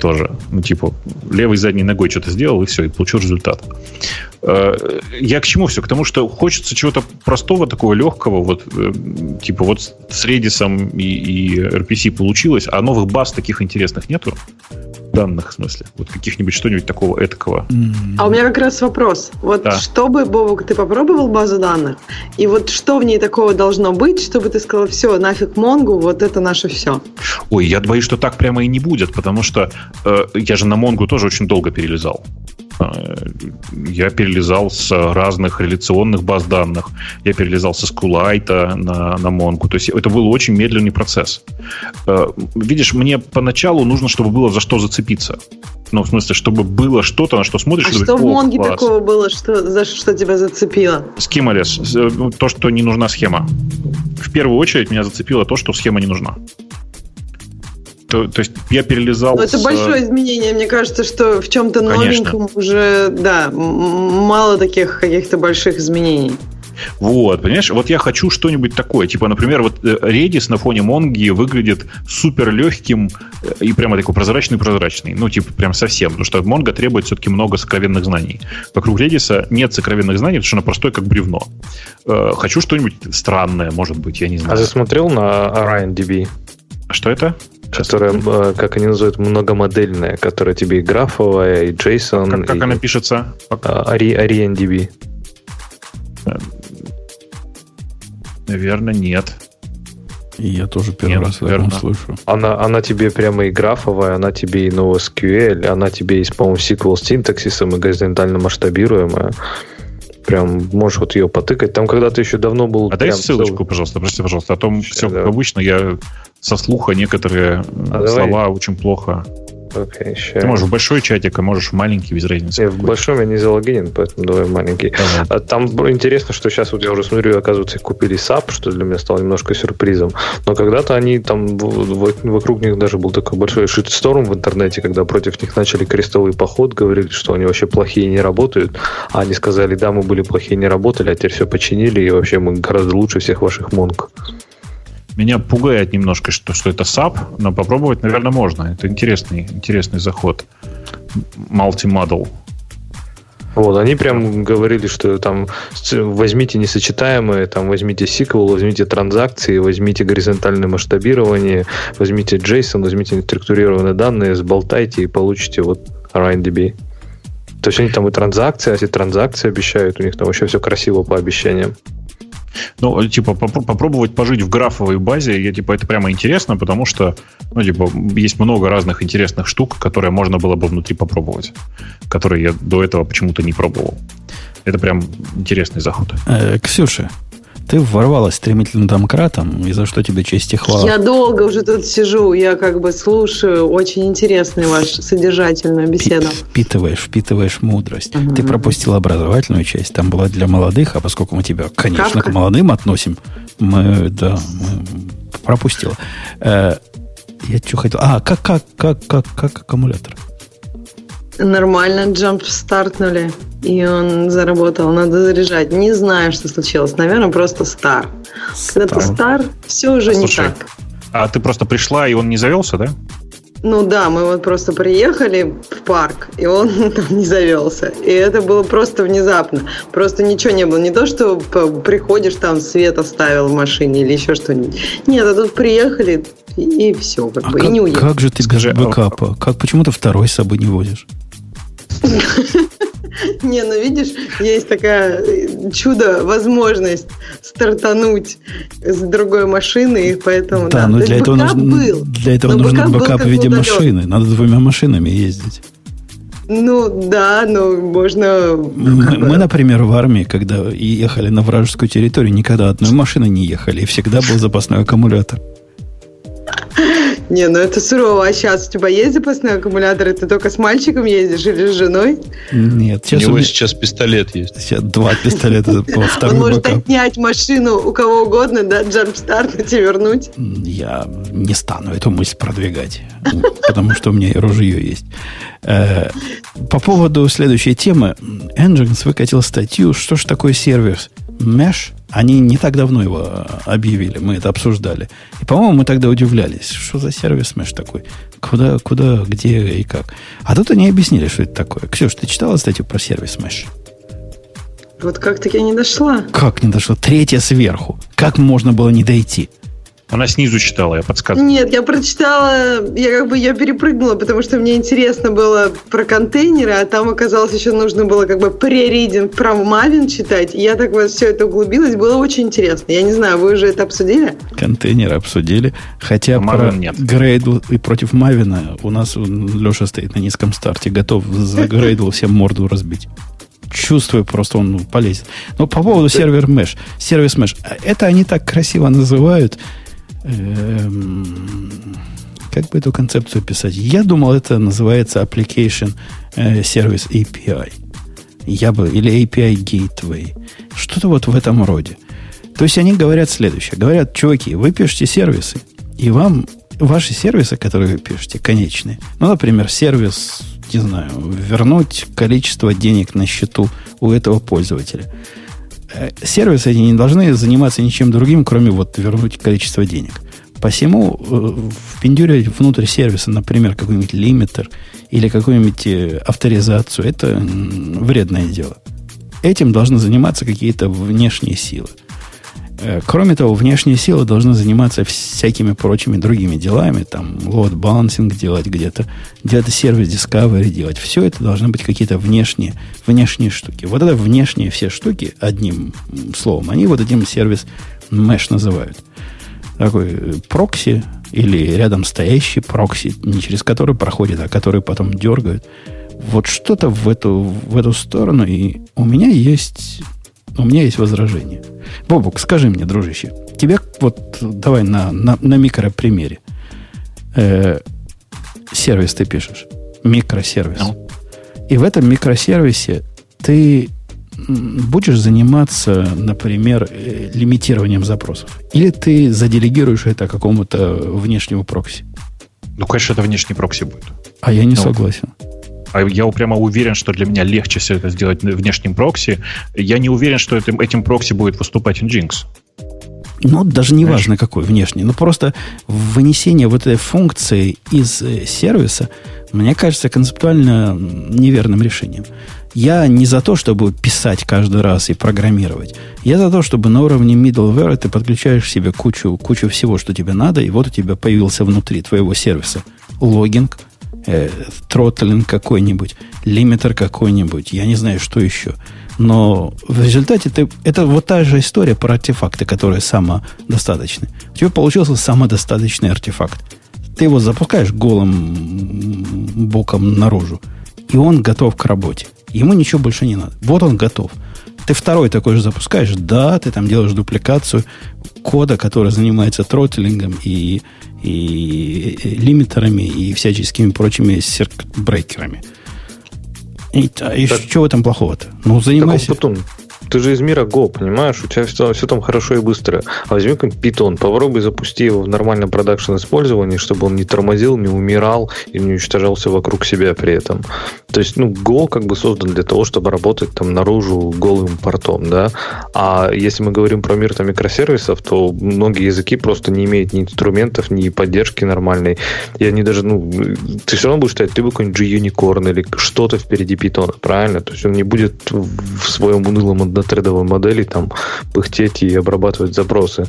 тоже. Ну, типа, левой задней ногой что-то сделал, и все, и получил результат. Э, я к чему все? К тому, что хочется чего-то простого, такого легкого, вот, э, типа, вот с Redis и, и RPC получилось, а новых баз таких интересных нету данных, в смысле? Вот каких-нибудь что-нибудь такого этакого. А у меня как раз вопрос. Вот да. чтобы, Бобок, ты попробовал базу данных? И вот что в ней такого должно быть, чтобы ты сказал, все, нафиг Монгу, вот это наше все? Ой, я боюсь, что так прямо и не будет, потому что э, я же на Монгу тоже очень долго перелезал. Э, я перелезал с разных реляционных баз данных. Я перелезал со SQLite на, на Mongo. То есть это был очень медленный процесс. Э, видишь, мне поначалу нужно, чтобы было за что зацепиться. Ну, в смысле, чтобы было что-то, на что смотришь. А что в Монге такого было, что, за что тебя зацепило? Schemaless. Э, то, что не нужна схема. В первую очередь меня зацепило то, что схема не нужна. То, то есть я перелезал. Но это с... большое изменение. Мне кажется, что в чем-то новеньком уже, да, мало таких каких-то больших изменений. Вот, понимаешь, вот я хочу что-нибудь такое. Типа, например, вот э, Redis на фоне Монги выглядит супер легким э, и прямо такой прозрачный-прозрачный. Ну, типа, прям совсем. Потому что Монго требует все-таки много сокровенных знаний. Вокруг Redis нет сокровенных знаний, потому что она простой, как бревно. Э, хочу что-нибудь странное, может быть, я не знаю. А ты смотрел на RyanDB? А что это? Которая, э, как они называют, многомодельная, которая тебе и графовая, и JSON. Как, как и, она пишется? AriaNDB. Наверное, нет. И я тоже первый нет, раз наверное. слышу. Она, она тебе прямо и графовая, она тебе и NoSQL, она тебе и по-моему, SQL с синтаксисом и горизонтально масштабируемая. Прям можешь вот ее потыкать. Там когда-то еще давно был... А дай ссылочку, целый... пожалуйста, прости, пожалуйста. А то все, да. как обычно, я со слуха некоторые а слова давай. очень плохо Okay, Ты можешь в большой чатик, а можешь в маленький, без разницы. Я в большом я не залогинен, поэтому давай маленький. А там интересно, что сейчас вот я уже смотрю, оказывается, их купили SAP, что для меня стало немножко сюрпризом. Но когда-то они там, вокруг них даже был такой большой шитсторм в интернете, когда против них начали крестовый поход, говорили, что они вообще плохие не работают. А они сказали, да, мы были плохие, не работали, а теперь все починили, и вообще мы гораздо лучше всех ваших монг. Меня пугает немножко, что, что это SAP, но попробовать, наверное, можно. Это интересный, интересный заход. Multi-model. Вот, они прям говорили, что там возьмите несочетаемые, там возьмите SQL, возьмите транзакции, возьмите горизонтальное масштабирование, возьмите JSON, возьмите структурированные данные, сболтайте и получите вот RyanDB. То есть они там и транзакции, а эти транзакции обещают, у них там вообще все красиво по обещаниям. Ну, типа, поп- попробовать пожить в графовой базе, я, типа, это прямо интересно, потому что, ну, типа, есть много разных интересных штук, которые можно было бы внутри попробовать, которые я до этого почему-то не пробовал. Это прям интересный заход. Э, Ксюша, ты ворвалась стремительным домкратом, и за что тебе честь и хвала. Я долго уже тут сижу, я как бы слушаю. Очень интересная ваша содержательная беседа. Впитываешь, впитываешь мудрость. Угу. Ты пропустила образовательную часть, там была для молодых, а поскольку мы тебя, конечно, Кавка? к молодым относим, мы, да, мы пропустила. Э, я что хотел? А, как, как, как, как, как аккумулятор? Нормально джамп стартнули, и он заработал. Надо заряжать. Не знаю, что случилось. Наверное, просто стар. Когда ты стар, все уже Слушай, не так. А ты просто пришла, и он не завелся, да? Ну да, мы вот просто приехали в парк, и он там не завелся. И это было просто внезапно. Просто ничего не было. Не то, что приходишь, там свет оставил в машине или еще что-нибудь. Нет, а тут приехали, и, и все, как а бы, как, и не уехали. Как же ты Скажи, без а бэкапа? Как, почему ты второй с собой не возишь? Не, ну видишь, есть такая э, чудо, возможность стартануть с другой машины, и поэтому... Да, да. но для этого, нужно, был, для этого нужен бэкап в виде машины. Надо двумя машинами ездить. Ну да, но можно... Мы, мы, например, в армии, когда ехали на вражескую территорию, никогда одной машины не ехали, и всегда был запасной аккумулятор. Не, ну это сурово. А сейчас у тебя есть запасной аккумулятор, и ты только с мальчиком ездишь или с женой? Нет. Сейчас у него у меня... сейчас пистолет есть. Сейчас два пистолета по второму Он может отнять машину у кого угодно, да, джампстартнуть и вернуть. Я не стану эту мысль продвигать, потому что у меня и ружье есть. Э, по поводу следующей темы. Nginx выкатил статью, что ж такое сервис Mesh – они не так давно его объявили, мы это обсуждали. И, по-моему, мы тогда удивлялись, что за сервис Mesh такой? Куда, куда, где и как? А тут они объяснили, что это такое. Ксюш, ты читала статью про сервис Mesh? Вот как-то я не дошла. Как не дошла? Третья сверху. Как можно было не дойти? Она снизу читала, я подсказываю. Нет, я прочитала, я как бы я перепрыгнула, потому что мне интересно было про контейнеры, а там оказалось еще нужно было как бы преридинг про Maven читать. я так вот все это углубилась, было очень интересно. Я не знаю, вы уже это обсудили? Контейнеры обсудили, хотя а про нет. Грейдл и против Мавина у нас Леша стоит на низком старте, готов за Грейдл всем морду разбить чувствую, просто он полезет. Но по поводу сервер Mesh, сервис Mesh, это они так красиво называют. Эм, как бы эту концепцию писать? Я думал, это называется Application э, Service API. Я бы, или API Gateway. Что-то вот в этом роде. То есть они говорят следующее. Говорят, чуваки, вы пишете сервисы, и вам ваши сервисы, которые вы пишете, конечные, ну, например, сервис, не знаю, вернуть количество денег на счету у этого пользователя – сервисы эти не должны заниматься ничем другим, кроме вот вернуть количество денег. Посему э, впендюрить внутрь сервиса, например, какой-нибудь лимитер или какую-нибудь э, авторизацию, это вредное дело. Этим должны заниматься какие-то внешние силы. Э, кроме того, внешние силы должны заниматься всякими прочими другими делами, там, load balancing делать где-то, где-то сервис discovery делать. Все это должны быть какие-то внешние, внешние штуки. Вот это внешние все штуки, одним словом, они вот этим сервис mesh называют. Такой э, прокси или рядом стоящий прокси, не через который проходит, а который потом дергают. Вот что-то в эту, в эту сторону. И у меня есть у меня есть возражение. Бобук, скажи мне, дружище, тебе вот давай на, на, на микропримере. Э, сервис ты пишешь. Микросервис. Ну. И в этом микросервисе ты будешь заниматься, например, э, лимитированием запросов? Или ты заделегируешь это какому-то внешнему прокси? Ну, конечно, это внешний прокси будет. А я не ну, согласен. А я прямо уверен, что для меня легче все это сделать внешним прокси. Я не уверен, что этим, этим прокси будет выступать Nginx. Ну, даже не важно, какой внешний. Ну, просто вынесение вот этой функции из э, сервиса, мне кажется, концептуально неверным решением. Я не за то, чтобы писать каждый раз и программировать. Я за то, чтобы на уровне middleware ты подключаешь себе кучу, кучу всего, что тебе надо, и вот у тебя появился внутри твоего сервиса логинг – э, тротлинг какой-нибудь, лимитер какой-нибудь, я не знаю, что еще. Но в результате ты, это вот та же история про артефакты, которые самодостаточны. У тебя получился самодостаточный артефакт. Ты его запускаешь голым боком наружу, и он готов к работе. Ему ничего больше не надо. Вот он готов. Ты второй такой же запускаешь, да, ты там делаешь дупликацию кода, который занимается тротлингом и и лимитерами, и всяческими прочими серкбрейкерами. И, а и так, в этом плохого-то? Ну, занимайся... Потом, ты же из мира Go, понимаешь? У тебя все, все там хорошо и быстро. А возьми питон, попробуй запусти его в нормальном продакшн использовании, чтобы он не тормозил, не умирал и не уничтожался вокруг себя при этом. То есть, ну, Go как бы создан для того, чтобы работать там наружу голым портом, да. А если мы говорим про мир там микросервисов, то многие языки просто не имеют ни инструментов, ни поддержки нормальной. И они даже, ну, ты все равно будешь считать, ты бы какой-нибудь G-Unicorn или что-то впереди питона, правильно? То есть он не будет в своем унылом однотредовой модели там пыхтеть и обрабатывать запросы.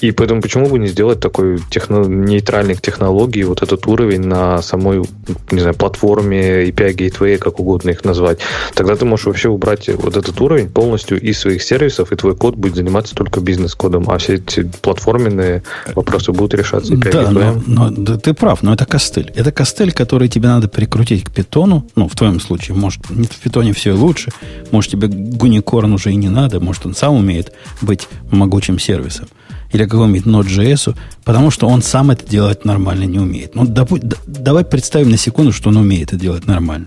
И поэтому почему бы не сделать такой техно, нейтральный к технологии вот этот уровень на самой, не знаю, платформе, API Gateway, как угодно их назвать. Тогда ты можешь вообще убрать вот этот уровень полностью из своих сервисов, и твой код будет заниматься только бизнес-кодом, а все эти платформенные вопросы будут решаться API да, Gateway. Но, но, да, ты прав, но это костыль. Это костыль, который тебе надо прикрутить к питону, ну, в твоем случае, может, нет, в питоне все лучше, может, тебе гуникорн уже и не надо, может, он сам умеет быть могучим сервисом или какому-нибудь Node.js, потому что он сам это делать нормально не умеет. Ну, допу- давай представим на секунду, что он умеет это делать нормально.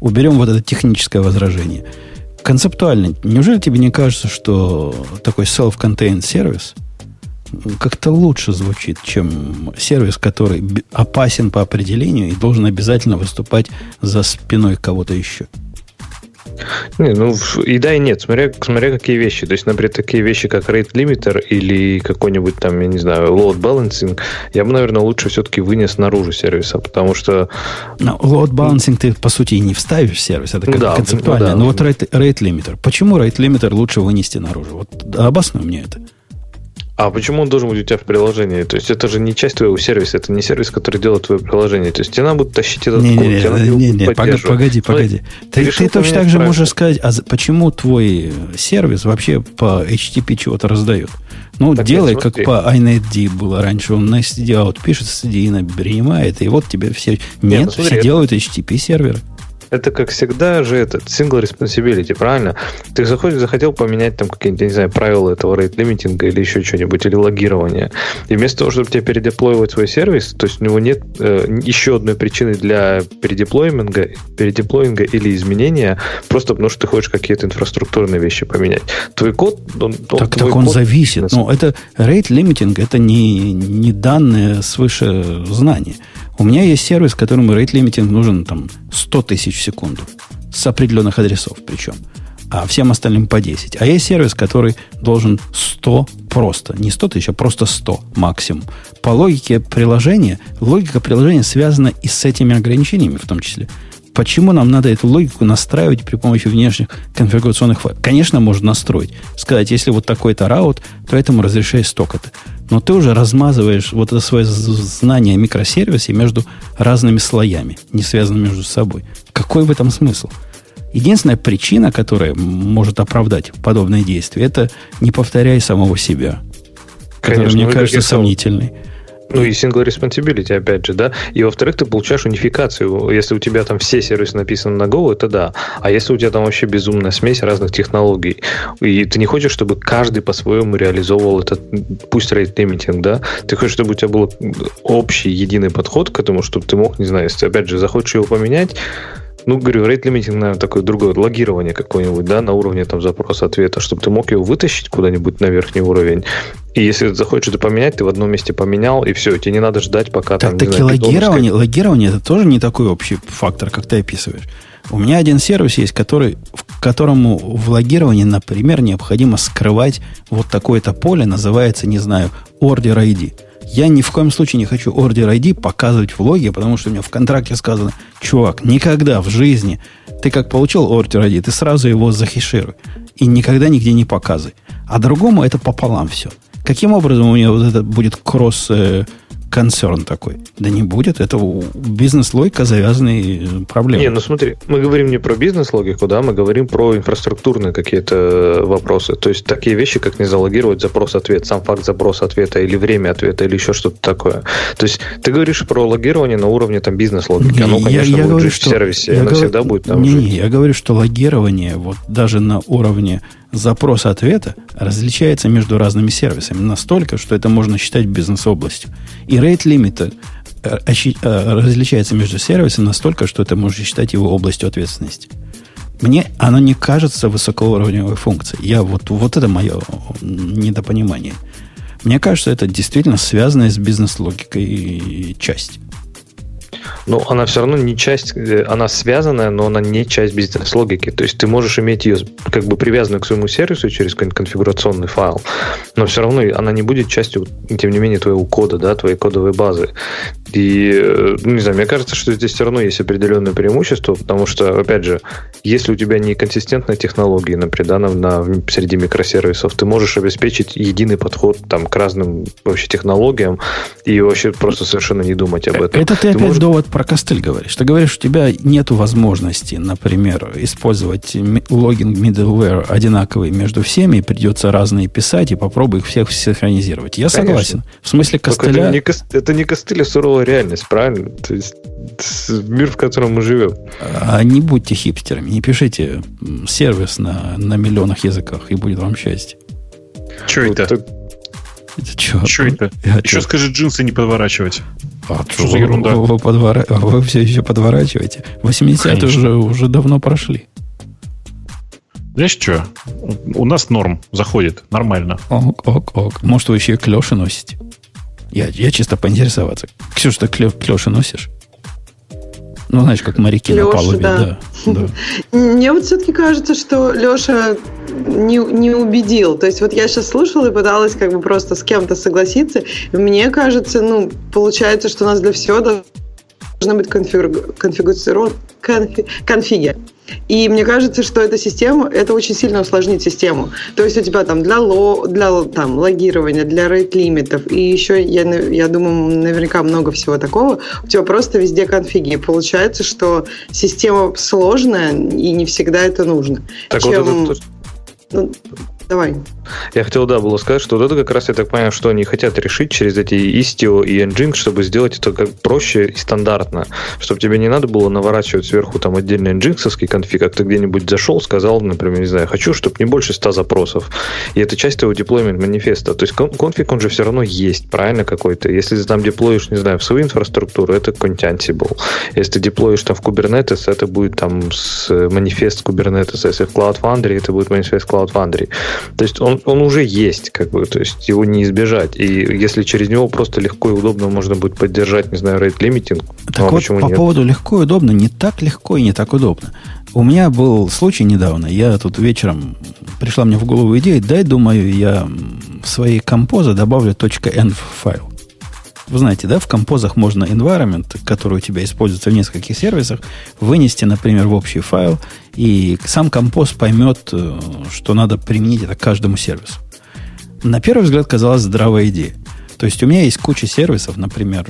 Уберем вот это техническое возражение. Концептуально, неужели тебе не кажется, что такой self-contained сервис как-то лучше звучит, чем сервис, который опасен по определению и должен обязательно выступать за спиной кого-то еще? Не, ну, и да, и нет, смотря, смотря какие вещи. То есть, например, такие вещи, как rate limiter или какой-нибудь там, я не знаю, load balancing, я бы, наверное, лучше все-таки вынес наружу сервиса, потому что... Но load balancing ты, по сути, и не вставишь в сервис, это как да, концептуально. Да. Но вот rate, rate limiter. Почему rate limiter лучше вынести наружу? Вот обоснуй мне это. А почему он должен быть у тебя в приложении? То есть это же не часть твоего сервиса, это не сервис, который делает твое приложение. То есть тебе надо будет тащить этот не, код. Не, не, не, не, погоди, погоди, погоди. Ты, ты точно так же можешь сказать, а почему твой сервис вообще по HTTP чего-то раздает? Ну, так делай, как по iNetD было раньше. Он на SSD out пишет, SSD принимает, и вот тебе все... Нет, Нет ну, смотри, все это... делают HTTP серверы это, как всегда же, этот single responsibility, правильно? Ты заходишь, захотел поменять там какие-нибудь, не знаю, правила этого rate лимитинга или еще что-нибудь, или логирования. И вместо того, чтобы тебе передеплоивать свой сервис, то есть у него нет э, еще одной причины для передеплоинга, передеплоинга или изменения, просто потому что ты хочешь какие-то инфраструктурные вещи поменять. Твой код, он, он так, так он код, зависит. Ну, это rate limiting, это не, не данные свыше знания. У меня есть сервис, которому rate limiting нужен там 100 тысяч в секунду. С определенных адресов причем. А всем остальным по 10. А есть сервис, который должен 100 просто. Не 100 тысяч, а просто 100 максимум. По логике приложения, логика приложения связана и с этими ограничениями в том числе. Почему нам надо эту логику настраивать при помощи внешних конфигурационных файлов? Конечно, можно настроить. Сказать, если вот такой-то раут, то этому разрешай столько-то. Но ты уже размазываешь вот это свое знание о микросервисе между разными слоями, не связанными между собой. Какой в этом смысл? Единственная причина, которая может оправдать подобные действия, это не повторяй самого себя. Конечно, который, мне кажется, сомнительный. Ну и single responsibility, опять же, да. И во-вторых, ты получаешь унификацию. Если у тебя там все сервисы написаны на Go, это да. А если у тебя там вообще безумная смесь разных технологий, и ты не хочешь, чтобы каждый по-своему реализовывал этот, пусть rate limiting, да, ты хочешь, чтобы у тебя был общий, единый подход к этому, чтобы ты мог, не знаю, если, опять же, захочешь его поменять, ну, говорю, rate limiting, наверное, такое другое, логирование какое-нибудь, да, на уровне там запроса-ответа, чтобы ты мог его вытащить куда-нибудь на верхний уровень. И если ты захочешь это поменять, ты в одном месте поменял, и все, тебе не надо ждать, пока так, там... Так, знаю, логирование, логирование это тоже не такой общий фактор, как ты описываешь. У меня один сервис есть, который, в которому в логировании, например, необходимо скрывать вот такое-то поле, называется, не знаю, order ID. Я ни в коем случае не хочу order ID показывать в логе, потому что у меня в контракте сказано, чувак, никогда в жизни ты как получил order ID, ты сразу его захешируй. И никогда нигде не показывай. А другому это пополам все. Каким образом у меня вот это будет кросс э, концерн такой. Да не будет. Это бизнес-логика завязанные проблемы. Не, ну смотри, мы говорим не про бизнес-логику, да, мы говорим про инфраструктурные какие-то вопросы. То есть такие вещи, как не залогировать запрос-ответ, сам факт запроса-ответа или время ответа или еще что-то такое. То есть ты говоришь про логирование на уровне там бизнес-логики. Оно, конечно, я, я будет говорю, жить что, в сервисе, оно говорю, всегда будет там не, жить. Не, я говорю, что логирование вот даже на уровне запрос-ответа различается между разными сервисами настолько, что это можно считать бизнес-областью. И rate limiter э, э, различается между сервисами настолько, что это можно считать его областью ответственности. Мне оно не кажется высокоуровневой функцией. Я вот, вот это мое недопонимание. Мне кажется, это действительно связанная с бизнес-логикой часть. Ну, она все равно не часть, э, она связанная, но она не часть бизнес-логики. То есть ты можешь иметь ее как бы привязанную к своему сервису через какой-нибудь конфигурационный файл, но все равно она не будет частью, тем не менее, твоего кода, да, твоей кодовой базы. И, ну, не знаю, мне кажется, что здесь все равно есть определенное преимущество, потому что, опять же, если у тебя не консистентная технология, например, да, на, на, среди микросервисов, ты можешь обеспечить единый подход там, к разным вообще технологиям и вообще просто совершенно не думать об этом. Это ты, ты опять можешь... довод про костыль говоришь. Ты говоришь, у тебя нет возможности, например, использовать логин middleware одинаковый между всеми, и придется разные писать, и попробуй их всех синхронизировать. Я Конечно. согласен. В смысле костыля... Это не, кост... это не костыль, а суровая реальность, правильно? То есть мир, в котором мы живем. А не будьте хипстерами, не пишите сервис на, на миллионах языках, и будет вам счастье. Что это? это? Что? Что это? Еще что? скажи джинсы не подворачивать. А что за ерунда? Вы, подвора... вы все еще подворачиваете? 80-е уже, уже давно прошли. Знаешь что? У нас норм заходит. Нормально. Ок, ок, ок. Может, вы еще и клеши носите? Я, я чисто поинтересоваться. Ксюша, ты клё, клеши носишь? Ну, знаешь, как моряки Леша, на палубе, да. да, да. Мне вот все-таки кажется, что Леша не, не убедил. То есть вот я сейчас слушала и пыталась как бы просто с кем-то согласиться. И мне кажется, ну, получается, что у нас для всего должна быть конфиг... конфигурация конфи... конфиги. И мне кажется, что эта система, это очень сильно усложнит систему. То есть у тебя там для, ло, для там, логирования, для рейт-лимитов, и еще, я, я думаю, наверняка много всего такого, у тебя просто везде конфиги. И получается, что система сложная, и не всегда это нужно. Так Чем... вот это... Ну, Давай. Я хотел, да, было сказать, что вот это как раз, я так понимаю, что они хотят решить через эти Istio и Nginx, чтобы сделать это как проще и стандартно, чтобы тебе не надо было наворачивать сверху там отдельный nginx конфиг, как ты где-нибудь зашел, сказал, например, не знаю, хочу, чтобы не больше 100 запросов. И это часть твоего деплоймент манифеста. То есть конфиг, он же все равно есть, правильно, какой-то. Если ты там деплоишь, не знаю, в свою инфраструктуру, это какой-нибудь. Если ты деплоишь там в Kubernetes, это будет там с манифест Kubernetes. Если в Cloud Foundry, это будет манифест Cloud Foundry. То есть он, он уже есть, как бы, то есть его не избежать. И если через него просто легко и удобно можно будет поддержать, не знаю, rate limiting, так ну, а вот по нет? поводу легко и удобно, не так легко и не так удобно. У меня был случай недавно, я тут вечером, пришла мне в голову идея, дай, думаю, я в свои композы добавлю .env файл. Вы знаете, да, в композах можно environment, который у тебя используется в нескольких сервисах, вынести, например, в общий файл, и сам композ поймет, э, что надо применить это каждому сервису. На первый взгляд казалась здравая идея. То есть у меня есть куча сервисов, например,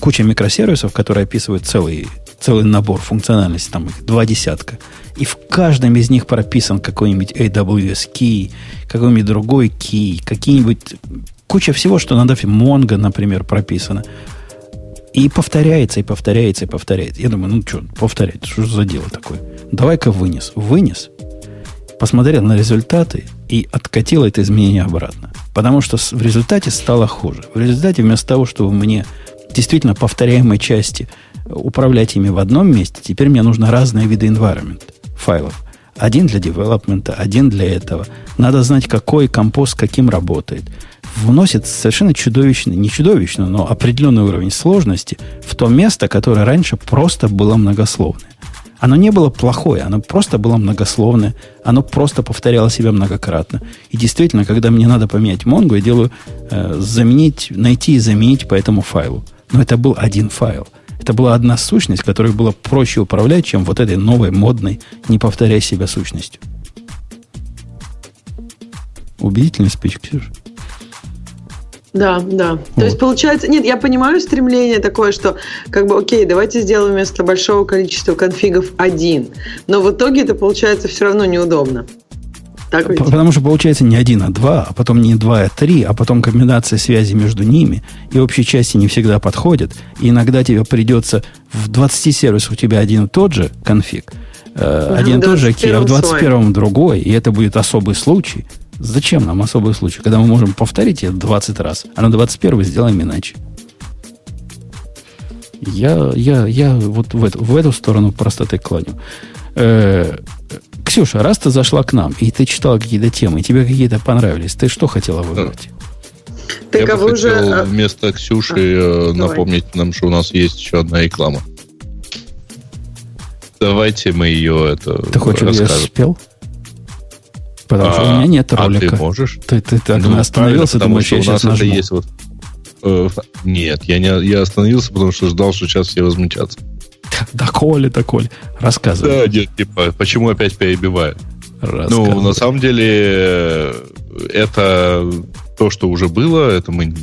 куча микросервисов, которые описывают целый, целый набор функциональностей, там их два десятка. И в каждом из них прописан какой-нибудь AWS key, какой-нибудь другой key, какие-нибудь куча всего, что на Дафе Mongo, например, прописано. И повторяется, и повторяется, и повторяется. Я думаю, ну что, повторять, что за дело такое? Давай-ка вынес. Вынес, посмотрел на результаты и откатил это изменение обратно. Потому что в результате стало хуже. В результате вместо того, чтобы мне действительно повторяемые части управлять ими в одном месте, теперь мне нужно разные виды environment файлов. Один для девелопмента, один для этого. Надо знать, какой компост каким работает вносит совершенно чудовищный, не чудовищный, но определенный уровень сложности в то место, которое раньше просто было многословное. Оно не было плохое, оно просто было многословное, оно просто повторяло себя многократно. И действительно, когда мне надо поменять Mongo, я делаю э, заменить, найти и заменить по этому файлу. Но это был один файл. Это была одна сущность, которой было проще управлять, чем вот этой новой, модной, не повторяя себя сущностью. Убедительный спич, Ксюша. Да, да. Вот. То есть получается, нет, я понимаю стремление такое, что как бы, окей, давайте сделаем вместо большого количества конфигов один, но в итоге это получается все равно неудобно. Так ведь? Потому что получается не один, а два, а потом не два, а три, а потом комбинация связи между ними, и общей части не всегда подходит. И иногда тебе придется в 20 сервисах у тебя один и тот же конфиг, э, один и тот же кей, а в 21 другой, и это будет особый случай. Зачем нам особый случай, когда мы можем повторить это 20 раз, а на 21 сделаем иначе? Я, я, я вот в эту, в эту сторону простоты клоню. Э, Ксюша, раз ты зашла к нам, и ты читала какие-то темы, и тебе какие-то понравились, ты что хотела выбрать? Так, Я а бы хотел уже... вместо Ксюши а, напомнить давай. нам, что у нас есть еще одна реклама. Давайте мы ее это Ты хочешь, расскажем. я спел? Потому а, что у меня нет ролика. А ты можешь? Ты, ты так ну, остановился, думаешь, я сейчас нажму. есть вот... Э, нет, я, не, я остановился, потому что ждал, что сейчас все возмутятся. Да, Коля, да, Коля. Рассказывай. Да, нет, типа, почему опять перебиваю? Ну, на самом деле, это то, что уже было, это мы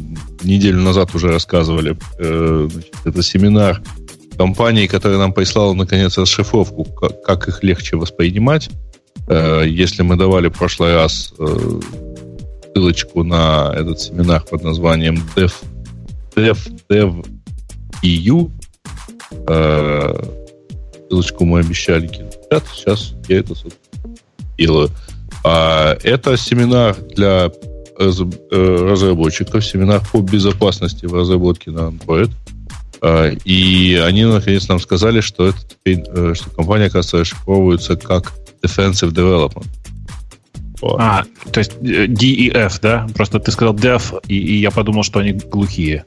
неделю назад уже рассказывали. Э, это семинар компании, которая нам прислала, наконец, расшифровку, как их легче воспринимать. Э, если мы давали в прошлый раз э, ссылочку на этот семинар под названием Dev, Dev, Dev EU, ссылочку мы обещали кинуть. Сейчас я это делаю. А это семинар для Э, разработчиков, семинар по безопасности в разработке на Android. И они наконец нам сказали, что, это э, что компания, оказывается, расшифровывается как Defensive Development. Вот. А, то есть э, DEF, да? Просто ты сказал Dev, и, и я подумал, что они глухие.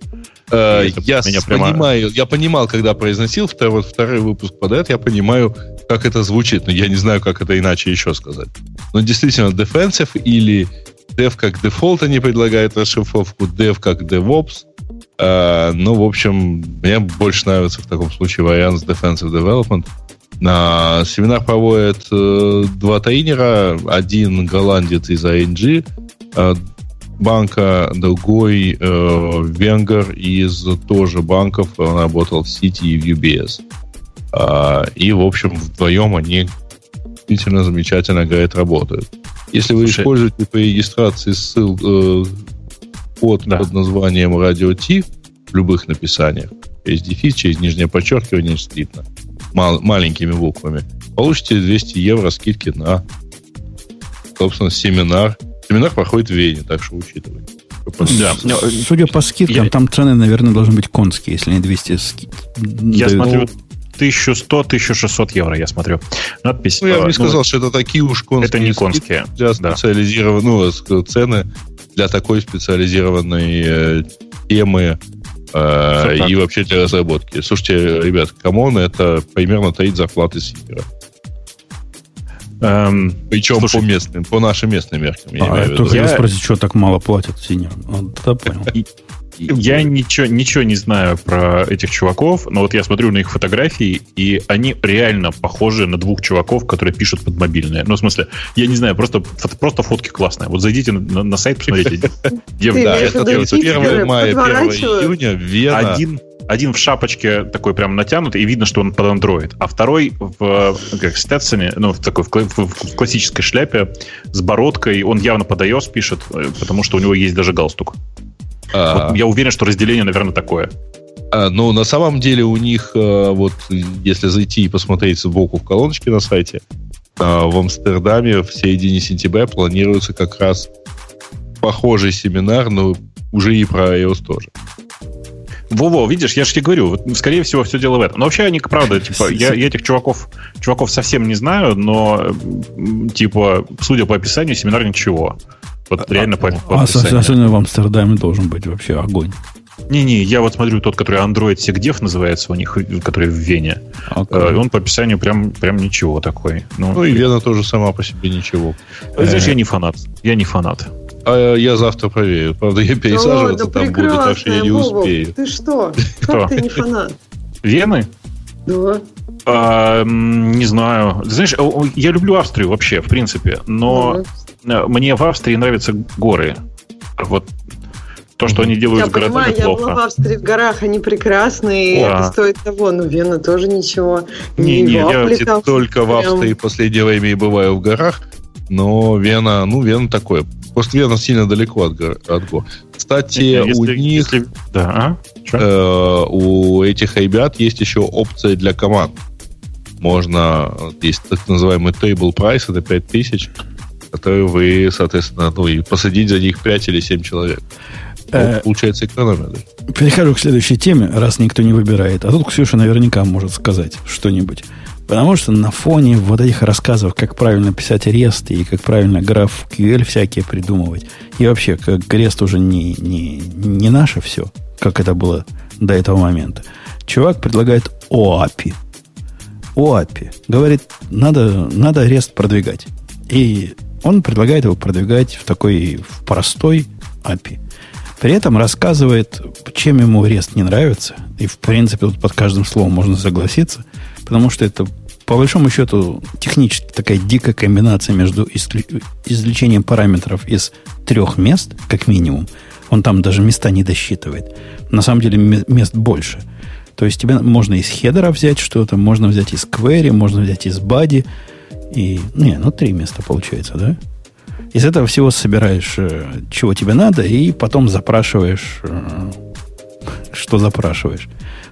Э, я прямо... понимаю, я понимал, когда произносил второй, второй выпуск подряд, я понимаю, как это звучит, но я не знаю, как это иначе еще сказать. Но действительно, defensive или Dev как дефолт они предлагают расшифровку, Dev как DevOps. Uh, ну, в общем, мне больше нравится в таком случае вариант с Defensive Development. На семинар проводят uh, два тренера. Один голландец из ING э, банка, другой uh, венгер из тоже банков. Он работал в City и в UBS. Uh, и, в общем, вдвоем они действительно замечательно, говорит, работают. Если вы Слушай, используете по регистрации ссыл, э, код да. под названием Radio T в любых написаниях, через дефис, через нижнее подчеркивание, слитно, мал, маленькими буквами, получите 200 евро скидки на, собственно, семинар. Семинар проходит в Вене, так что учитывайте. Да. Судя по скидкам, я... там цены, наверное, должны быть конские, если не 200 скид. Я дают. смотрю, 1100-1600 евро, я смотрю. Надпись. Ну, я бы не ну, сказал, что это такие уж конские. Это не конские. Для специализированной, ну, цены для такой специализированной э, темы э, и вообще для разработки. Слушайте, ребят, come on, это примерно треть зарплаты сеньора. Эм, Причем слушай, по местным, по нашим местным меркам. Я а, я только я... спросить, что так мало платят. Вот, да, понял. Я ничего, ничего не знаю про этих чуваков, но вот я смотрю на их фотографии, и они реально похожи на двух чуваков, которые пишут под мобильные. Ну, в смысле, я не знаю, просто, просто фотки классные. Вот зайдите на, на сайт, посмотрите. Да, это 1 мая, 1 июня, Вена. Один один в шапочке такой прям натянутый, и видно, что он под Android, а второй в как, Стетсоне, ну, в такой в, в классической шляпе с бородкой, он явно под iOS пишет, э, потому что у него есть даже галстук. А, вот я уверен, что разделение, наверное, такое. А, ну, на самом деле у них, а, вот если зайти и посмотреть сбоку в колоночке на сайте, а, в Амстердаме в середине сентября планируется как раз похожий семинар, но уже и про iOS тоже. Во-во, видишь, я же тебе говорю, вот, скорее всего, все дело в этом. Но вообще они, правда, типа, я, я этих чуваков, чуваков совсем не знаю, но, типа, судя по описанию, семинар ничего. Вот а, реально по, по а особенно в Амстердаме должен быть вообще огонь. Не-не, я вот смотрю тот, который Android Segdev называется у них, который в Вене. Okay. Э, он по описанию прям, прям ничего такой. Ну, ну и Вена тоже сама по себе ничего. Знаешь, я не фанат. Я не фанат. А я завтра проверю. Правда, я пересаживаться да, там буду, так что я не успею. Ты что? Как ты не фанат? Вены? Да. А, не знаю. Знаешь, я люблю Австрию вообще, в принципе, но Э, мне в Австрии нравятся горы. Вот то, что они делают я с городами, понимаю, плохо. Я была в Австрии в горах, они прекрасные, О, это стоит того. Ну, Вена тоже ничего. Не, не, я только в Австрии последнее время и бываю в горах, но Вена, ну, Вена такое. Просто Вена сильно далеко от, гор, от гор. Кстати, если, у них, если, да, а? э, у этих ребят есть еще опция для команд. Можно, есть так называемый table price, это 5000, которые вы, соответственно, ну и посадить за них 5 или 7 человек. Ну, э, получается экономия. Да? Перехожу к следующей теме, раз никто не выбирает. А тут Ксюша наверняка может сказать что-нибудь. Потому что на фоне вот этих рассказов, как правильно писать REST и как правильно граф QL всякие придумывать, и вообще, как REST уже не, не, не наше все, как это было до этого момента, чувак предлагает OAPI. OAPI. Говорит, надо, надо REST продвигать. И он предлагает его продвигать в такой в простой API. При этом рассказывает, чем ему REST не нравится. И, в принципе, тут под каждым словом можно согласиться. Потому что это, по большому счету, технически такая дикая комбинация между извлечением параметров из трех мест, как минимум. Он там даже места не досчитывает. На самом деле мест больше. То есть тебе можно из хедера взять что-то, можно взять из query, можно взять из body. И, не, ну, три места получается, да? Из этого всего собираешь, э, чего тебе надо, и потом запрашиваешь, э, что запрашиваешь.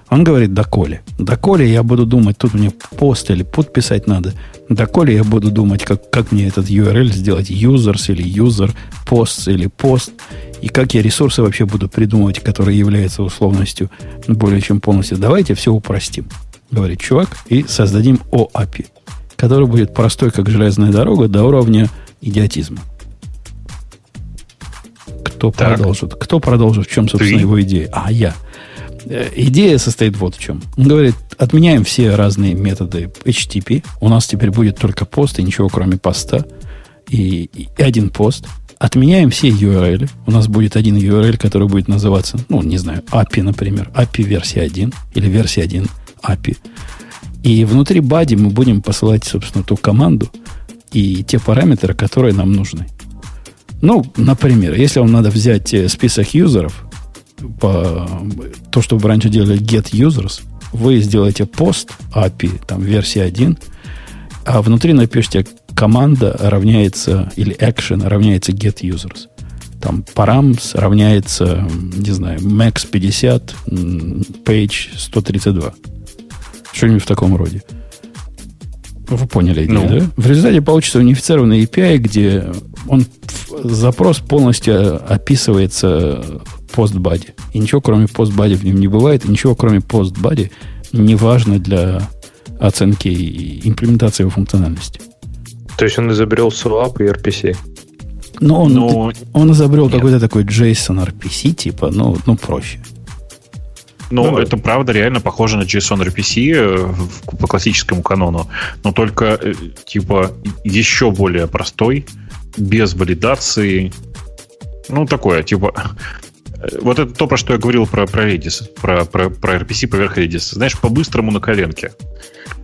Он говорит, доколе. Доколе я буду думать, тут мне пост или пут писать надо. Доколе я буду думать, как, как мне этот URL сделать, users или user, posts или пост, и как я ресурсы вообще буду придумывать, которые являются условностью более чем полностью. Давайте все упростим, говорит чувак, и создадим OAPI, который будет простой, как железная дорога, до уровня идиотизма. Кто так. продолжит? Кто продолжит? В чем, собственно, Ты? его идея? А, я. Э, идея состоит вот в чем. Он говорит, отменяем все разные методы HTTP. У нас теперь будет только пост и ничего, кроме поста. И, и один пост. Отменяем все URL. У нас будет один URL, который будет называться, ну, не знаю, API, например. API версия 1 или версия 1 API. И внутри бади мы будем посылать, собственно, ту команду и те параметры, которые нам нужны. Ну, например, если вам надо взять э, список юзеров, по, то, что вы раньше делали get users, вы сделаете пост API, там версия 1, а внутри напишите команда равняется, или action равняется get users. Там params равняется, не знаю, max 50, page 132. Что-нибудь в таком роде. Вы поняли идею, ну. да? В результате получится унифицированный API, где он запрос полностью описывается постбади. И ничего, кроме постбади в нем не бывает, и ничего, кроме постбади не важно для оценки и имплементации его функциональности. То есть он изобрел SWAP и RPC? Ну, он, Но... он изобрел какой-то такой JSON RPC, типа, ну, ну проще. Ну, ну, это правда реально похоже на JSON RPC э, по классическому канону, но только э, типа еще более простой, без валидации. Ну, такое, типа... Вот это то, про что я говорил про, про Redis, про, про, про RPC поверх Redis. Знаешь, по-быстрому на коленке.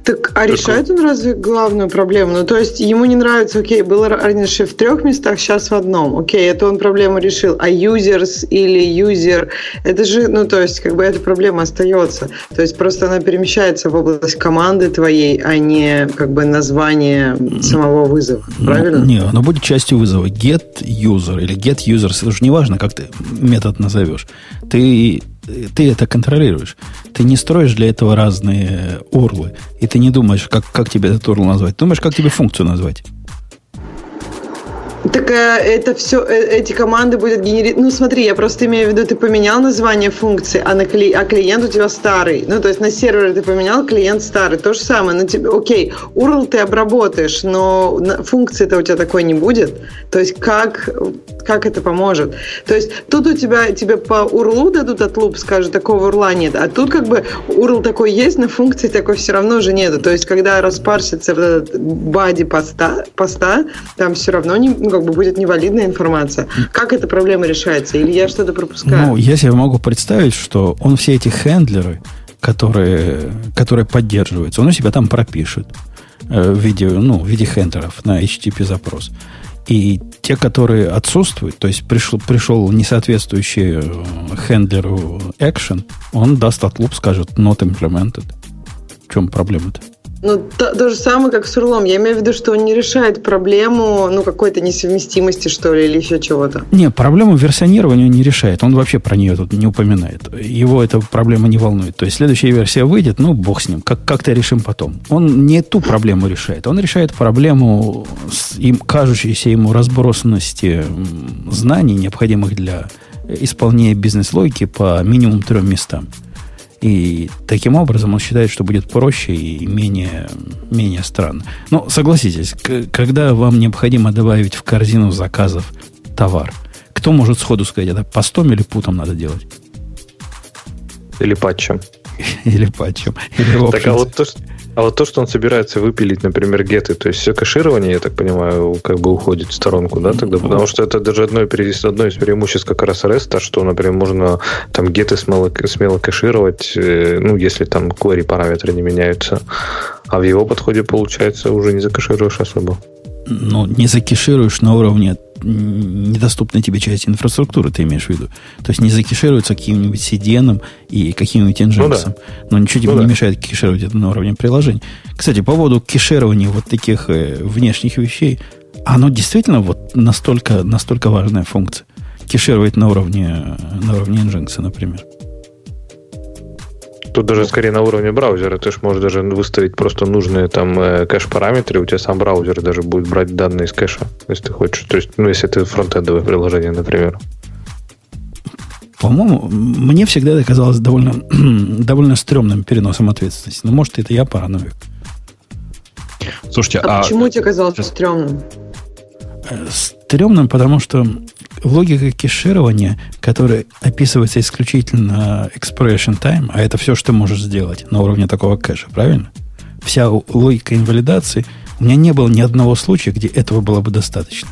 Так, а решает он разве главную проблему? Ну, то есть ему не нравится, окей, было раньше в трех местах, сейчас в одном. Окей, это он проблему решил. А users или user, это же, ну, то есть, как бы эта проблема остается. То есть просто она перемещается в область команды твоей, а не как бы название самого вызова. Ну, правильно? Ну, не, оно будет частью вызова. Get user или get users, это же не важно, как ты метод назовешь. Ты ты это контролируешь. Ты не строишь для этого разные орлы. И ты не думаешь, как, как тебе этот орл назвать. Думаешь, как тебе функцию назвать. Так э, это все, э, эти команды будут генерировать. Ну, смотри, я просто имею в виду, ты поменял название функции, а, на кли... а клиент у тебя старый. Ну, то есть на сервере ты поменял, клиент старый. То же самое. На тебе, окей, URL ты обработаешь, но функции-то у тебя такой не будет. То есть как, как это поможет? То есть тут у тебя тебе по URL дадут от луп, скажут, такого URL нет. А тут как бы URL такой есть, но функции такой все равно уже нету. То есть когда распарсится вот этот бади поста, поста там все равно не, как бы будет невалидная информация. Как эта проблема решается? Или я что-то пропускаю? Ну, я себе могу представить, что он все эти хендлеры, которые, которые поддерживаются, он у себя там пропишет э, в виде, ну, в виде хендлеров на HTTP запрос. И те, которые отсутствуют, то есть пришел, пришел несоответствующий э, хендлеру action, он даст отлуп, скажет not implemented. В чем проблема-то? Ну, то, то же самое, как с Урлом. Я имею в виду, что он не решает проблему, ну, какой-то несовместимости, что ли, или еще чего-то. Не, проблему версионирования он не решает. Он вообще про нее тут не упоминает. Его эта проблема не волнует. То есть следующая версия выйдет, ну, бог с ним. Как- как-то решим потом. Он не ту проблему решает. Он решает проблему с им, кажущейся ему разбросанности знаний, необходимых для исполнения бизнес-логики по минимум трем местам. И таким образом он считает, что будет проще и менее, менее странно. Но согласитесь, когда вам необходимо добавить в корзину заказов товар, кто может сходу сказать, это постом или путом надо делать? Или патчем. Или патчем. Или так, а вот то, что а вот то, что он собирается выпилить, например, геты, то есть все кэширование, я так понимаю, как бы уходит в сторонку, да, тогда? Потому что это даже одно, одно из преимуществ как раз REST, что, например, можно там геты смело, смело кэшировать, э, ну, если там query параметры не меняются. А в его подходе, получается, уже не закэшируешь особо. Ну, не закешируешь на уровне недоступной тебе части инфраструктуры, ты имеешь в виду. То есть не закешируется каким-нибудь CDN и каким-нибудь Nginx. Ну, да. Но ничего тебе ну, не да. мешает кешировать это на уровне приложений. Кстати, по поводу кеширования вот таких э, внешних вещей, оно действительно вот настолько, настолько важная функция. Кешировать на уровне, на уровне Nginx, например. Тут даже скорее на уровне браузера. Ты же можешь даже выставить просто нужные там э, кэш-параметры, у тебя сам браузер даже будет брать данные из кэша, если ты хочешь. То есть, ну, если это фронтендовое приложение, например. По-моему, мне всегда это казалось довольно, довольно стрёмным переносом ответственности. Но может, это я параноик. Слушайте, а, а почему тебе казалось стрёмным? Стрёмным, потому что логика кеширования, которая описывается исключительно expression time, а это все, что можешь сделать на уровне такого кэша, правильно? Вся логика инвалидации, у меня не было ни одного случая, где этого было бы достаточно.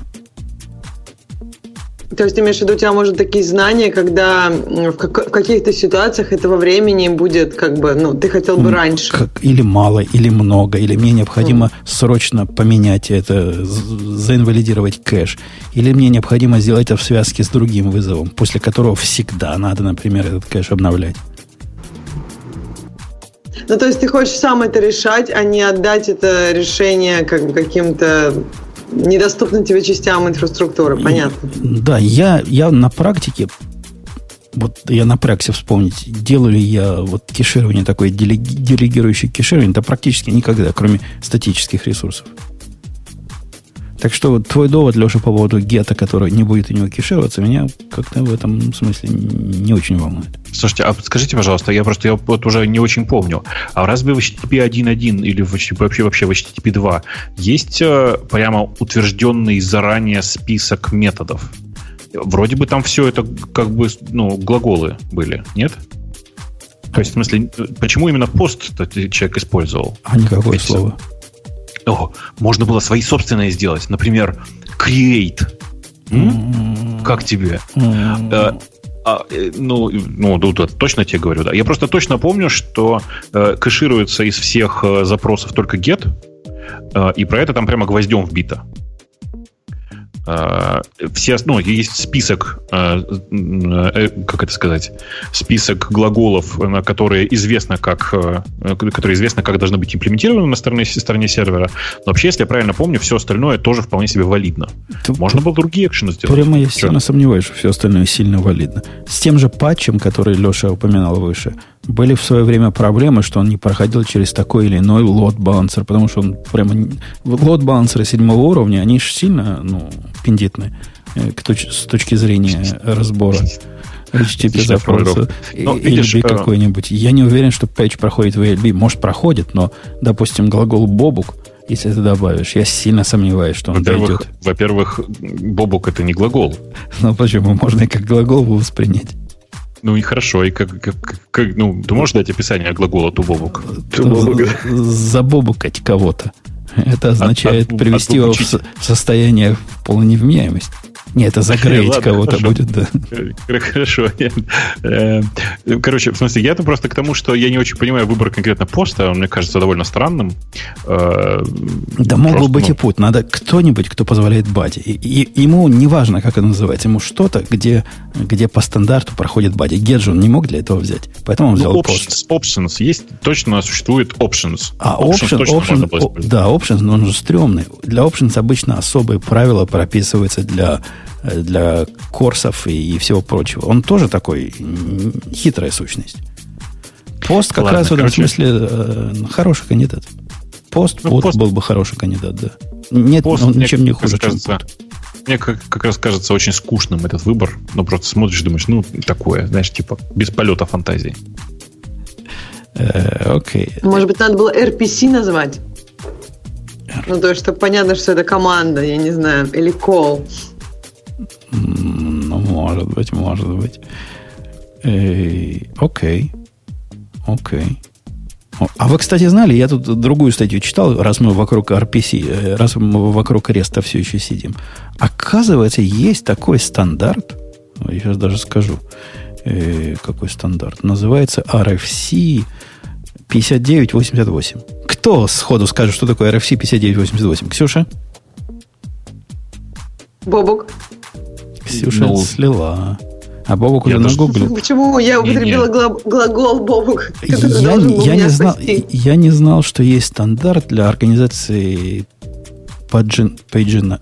То есть, ты имеешь в виду, у тебя, может, такие знания, когда в, как, в каких-то ситуациях этого времени будет, как бы, ну, ты хотел бы раньше. Как, или мало, или много, или мне необходимо mm. срочно поменять это, заинвалидировать кэш, или мне необходимо сделать это в связке с другим вызовом, после которого всегда надо, например, этот кэш обновлять. Ну, то есть ты хочешь сам это решать, а не отдать это решение как каким-то недоступным тебе частям инфраструктуры, понятно. Да, я, я на практике, вот я на практике вспомнить, делаю ли я вот кеширование такое, делегирующее кеширование, да практически никогда, кроме статических ресурсов. Так что вот твой довод, Леша, по поводу гета, который не будет у него кешироваться, меня как-то в этом смысле не очень волнует. Слушайте, а подскажите, пожалуйста, я просто я вот уже не очень помню. А разве в HTTP 1.1 или в HTTP, вообще, вообще в HTTP 2 есть э, прямо утвержденный заранее список методов? Вроде бы там все это как бы, ну, глаголы были, нет? То есть, в смысле, почему именно пост человек использовал? А никакое слово. О, можно было свои собственные сделать. Например, create. Mm-hmm. Как тебе? Mm-hmm. А, а, ну, ну, тут точно тебе говорю, да. Я просто точно помню, что э, кэшируется из всех э, запросов только get, э, и про это там прямо гвоздем вбито. Э, все, ну, есть список, э, э, как это сказать, список глаголов, которые известно как, которые известно как должны быть имплементированы на стороне, стороне сервера. Но вообще, если я правильно помню, все остальное тоже вполне себе валидно. Ты, Можно было другие экшены сделать. Прямо я сильно сомневаюсь, что все остальное сильно валидно. С тем же патчем, который Леша упоминал выше, были в свое время проблемы, что он не проходил через такой или иной лот балансер, потому что он прямо... Лот балансеры седьмого уровня, они же сильно, ну, пиндитны э, с точки зрения разбора HTTP запроса ну, видишь, LB э, какой-нибудь. Я не уверен, что патч проходит в LB. Может, проходит, но, допустим, глагол бобук, если ты добавишь, я сильно сомневаюсь, что он во-первых, дойдет. Во-первых, бобук это не глагол. Ну почему? Можно и как глагол воспринять. Ну и хорошо, и как, как, как ну, ты можешь дать описание глагола тубобук? Забобукать кого-то. Это означает от, привести от, его в, в состояние полной невменяемости. Не, это закрыть кого-то будет, да. Хорошо. Э, короче, в смысле, я-то просто к тому, что я не очень понимаю выбор конкретно поста, он мне кажется довольно странным. Э, да мог бы быть и ну, путь. Надо кто-нибудь, кто позволяет баде. И, ему не важно, как это называется, ему что-то, где, где по стандарту проходит баде. Геджи он не мог для этого взять, поэтому он взял ну, options. Есть, точно существует options. А options, options, да, options, но он же стрёмный. Для options обычно особые правила прописываются для Э, для курсов и, и всего прочего. Он тоже такой хитрая сущность. Пост как Ладно, раз в этом короче... смысле э, хороший кандидат. Пост, ну, пост был бы хороший кандидат, да. Нет, пост, он ничем не хуже, кажется, чем пост. Мне как, как раз кажется очень скучным этот выбор. Ну, просто смотришь, думаешь, ну, такое, знаешь, типа, без полета фантазии. Э, окей. Может быть, надо было RPC назвать? Ну, то чтобы понятно, что это команда, я не знаю, или call. Ну, может быть, может быть. Окей. Окей. А вы, кстати, знали, я тут другую статью читал, раз мы вокруг RPC, э, раз мы вокруг Реста все еще сидим. Оказывается, есть такой стандарт, я сейчас даже скажу, э, какой стандарт, называется RFC 5988. Кто сходу скажет, что такое RFC 5988? Ксюша? Бобук. Ксюша ну, слила. А Бобук уже нагуглил. Почему я употребила не, глагол Бобук? Я, я, не знал, я не знал, что есть стандарт для организации паджин, пейджина,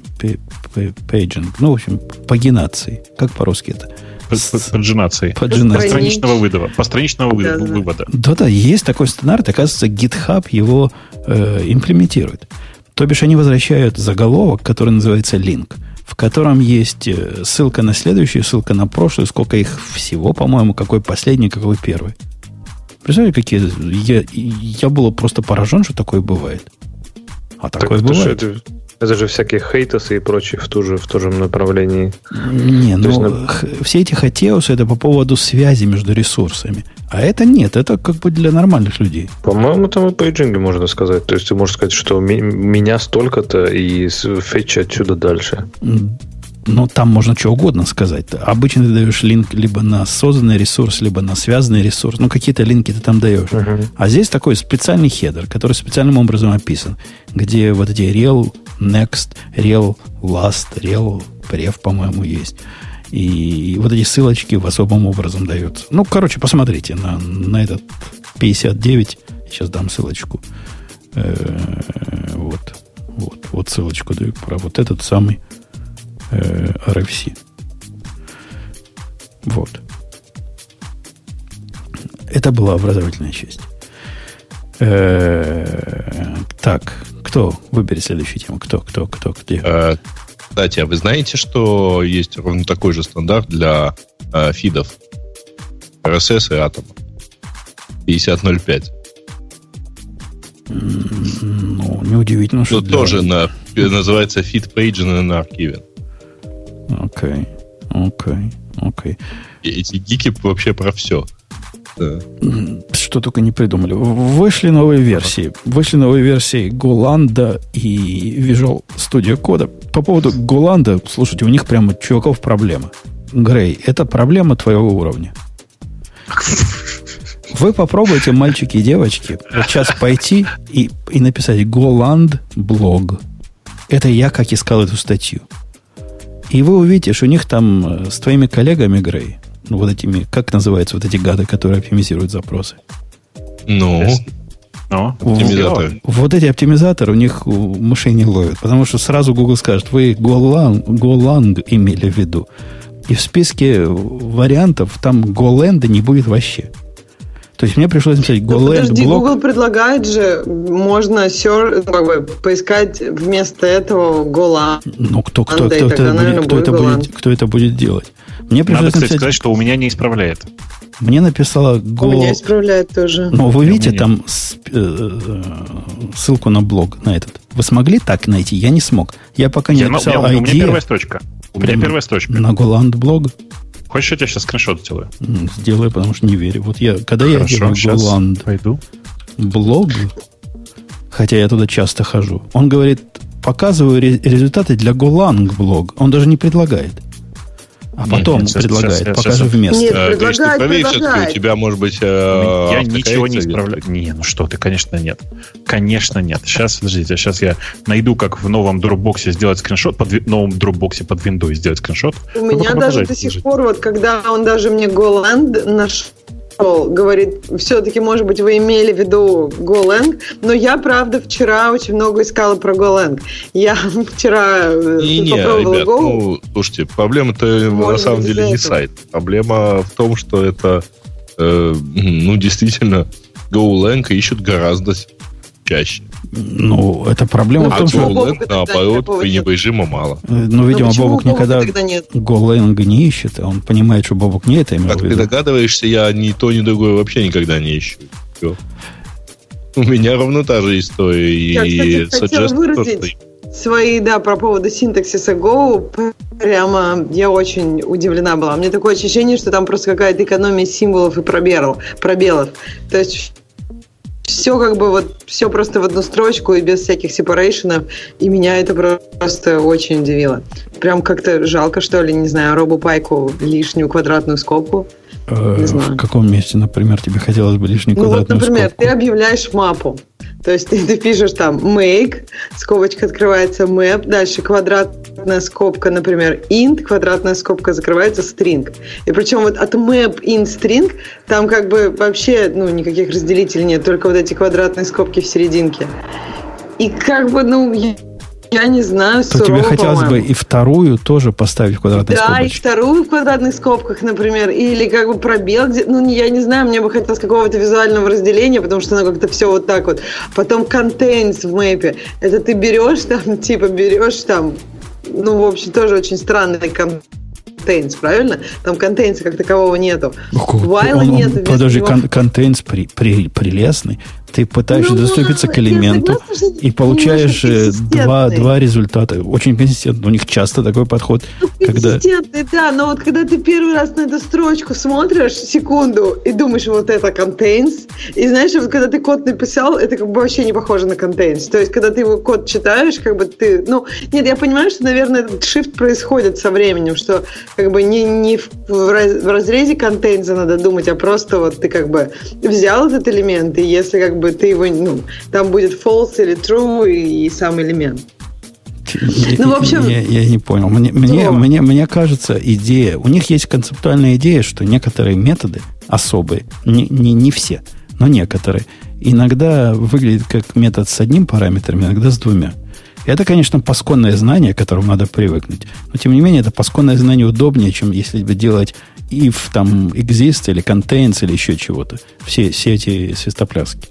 paging, ну, в общем, пагинации. Как по-русски это? Паджинации. Постраничного вывода. Постраничного вывода. Да-да, есть такой стандарт. Оказывается, GitHub его э, имплементирует. То бишь они возвращают заголовок, который называется link – в котором есть э, ссылка на следующую, ссылка на прошлую, сколько их всего, по-моему, какой последний, какой первый. Представляете, какие... Я, я был просто поражен, что такое бывает. А так такое бывает. Это, это же всякие HATEOAS ы и прочие в, ту же, в том же направлении. Не, ну, есть, на... все эти HATEOAS ы это по поводу связи между ресурсами. А это нет, это как бы для нормальных людей. По-моему, там и paging и можно сказать. То есть ты можешь сказать, что меня столько-то и fetch и отсюда дальше. Но там можно что угодно сказать. Обычно ты даешь link либо на созданный ресурс, либо на связанный ресурс. Ну, какие-то link и ты там даешь. Uh-huh. А здесь такой специальный header, который специальным образом описан, где вот эти real, next, real, last, real, pref, по-моему, есть. И вот эти ссылочки в особом образом даются. Ну, короче, посмотрите на, на этот 59. Сейчас дам ссылочку. Э-э- вот. Вот. Вот ссылочку даю про вот этот самый э- RFC. Вот. Это была образовательная часть. Э-э- так, кто выберет следующую тему? Кто, кто, кто, где? Э, кстати, а вы знаете, что есть ровно такой же стандарт для э, фидов RSS и Atom? 50.05. Ну, неудивительно, что... Для... тоже на, называется feed page на архиве. Окей, окей, окей. Эти гики вообще про все. Да. Что только не придумали. Вышли новые версии. Вышли новые версии Голанда и Visual Studio Code. По поводу Голанда, слушайте, у них прямо чуваков проблема. Грей, это проблема твоего уровня. Вы попробуйте, мальчики и девочки, вот сейчас пойти и, и написать Голанд блог. Это я как искал эту статью. И вы увидите, что у них там э, с твоими коллегами, Грей, ну, вот этими, как называются вот эти гады, которые оптимизируют запросы? Ну, ну оптимизаторы. Вот, вот эти оптимизаторы у них мышей не ловят, потому что сразу Google скажет, вы Golang, Golang имели в виду. И в списке вариантов там Golang не будет вообще. То есть мне пришлось написать Golang ну, подожди, блок. Google предлагает же, можно сер, как бы, поискать вместо этого Golang. Ну, кто, кто, кто, кто, это, будет, кто, это будет, кто это будет делать? Мне пришлось Надо, кстати, написать... сказать, что у меня не исправляет. Мне написала Go... У меня исправляет тоже. Но вы видите там э, ссылку на блог, на этот. Вы смогли так найти? Я не смог. Я пока не я, написал я, ID. У меня первая строчка. У меня первая строчка. На Голланд блог? Хочешь, я тебе сейчас скриншот сделаю? Сделай, потому что не верю. Вот я, когда Хорошо, я делаю Голланд пойду. блог, хотя я туда часто хожу, он говорит, показываю результаты для Голланд блог. Он даже не предлагает. А потом нет, предлагает, сейчас, покажи сейчас, вместо. Нет, есть ты проверь все-таки, у тебя может быть... Э, я ничего не исправляю. Не, ну что ты, конечно, нет. Конечно, нет. Сейчас, подождите, сейчас я найду, как в новом Dropbox сделать скриншот, под новом Dropbox под Windows сделать скриншот. У меня даже до сих пор, вот когда он даже мне GoLand наш говорит, все-таки, может быть, вы имели в виду GoLang, но я, правда, вчера очень много искала про GoLang. Я вчера э, не, попробовала ребят, Go. Ну, слушайте, проблема-то на самом деле не сайт. Проблема в том, что это, э, ну, действительно, GoLang ищут гораздо чаще. Ну, это проблема ну, в том, что... GoLang, наоборот, пренебрежимо мало. Э, ну, видимо, Бобок никогда GoLang не ищет, а он понимает, что Бобок не это имел Как ты догадываешься, я ни то, ни другое вообще никогда не ищу. Все. У меня ровно та же история. Я, и кстати, хотела выразить свои, да, по поводу синтаксиса Go. Прямо я очень удивлена была. Мне такое ощущение, что там просто какая-то экономия символов и пробелов. пробелов. То есть все как бы вот все просто в одну строчку и без всяких сепарейшенов. И меня это просто очень удивило. Прям как-то жалко, что ли, не знаю, робу пайку лишнюю квадратную скобку. Э, в каком месте, например, тебе хотелось бы лишнюю ну, квадратную вот, например, скобку? ты объявляешь мапу. То есть ты, пишешь там make, скобочка открывается map, дальше квадратная скобка, например, int, квадратная скобка закрывается string. И причем вот от map int string там как бы вообще ну, никаких разделителей нет, только вот эти квадратные скобки в серединке. И как бы, ну, я не знаю, То тебе хотелось бы и вторую тоже поставить в квадратной да, скобочке. Да, и вторую в квадратных скобках, например, или как бы пробел, где, ну, я не знаю, мне бы хотелось какого-то визуального разделения, потому что оно как-то все вот так вот. Потом contains в мэпе. Это ты берешь там, типа, берешь там, ну, в общем, тоже очень странный contains, правильно? Там контейнса как такового нету. While он, нету. Подожди, контейнс при, при, прилесный. Ты пытаешься ну, доступиться к элементу согласна, и получаешь э, два, два результата. Очень консистентно. У них часто такой подход. Ну, когда... да, но вот когда ты первый раз на эту строчку смотришь секунду и думаешь, вот это contains, и знаешь, вот когда ты код написал, это как бы вообще не похоже на contains. То есть, когда ты его код читаешь, как бы ты... Ну, нет, я понимаю, что, наверное, этот shift происходит со временем, что как бы не, не в, в разрезе contains надо думать, а просто вот ты как бы взял этот элемент, и если как бы ты его, ну, там будет false или true и, и сам элемент. Ну, в общем... Я, я не понял. Мне, мне, мне, мне кажется, идея... У них есть концептуальная идея, что некоторые методы особые, не, не, не все, но некоторые, иногда выглядят как метод с одним параметром, иногда с двумя. Это, конечно, пасконное знание, к которому надо привыкнуть. Но, тем не менее, это пасконное знание удобнее, чем если бы делать if там exist или contains или еще чего-то. Все, все эти свистопляски.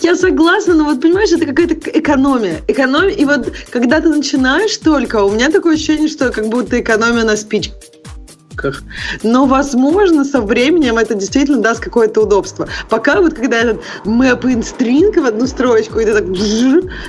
Я согласна, но вот понимаешь, это какая-то экономия. Экономия, и вот когда ты начинаешь только, у меня такое ощущение, что как будто экономия на спичках ошибках. Но, возможно, со временем это действительно даст какое-то удобство. Пока вот когда этот map in string в одну строчку, это так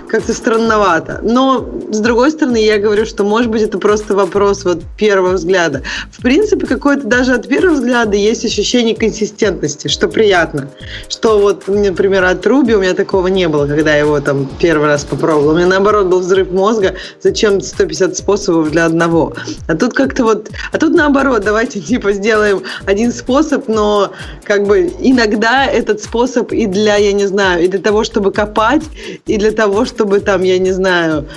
как-то странновато. Но, с другой стороны, я говорю, что, может быть, это просто вопрос вот первого взгляда. В принципе, какое-то даже от первого взгляда есть ощущение консистентности, что приятно. Что вот, например, от Руби у меня такого не было, когда я его там первый раз попробовала. У меня, наоборот, был взрыв мозга. Зачем 150 способов для одного? А тут как-то вот... А тут наоборот, вот давайте типа сделаем один способ, но как бы иногда этот способ и для, я не знаю, и для того, чтобы копать, и для того, чтобы там, я не знаю,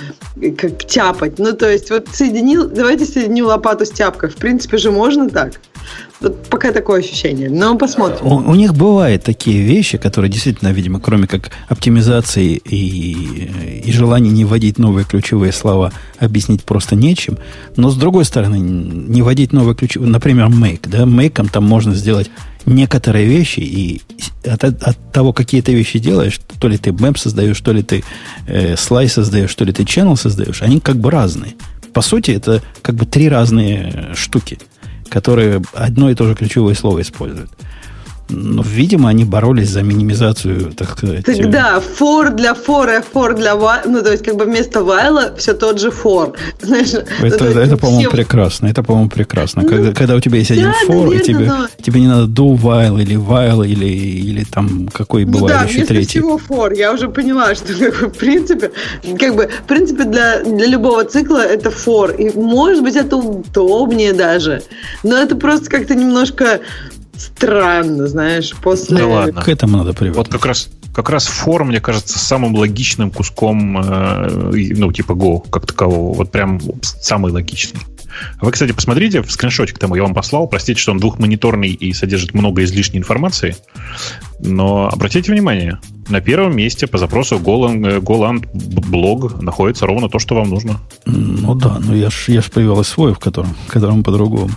как тяпать. Ну, то есть вот соединил, давайте соединю лопату с тяпкой. В принципе же можно так. Пока такое ощущение. Но посмотрим. У, у них бывают такие вещи, которые действительно, видимо, кроме как оптимизации и, и желания не вводить новые ключевые слова, объяснить просто нечем. Но с другой стороны, не вводить новые ключевые, например, make, да, make там можно сделать некоторые вещи, и от, от того, какие ты вещи делаешь, то ли ты map создаешь, то ли ты э, создаешь, то ли ты channel создаешь, они как бы разные. По сути, это как бы три разные штуки – которые одно и то же ключевое слово используют. Но, видимо, они боролись за минимизацию, так сказать. Тогда for для for, и for для while, ну, то есть, как бы вместо while все тот же for. Знаешь, это, ну, это, это по-моему, всем... прекрасно. Это, по-моему, прекрасно. Ну, когда, когда у тебя есть да, один for, наверное, и тебе, но... тебе не надо do while или while, или, или там какой ну, бывает да, еще третий. всего for. Я уже поняла, что как бы, в принципе, как бы, в принципе, для, для любого цикла это for. И, может быть, это удобнее даже. Но это просто как-то немножко странно, знаешь, после... Да ладно. К этому надо привыкнуть. Вот как раз как раз фор, мне кажется, самым логичным куском, э, ну, типа Go как такового. Вот прям самый логичный. Вы, кстати, посмотрите в скриншотик тому я вам послал. Простите, что он двухмониторный и содержит много излишней информации. Но обратите внимание, на первом месте по запросу Golang, Golang блог находится ровно то, что вам нужно. Ну да, но я ж, я ж привел свой, в котором, в котором по-другому.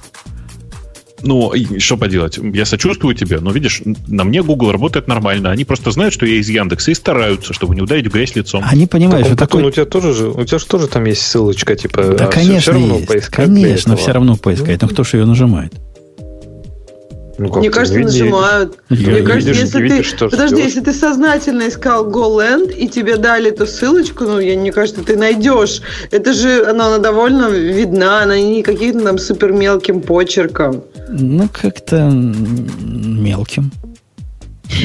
Ну, что поделать? Я сочувствую тебе, но видишь, на мне Google работает нормально. Они просто знают, что я из Яндекса и стараются, чтобы не ударить в грязь лицом. Они понимают, что такой... У тебя тоже же, у тебя же тоже там есть ссылочка, типа. Да, а конечно, все, все равно есть. Конечно, все равно поискать. Но кто же ее нажимает? Ну, Мне кажется, нажимают. Я Мне кажется, если видишь, ты... Подожди, ждешь. если ты сознательно искал GoLand и тебе дали эту ссылочку, ну, я, мне кажется, ты найдешь. Это же, она, она довольно видна, она не каким-то там супер мелким почерком. Ну, как-то мелким.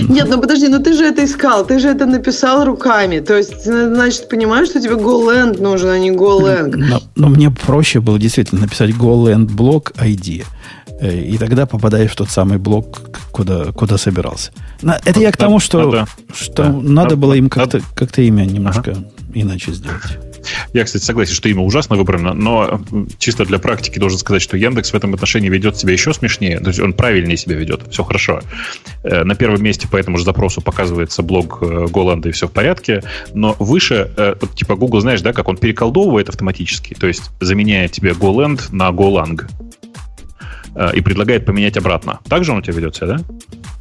Нет, ну подожди, ну ты же это искал, ты же это написал руками. То есть, значит, понимаешь, что тебе GoLand нужен, а не GoLang. Но, но мне проще было действительно написать GoLand блок ID. Э, и тогда попадаешь в тот самый блок, куда, куда собирался. Это я к тому, что, надо, что да, надо было им как-то как имя немножко ага. иначе сделать. Я, кстати, согласен, что имя ужасно выбрано, но чисто для практики должен сказать, что Яндекс в этом отношении ведет себя еще смешнее. То есть он правильнее себя ведет, все хорошо. Э, на первом месте по этому же запросу показывается блог э, Голланда и все в порядке, но выше, типа Google, знаешь, да, как он переколдовывает автоматически, то есть заменяя тебе GoLand на GoLang. Э, и предлагает поменять обратно. Так же он у тебя ведет себя, да?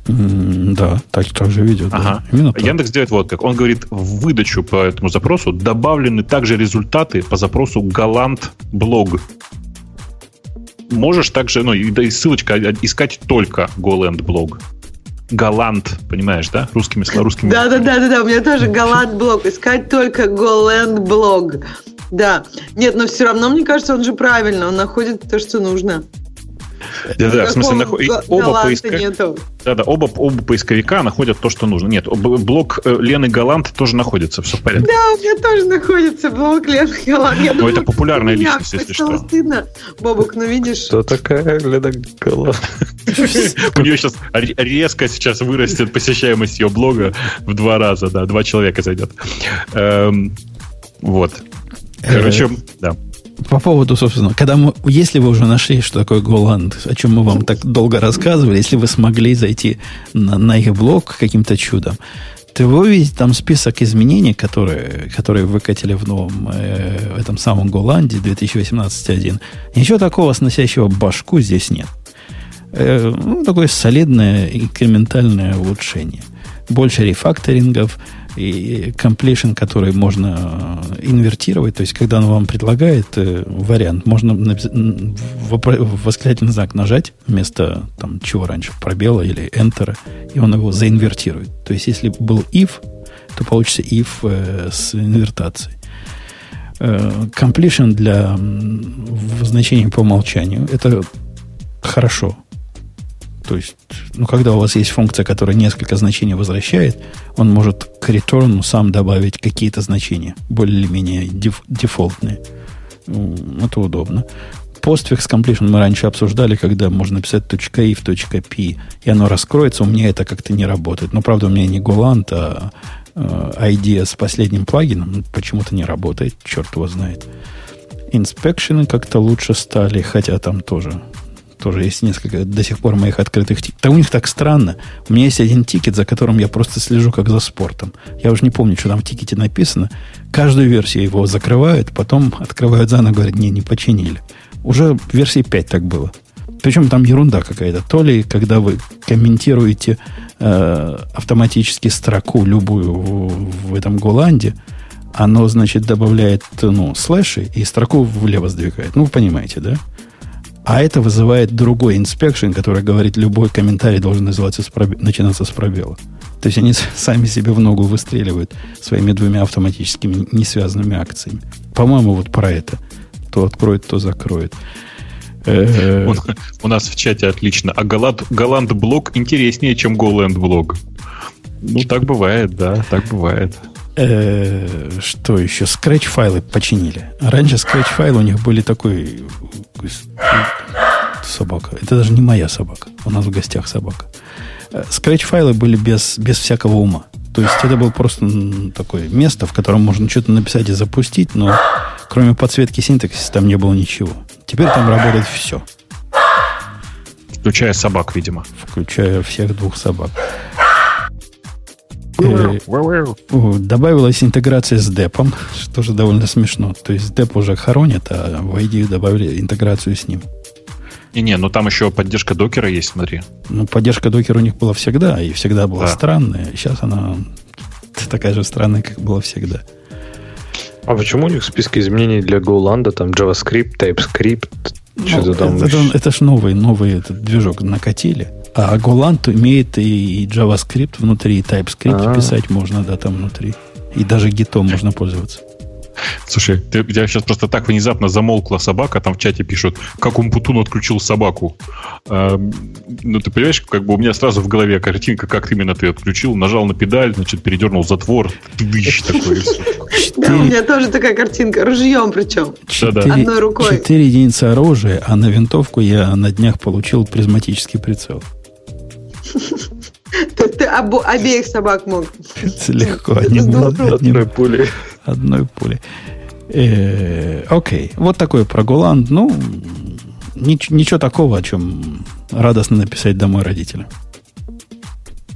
Да, так, так же ведет. Ага. Да. Именно так. Яндекс делает вот как. Он говорит, в выдачу по этому запросу добавлены также результаты по запросу Галант блог. Можешь также, ну, и ссылочка а, искать только GoLand блог. Галант, понимаешь, да? Русскими словами. Русскими... Да, да, да, да, да. У меня тоже Галант блог. Искать только GoLand блог. Да. Нет, но все равно, мне кажется, он же правильно. Он находит то, что нужно. Да, да, в смысле, наход... оба, поиска... да, да, оба, оба поисковика находят то, что нужно. Нет, блок э, Лены Галант тоже находится, все в порядке. Да, у меня тоже находится блок Лены Галант. Ну, это популярная личность, если что. стыдно, Бобук, ну видишь. Кто такая Лена Галант? У нее сейчас резко сейчас вырастет посещаемость ее блога в два раза, да, два человека зайдет. Эм, вот. Короче, э, да. По поводу, собственно, когда мы, если вы уже нашли, что такое Голланд, о чем мы вам так долго рассказывали, если вы смогли зайти на, на их блог каким-то чудом, то вы увидите там список изменений, которые, которые выкатили в новом э, этом самом Голланде 2018.1. Ничего такого сносящего башку здесь нет. Э, ну, такое солидное инкрементальное улучшение. Больше рефакторингов, и completion, который можно э, инвертировать, то есть, когда он вам предлагает э, вариант, можно восклицательный знак нажать вместо там, чего раньше, пробела или enter, и он его заинвертирует. То есть, если был if, то получится if э, с инвертацией. Completion для значения по умолчанию это хорошо. То есть, ну, когда у вас есть функция, которая несколько значений возвращает, он может к return сам добавить какие-то значения, более-менее деф, дефолтные. Это удобно. Postfix completion мы раньше обсуждали, когда можно написать .if, .p, и оно раскроется. У меня это как-то не работает. Но, правда, у меня не Golang, а ID с последним плагином почему-то не работает. Черт его знает. Inspection ы как-то лучше стали, хотя там тоже тоже есть несколько до сих пор моих открытых тикетов. Да у них так странно. У меня есть один тикет, за которым я просто слежу как за спортом. Я уже не помню, что там в тикете написано. Каждую версию его закрывают, потом открывают заново, говорят, не, не починили. Уже в версии 5 так было. Причем там ерунда какая-то. То ли, когда вы комментируете э, автоматически строку любую в, в этом GoLand е, оно, значит, добавляет ну, слэши и строку влево сдвигает. Ну, вы понимаете, да? А это вызывает другой inspection, который говорит, любой комментарий должен называться с проб... начинаться с пробела. То есть они сами себе в ногу выстреливают своими двумя автоматическими несвязанными акциями. По-моему, вот про это. То откроет, то закроет. У нас в чате отлично. А GoLand блог интереснее, чем GoLand блок. Ну, так бывает, да, так бывает. Э, что еще? Scratch файлы починили. Раньше Scratch файлы у них были такой собака. Это даже не моя собака. У нас в гостях собака. Scratch файлы были без, без всякого ума. То есть это было просто такое место, в котором можно что-то написать и запустить, но кроме подсветки синтаксиса там не было ничего. Теперь там работает все. Включая собак, видимо. Включая всех двух собак. Э, добавилась интеграция с депом, что же довольно смешно. То есть деп уже хоронят, а в ID добавили интеграцию с ним. Не-не, но там еще поддержка докера есть, смотри. Ну, поддержка докера у них была всегда, и всегда была да. странная. Сейчас она такая же странная, как была всегда. А почему у них в списке изменений для GoLand там JavaScript, TypeScript, ну, что-то там? Это, это, это ж новый, новый этот движок накатили. А Golang имеет и JavaScript внутри, и TypeScript А-а-а. писать можно, да, там внутри. И даже гитом можно пользоваться. Слушай, ты, у тебя сейчас просто так внезапно замолкла собака, там в чате пишут, как Умпутун отключил собаку. А, ну, ты понимаешь, как бы у меня сразу в голове картинка, как именно ты отключил, нажал на педаль, значит, передернул затвор, тыдыщ такой. Да, у меня тоже такая картинка, ружьем причем. Одной рукой. Четыре единицы оружия, а на винтовку я на днях получил призматический прицел. Ты, ты обо, обеих собак мог. Легко. Одной пулей. Одной пулей. Э, окей. Вот такой про Голланд. Ну, ничего такого, о чем радостно написать домой родителям.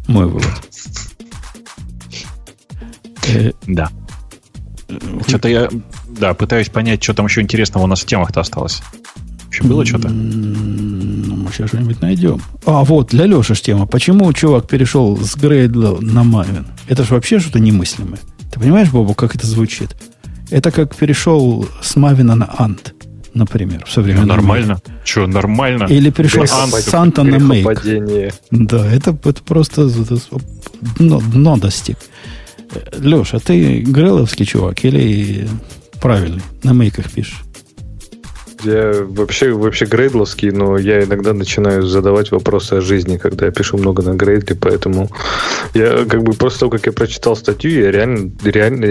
Мой вывод. Э, да. Что-то я, да, пытаюсь понять, что там еще интересного у нас в темах-то осталось. Еще было что-то? Ну, мы сейчас что-нибудь найдем. А, вот, для Леши тема. Почему чувак перешел с Грейдла на Мавин? Это же вообще что-то немыслимое. Ты понимаешь, Бобу, как это звучит? Это как перешел с Мавина на Ант, например, в современном ну, Нормально. Мире. Че, нормально? Или перешел с Санта на Мейк. Да, это, это просто дно, дно достиг. Леша, ты греловский чувак или правильный? На мейках пишешь? Я вообще, вообще грейдловский, но я иногда начинаю задавать вопросы о жизни, когда я пишу много на грейдле, поэтому я как бы после того, как я прочитал статью, я реально, реально,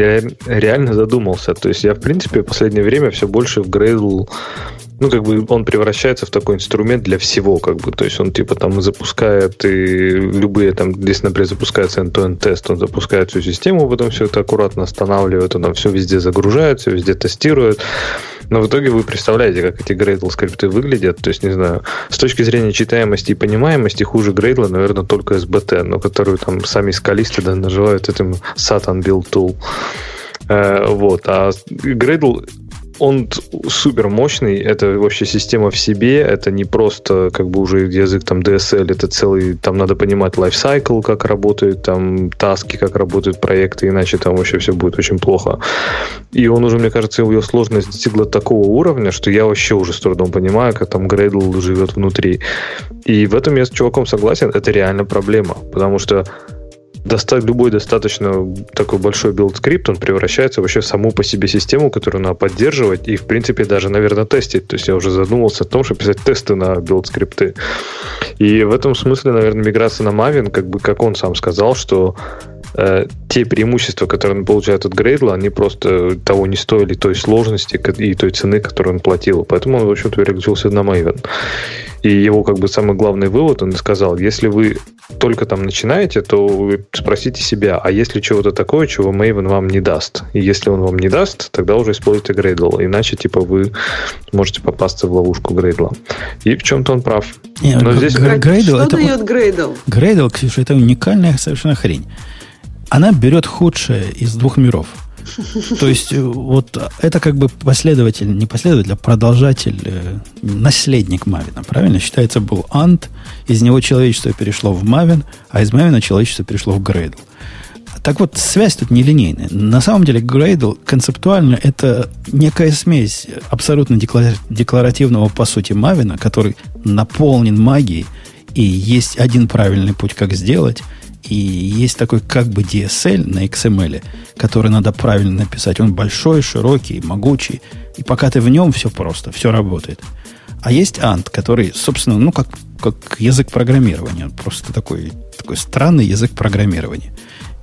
реально, задумался. То есть я, в принципе, в последнее время все больше в грейдл ну, как бы он превращается в такой инструмент для всего, как бы. То есть он типа там запускает и любые там, здесь, например, запускается end-to-end тест, он запускает всю систему, потом все это аккуратно останавливает, он там все везде загружает, все везде тестирует. Но в итоге вы представляете, как эти Gradle скрипты выглядят. То есть, не знаю, с точки зрения читаемости и понимаемости хуже Gradle, наверное, только SBT, но которую там сами скалисты да, называют этим Satan Build Tool. Э, вот. А Gradle он супер мощный, это вообще система в себе, это не просто как бы уже язык там DSL, это целый, там надо понимать lifecycle, как работают там таски, как работают проекты, иначе там вообще все будет очень плохо. И он уже, мне кажется, его сложность достигла такого уровня, что я вообще уже с трудом понимаю, как там Gradle живет внутри. И в этом я с чуваком согласен, это реально проблема, потому что доста- любой достаточно такой большой build -скрипт, он превращается вообще в саму по себе систему, которую надо поддерживать и, в принципе, даже, наверное, тестить. То есть я уже задумался о том, чтобы писать тесты на build -скрипты. И в этом смысле, наверное, миграция на Maven, как бы, как он сам сказал, что э, те преимущества, которые он получает от Gradle, они просто того не стоили той сложности и той цены, которую он платил. Поэтому он, в общем-то, переключился на Maven. И его как бы самый главный вывод, он сказал, если вы только там начинаете, то вы спросите себя, а есть ли чего-то такое, чего Maven вам не даст? И если он вам не даст, тогда уже используйте Gradle. Иначе, типа, вы можете попасться в ловушку Gradle. И в чем-то он прав. Не, Но здесь... Gradle, Что это дает Gradle? Gradle, Ксюша, это уникальная совершенно хрень. Она берет худшее из двух миров – то есть, э, вот это как бы последователь, не последователь, а продолжатель, э, наследник Мавина, правильно? Считается, был Ант, из него человечество перешло в Мавин, а из Мавина человечество перешло в Грейдл. Так вот, связь тут нелинейная. На самом деле, Gradle концептуально это некая смесь абсолютно декларативного, по сути, Мавина, который наполнен магией, и есть один правильный путь, как сделать – и есть такой как бы DSL на XML, который надо правильно написать. Он большой, широкий, могучий. И пока ты в нем, все просто, все работает. А есть Ant, который, собственно, ну, как, как язык программирования. Просто такой, такой странный язык программирования.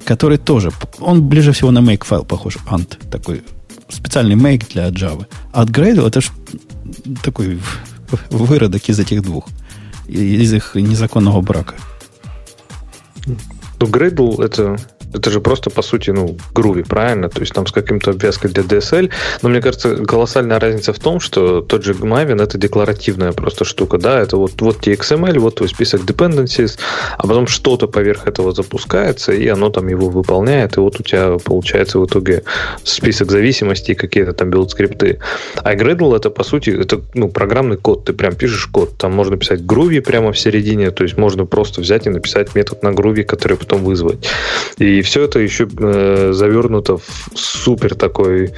Который тоже, он ближе всего на make файл похож. Ant, такой специальный make для Java. А Gradle это ж такой выродок из этих двух. Из их незаконного брака. Ну, Gradle это это же просто, по сути, ну, груви, правильно? То есть там с каким-то обвязкой для DSL. Но мне кажется, колоссальная разница в том, что тот же Maven это декларативная просто штука, да, это вот, вот те XML, вот твой список dependencies, а потом что-то поверх этого запускается, и оно там его выполняет, и вот у тебя получается в итоге список зависимостей, какие-то там build -скрипты. А Gradle это, по сути, это, ну, программный код, ты прям пишешь код, там можно писать Groovy прямо в середине, то есть можно просто взять и написать метод на Groovy, который потом вызвать. И и все это еще э, завернуто в супер такой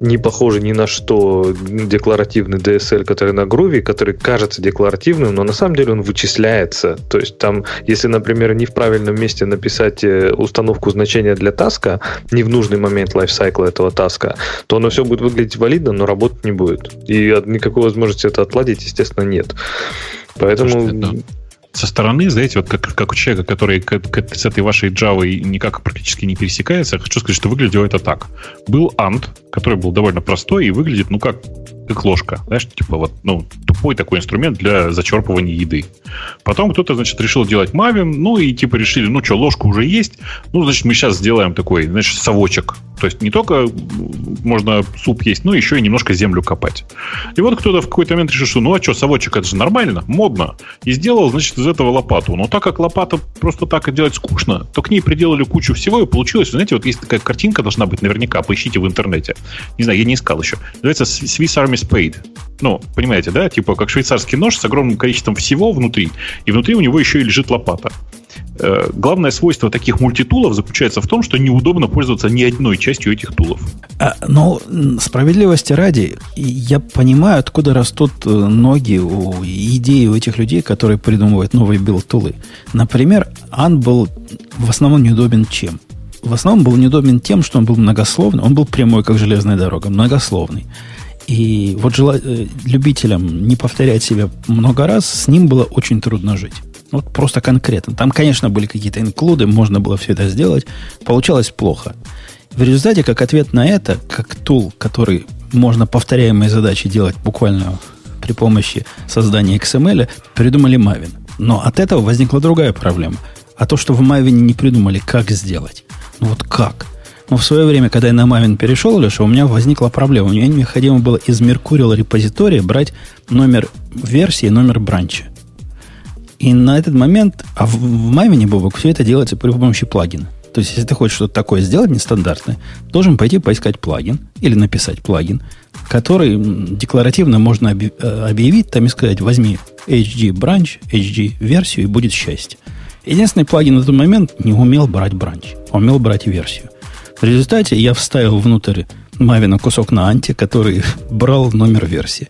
не похожий ни на что декларативный DSL, который на Groovy, который кажется декларативным, но на самом деле он вычисляется. То есть там, если, например, не в правильном месте написать э, установку значения для таска, не в нужный момент лайфсайкла этого таска, то оно все будет выглядеть валидно, но работать не будет. И никакой возможности это отладить, естественно, нет. Поэтому... Слушайте, со стороны, знаете, вот как, как у человека, который к, к, с этой вашей Java никак практически не пересекается, хочу сказать, что выглядело это так. Был Ant, который был довольно простой и выглядит, ну, как как ложка. Знаешь, типа вот, ну, тупой такой инструмент для зачерпывания еды. Потом кто-то, значит, решил делать Maven, ну и типа решили, ну что, ложка уже есть, ну, значит, мы сейчас сделаем такой, знаешь, совочек. То есть не только можно суп есть, но еще и немножко землю копать. И вот кто-то в какой-то момент решил, что ну а что, совочек, это же нормально, модно. И сделал, значит, из этого лопату. Но так как лопата просто так делать скучно, то к ней приделали кучу всего, и получилось, знаете, вот есть такая картинка должна быть наверняка, поищите в интернете. Не знаю, я не искал еще. Называется Swiss Army Spade. Ну, понимаете, да? Типа как швейцарский нож с огромным количеством всего внутри, и внутри у него еще и лежит лопата. Э, главное свойство таких мультитулов заключается в том, что неудобно пользоваться ни одной частью этих тулов. А, но справедливости ради, я понимаю, откуда растут э, ноги у идеи у этих людей, которые придумывают новые build tool ы. Например, Ant был в основном неудобен чем? В основном был неудобен тем, что он был многословный, он был прямой, как железная дорога, многословный. И вот жела... Э, любителям не повторять себя много раз, с ним было очень трудно жить. Вот просто конкретно. Там, конечно, были какие-то include ы, можно было все это сделать. Получалось плохо. В результате, как ответ на это, как тул, который можно повторяемые задачи делать буквально при помощи создания XML, придумали Maven. Но от этого возникла другая проблема. А то, что в Maven не придумали, как сделать. Ну вот как? Но в свое время, когда я на Maven перешел, Леша, у меня возникла проблема. Мне необходимо было из Mercurial репозитория брать номер версии, номер бранча. И на этот момент, а в, в Maven, Бобок, все это делается при помощи плагина. То есть, если ты хочешь что-то такое сделать нестандартное, должен пойти поискать плагин или написать плагин, который декларативно можно э, объявить, там и сказать, возьми HG бранч, HG версию, и будет счастье. Единственный плагин на тот момент не умел брать бранч, а умел брать версию. В результате я вставил внутрь Мавина кусок на анти, который брал номер версии.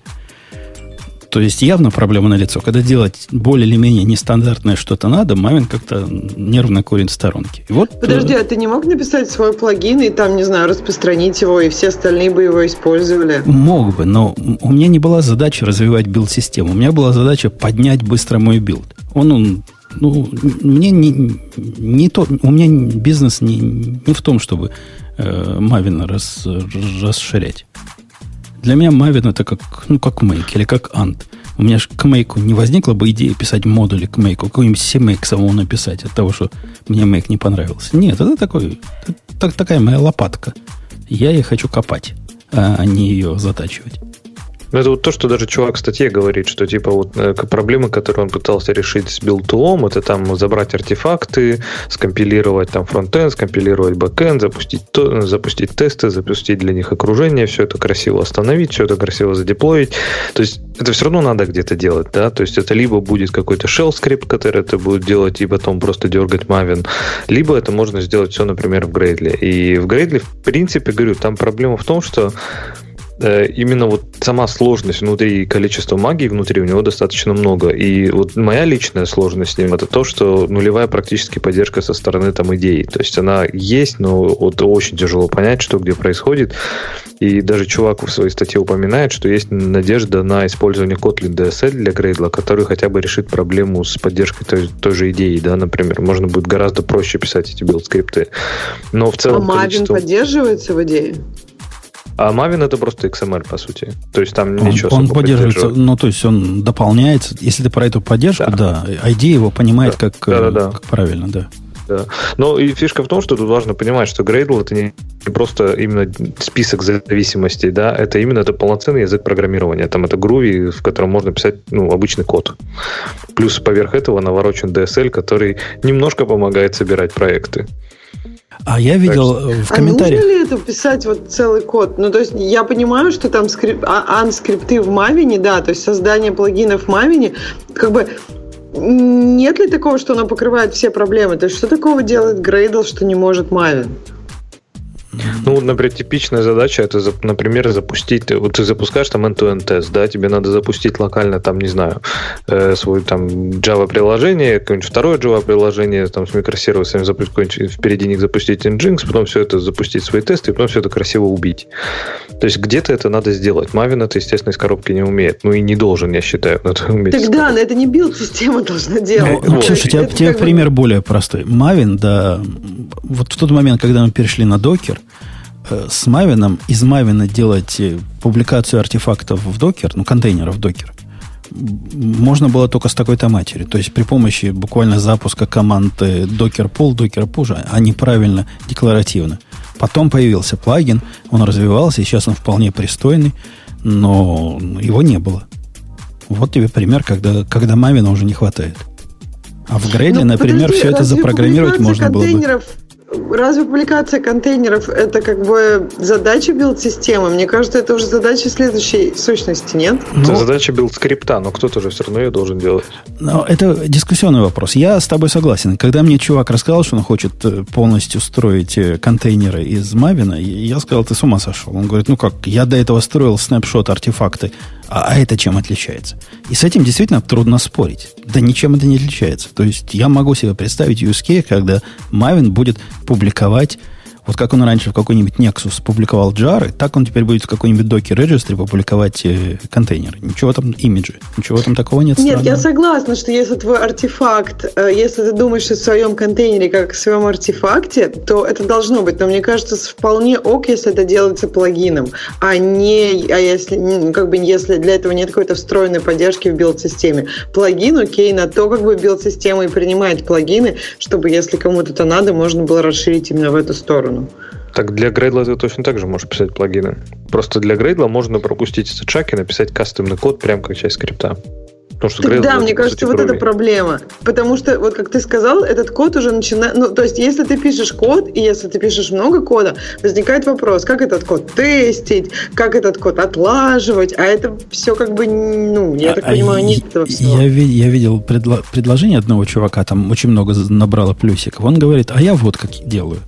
То есть явно проблема на лицо. Когда делать более или менее нестандартное что-то надо, Maven как-то нервно курит в сторонке. И вот, Подожди, э, а ты не мог написать свой плагин и там, не знаю, распространить его, и все остальные бы его использовали? Мог бы, но у меня не была задача развивать build -систему. У меня была задача поднять быстро мой build. Он, он ну, мне не, не то, у меня бизнес не, не в том, чтобы э, Maven рас, расширять. Для меня Maven это как, ну, как Make или как Ant. У меня же к Make не возникла бы идея писать модули к Make, какой-нибудь CMake самому написать от того, что мне Make не понравился. Нет, это такой, это, такая моя лопатка. Я ее хочу копать, а не ее затачивать. Ну, это вот то, что даже чувак в статье говорит, что типа вот э, проблемы, которые он пытался решить с build tool ом, это там забрать артефакты, скомпилировать там фронтенд, скомпилировать бэкенд, запустить, то, запустить тесты, запустить для них окружение, все это красиво остановить, все это красиво задеплоить. То есть это все равно надо где-то делать, да, то есть это либо будет какой-то shell скрипт, который это будет делать и потом просто дергать Maven, либо это можно сделать все, например, в Gradle. И в Gradle, в принципе, говорю, там проблема в том, что Э, именно вот сама сложность внутри и количество магии внутри у него достаточно много. И вот моя личная сложность с ним это то, что нулевая практически поддержка со стороны там идеи. То есть она есть, но вот очень тяжело понять, что где происходит. И даже чувак в своей статье упоминает, что есть надежда на использование Kotlin DSL для Gradle, который хотя бы решит проблему с поддержкой той, той же идеи, да, например. Можно будет гораздо проще писать эти билд-скрипты. Но в целом... А Maven количество... поддерживается в идее? А Maven это просто XML, по сути. То есть там он, ничего Он поддерживается, ну, то есть он дополняется. Если ты про эту поддержку, да, да IDEA его понимает да. Как, да, да, да. как правильно, да. Да. Но и фишка в том, что тут важно понимать, что Gradle это не просто именно список зависимостей, да, это именно это полноценный язык программирования. Там это Groovy, в котором можно писать ну, обычный код. Плюс поверх этого наворочен DSL, который немножко помогает собирать проекты. А я видел так, в комментариях... А нужно ли это писать вот целый код? Ну, то есть я понимаю, что там скрип... а, анскрипты в Мавине, да, то есть создание плагинов в Мавине, как бы нет ли такого, что оно покрывает все проблемы? То есть что такого делает Gradle, что не может Maven? Ну, например, типичная задача это, например, запустить. Вот ты запускаешь там end-to-end тест, да, тебе надо запустить локально, там, не знаю, э, свой там Java приложение, какое-нибудь второе Java приложение, там с микросервисами запустить, впереди них запустить Nginx, потом все это запустить свои тесты, и потом все это красиво убить. То есть где-то это надо сделать. Maven это, естественно, из коробки не умеет. Ну и не должен, я считаю, это уметь. Так да, но это не билд-система должна делать. Ну, вот. Слушай, тебе, тебе пример более простой. Maven, да, вот в тот момент, когда мы перешли на докер, э, с Maven, из Maven делать э, публикацию артефактов в докер, ну, контейнеров в докер, можно было только с такой-то матери. То есть при помощи буквально запуска команд docker pull, docker push, они правильно, декларативно. Потом появился плагин, он развивался, и сейчас он вполне пристойный, но его не было. Вот тебе пример, когда, когда Maven а уже не хватает. А в Gradle, ну, например, подожди, все это запрограммировать можно было бы. Разве публикация контейнеров это как бы задача билд-системы? Мне кажется, это уже задача следующей сущности, нет? Ну, это задача билд-скрипта, но кто-то же все равно ее должен делать. Но это дискуссионный вопрос. Я с тобой согласен. Когда мне чувак рассказал, что он хочет э, полностью строить э, контейнеры из Maven а, я сказал, ты с ума сошел. Он говорит, ну как, я до этого строил snapshot артефакты а, а это чем отличается? И с этим действительно трудно спорить. Да ничем это не отличается. То есть я могу себе представить use когда Maven будет публиковать вот как он раньше в какой-нибудь Nexus публиковал джары, так он теперь будет в какой-нибудь Docker Registry публиковать э, контейнеры. Ничего там, имиджи. Ничего там такого нет. Нет, странного. я согласна, что если твой артефакт, э, если ты думаешь о своем контейнере как о своем артефакте, то это должно быть. Но мне кажется, вполне ок, если это делается плагином, а не, а если, как бы, если для этого нет какой-то встроенной поддержки в билд-системе. Плагин, окей, на то, как бы билд-система и принимает плагины, чтобы, если кому-то это надо, можно было расширить именно в эту сторону сторону. Так для Gradle ты точно так же можешь писать плагины. Просто для Gradle можно пропустить этот шаг и написать кастомный код прямо как часть скрипта. Потому что Gradle да, мне кажется, вот это проблема. Потому что, вот как ты сказал, этот код уже начинает... Ну, то есть, если ты пишешь код, и если ты пишешь много кода, возникает вопрос, как этот код тестить, как этот код отлаживать, а это все как бы, ну, я а, так понимаю, а нет этого всего. Я, я видел предло, предложение одного чувака, там очень много набрало плюсиков. Он говорит, а я вот как делаю.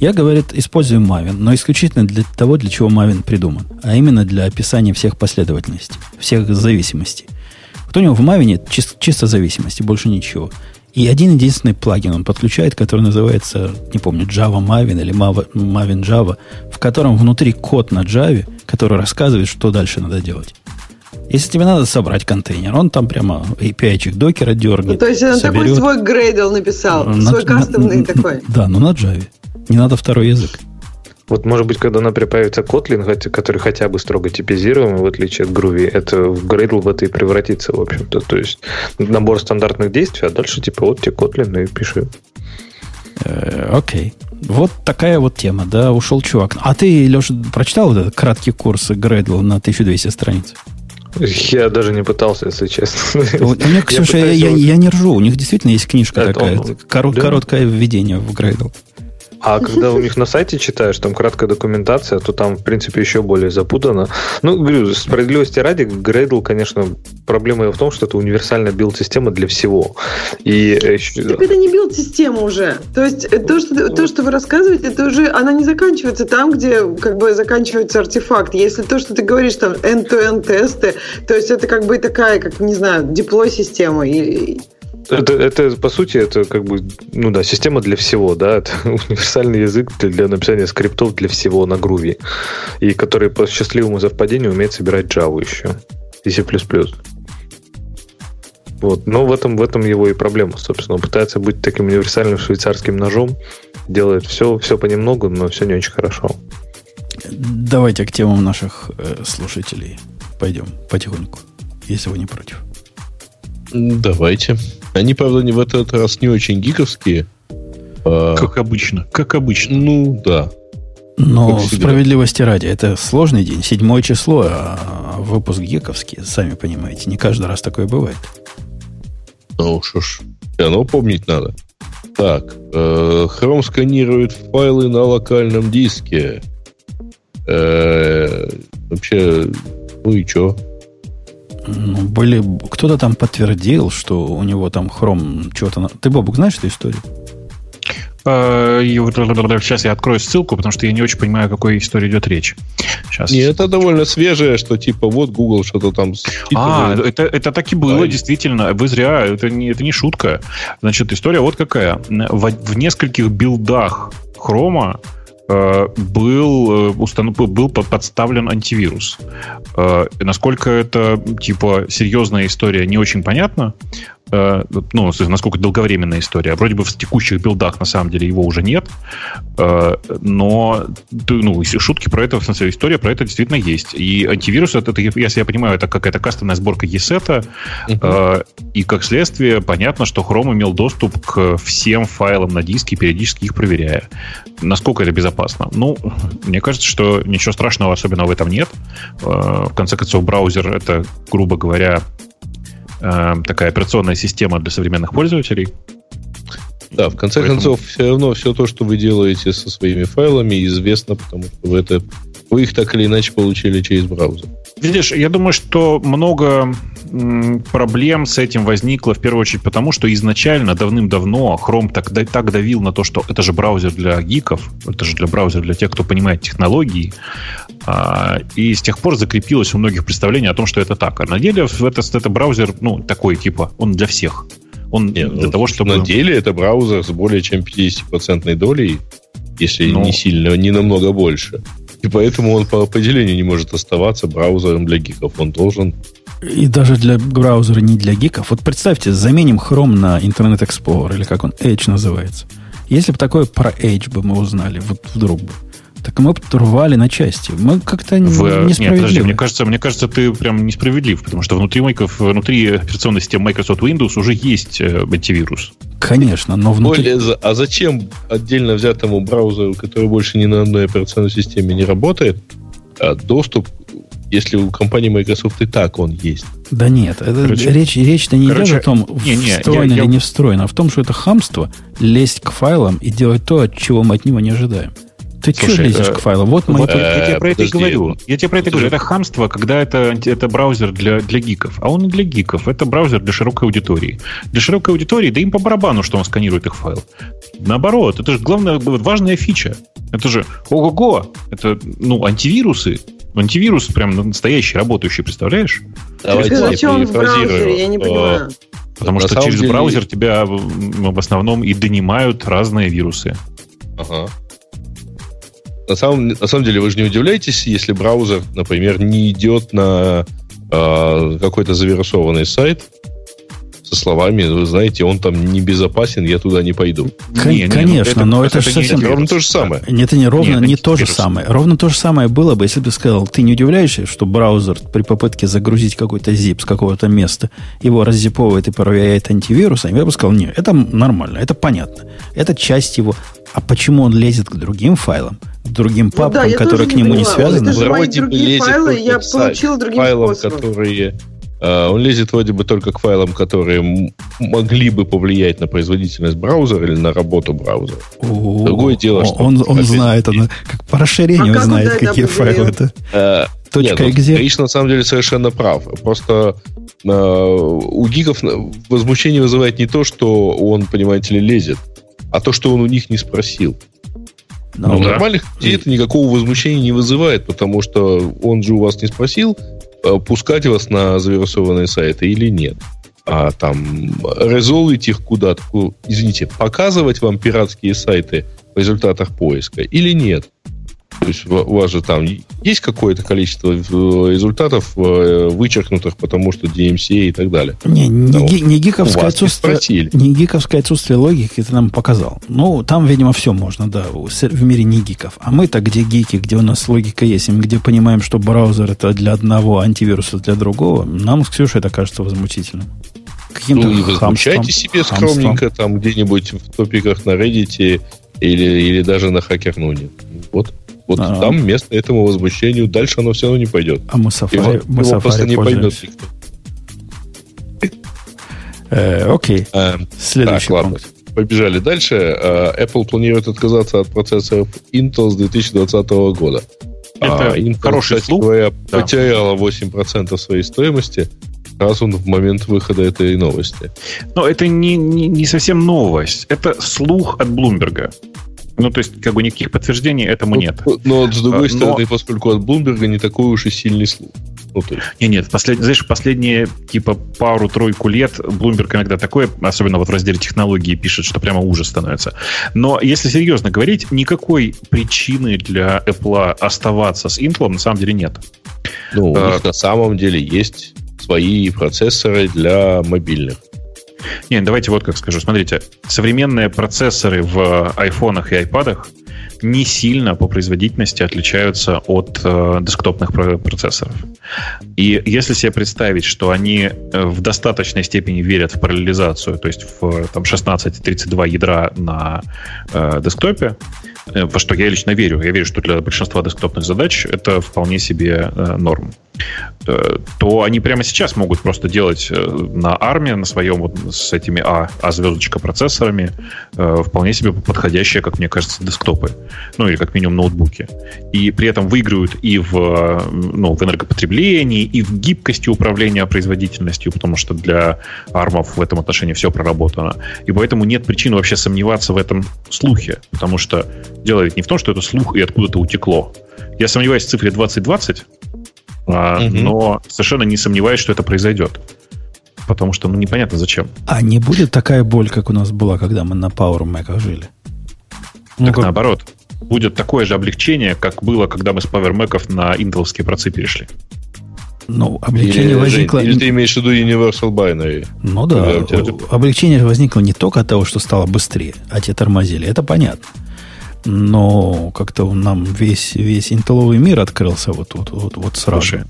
Я, говорит, использую Maven, но исключительно для того, для чего Maven придуман, а именно для описания всех последовательностей, всех зависимостей. Вот у него в Maven чисто, чисто зависимости, больше ничего. И один единственный плагин он подключает, который называется, не помню, Java Maven или Maven Java, в котором внутри код на Java, который рассказывает, что дальше надо делать. Если тебе надо собрать контейнер, он там прямо API-чик докера дернет. Ну, то есть он соберет. такой свой грейдл написал, на, свой кастомный на, такой. Да, но на Java. Не надо второй язык. Вот, может быть, когда, например, появится Kotlin, который хотя бы строго типизируемый, в отличие от Groovy, это в Gradle в это и превратится, в общем-то. То есть набор стандартных действий, а дальше типа вот тебе Kotlin и пиши. Э, окей. Вот такая вот тема, да, ушел чувак. А ты, Леша, прочитал вот этот краткий курс Gradle на 1200 страниц? Я даже не пытался, если честно. У них, слушай, я, я, я не ржу. У них действительно есть книжка Это такая. Он, Корот, да? Короткое введение в Gradle. А когда у них на сайте читаешь, там краткая документация, то там, в принципе, еще более запутано. Ну, говорю, справедливости ради, Gradle, конечно, проблема в том, что это универсальная билд-система для всего. И так это не билд-система уже. То есть э, то что, то, что вы рассказываете, это уже, она не заканчивается там, где как бы заканчивается артефакт. Если то, что ты говоришь, там, end-to-end тесты, то есть это как бы такая, как, не знаю, диплой-система. И, это, это, по сути, это как бы, ну да, система для всего, да, это универсальный язык для, для написания скриптов для всего на груве, и который по счастливому совпадению умеет собирать Java еще, и C++. Вот. Но в этом, в этом его и проблема, собственно. Он пытается быть таким универсальным швейцарским ножом, делает все, все понемногу, но все не очень хорошо. Давайте к темам наших э, слушателей пойдем потихоньку, если вы не против. Давайте. Они, правда, не в этот раз не очень гиковские. А... Как обычно. Как обычно. Ну, да. Но справедливости ради, это сложный день, седьмое число, а выпуск гиковский, сами понимаете, не каждый раз такое бывает. Ну что ж, оно помнить надо. Так, э, Chrome сканирует файлы на локальном диске. Э, вообще, ну и что? Ну, были, кто-то там подтвердил, что у него там хром чего-то... Ты, Бобук, знаешь эту историю? Сейчас я открою ссылку, потому что я не очень понимаю, о какой истории идет речь. Сейчас. И это довольно свежее, что типа вот Google что-то там... А, это, это так и было, действительно. Вы зря, это не, это не шутка. Значит, история вот какая. В, в нескольких билдах Хрома Э, был, э, установ... был подставлен антивирус. Э, насколько это типа серьезная история, не очень понятно. Э, ну, насколько долговременная история. Вроде бы в текущих билдах на самом деле его уже нет, э, но ну, шутки про это, в смысле, история про это действительно есть. И антивирус, это, если я понимаю, это какая-то кастомная сборка ESET, uh-huh. и как следствие понятно, что Chrome имел доступ к всем файлам на диске, периодически их проверяя. Насколько это безопасно? Ну, мне кажется, что ничего страшного особенного в этом нет. В конце концов, браузер — это, грубо говоря, э, такая операционная система для современных пользователей. Да, в конце Поэтому... концов, все равно все то, что вы делаете со своими файлами, известно, потому что вы, это, вы их так или иначе получили через браузер. Видишь, я думаю, что много проблем с этим возникло в первую очередь потому, что изначально давным-давно Chrome так, так давил на то, что это же браузер для гиков, это же для браузера для тех, кто понимает технологии, а, и с тех пор закрепилось у многих представление о том, что это так. А на деле это, это браузер, ну, такой типа, он для всех. Он Нет, для ну, того, чтобы... На деле это браузер с более чем 50% долей, если ну, не сильно, не намного больше. И поэтому он по определению не может оставаться браузером для гиков. Он должен... И даже для браузера не для гиков. Вот представьте, заменим Chrome на Internet Explorer, или как он, Edge называется. Если бы такое про Edge бы мы узнали, вот вдруг бы. Так мы рвали на части. Мы как-то в, несправедливы. Нет, подожди, мне кажется, мне кажется, ты прям несправедлив, потому что внутри, майков, внутри операционной системы Microsoft Windows уже есть э, антивирус. Конечно, но внутри... Более, а зачем отдельно взятому браузеру, который больше ни на одной операционной системе не работает, а доступ если у компании Microsoft и так он есть. Да нет, это короче, речь, речь-то не короче, идет о том, не, не, встроено я, или я... не встроено, а в том, что это хамство лезть к файлам и делать то, от чего мы от него не ожидаем. Ты что лезешь э, к файлу? Вот мы... Я тебе про это и говорю. Я тебе про это говорю. Это хамство, когда это, это браузер для, для гиков. А он не для гиков. Это браузер для широкой аудитории. Для широкой аудитории, да им по барабану, что он сканирует их файл. Наоборот, это же главная, важная фича. Это же ого-го. Это, ну, антивирусы. Антивирус прям настоящий, работающий, представляешь? Давайте Зачем он в браузере? Я не понимаю. Потому На что через деле... браузер тебя в основном и донимают разные вирусы. Ага. На самом, на самом деле, вы же не удивляетесь, если браузер, например, не идет на э, какой-то завирусованный сайт со словами, вы знаете, он там небезопасен, я туда не пойду. К- не, конечно, не, ну, это, но это, это же совсем... Не, ровно то же самое. Нет, это не ровно, не, не то же самое. Ровно то же самое было бы, если бы ты сказал, ты не удивляешься, что браузер при попытке загрузить какой-то zip с какого-то места его раззиповывает и проверяет антивирусом, я бы сказал, нет, это нормально, это понятно. Это часть его. А почему он лезет к другим файлам? Другим папкам, ну, да, которые к нему не, не связаны. Это же мои другие файлы, я получил другим файлам, способом. которые Uh, он лезет вроде бы только к файлам, которые могли бы повлиять на производительность браузера или на работу браузера. О, Другое дело, что... Он, он знает, он как по расширению а знает, как какие файлы это. Uh, Точка нет, ну, Рич на самом деле совершенно прав. Просто uh, у гиков возмущение вызывает не то, что он, понимаете ли, лезет, а то, что он у них не спросил. Но ну, у да. нормальных людей это никакого возмущения не вызывает, потому что он же у вас не спросил, э, пускать вас на завирусованные сайты или нет. А там резолвить их куда-то, извините, показывать вам пиратские сайты в результатах поиска или нет. То есть у вас же там есть какое-то количество э, результатов э, вычеркнутых, потому что DMCA и так далее. Не, не, ги, не, гиковское отсутствие, не гиковское отсутствие логики ты нам показал. Ну, там, видимо, все можно, да, в мире не гиков. А мы-то где гики, где у нас логика есть, и мы где понимаем, что браузер это для одного, антивируса для другого, нам с Ксюшей это кажется возмутительным. Каким-то ну, возмущайте себе скромненько там где-нибудь в топиках на Reddit или, или даже на хакернуне. Вот. Вот а, там место этому возмущению. Дальше оно все равно не пойдет. А мы Safari, его, мы его просто не пойдет никто. Э, окей. Э, Следующий так, пункт. Ладно. Побежали дальше. Э, Apple планирует отказаться от процессоров Intel с 2020 года. Это а, Intel, хороший кстати слух. говоря, да. потеряла 8% своей стоимости. Сразу в момент выхода этой новости. Но это не, не, не совсем новость. Это слух от Блумберга. Ну, то есть, как бы никаких подтверждений этому ну, нет. Но, с другой а, но... стороны, поскольку от Блумберга не такой уж и сильный слух. Ну, то есть... Нет, нет, послед... знаешь, последние типа пару-тройку лет Bloomberg иногда такое, особенно вот в разделе технологии, пишет, что прямо ужас становится. Но если серьезно говорить, никакой причины для Apple оставаться с Intel на самом деле нет. Ну, у а... них на самом деле есть свои процессоры для мобильных. Не, давайте вот как скажу. Смотрите, современные процессоры в айфонах и айпадах не сильно по производительности отличаются от э, десктопных процессоров. И если себе представить, что они э, в достаточной степени верят в параллелизацию, то есть в там, 16-32 ядра на э, десктопе, э, во что я лично верю, я верю, что для большинства десктопных задач это вполне себе э, норм. Э, то они прямо сейчас могут просто делать э, на армии, на своем вот с этими А, а звездочка процессорами э, вполне себе подходящие, как мне кажется, десктопы. Ну, или как минимум ноутбуки. И при этом выигрывают и в, ну, в энергопотреблении, и в гибкости управления производительностью, потому что для армов в этом отношении все проработано. И поэтому нет причин вообще сомневаться в этом слухе, потому что дело ведь не в том, что это слух и откуда-то утекло. Я сомневаюсь в цифре 2020, а, угу. но совершенно не сомневаюсь, что это произойдет. Потому что, ну, непонятно зачем. А не будет такая боль, как у нас была, когда мы на Power Mac жили? Ну, так как... наоборот. Будет такое же облегчение, как было, когда мы с Power Mac на интеловские процы перешли. Ну, облегчение или, возникло... Или ты имеешь в виду Universal Binary? Ну да, тебя... облегчение возникло не только от того, что стало быстрее, а те тормозили, это понятно но как-то нам весь, весь интелловый мир открылся вот, вот, вот, вот сразу. Слушай,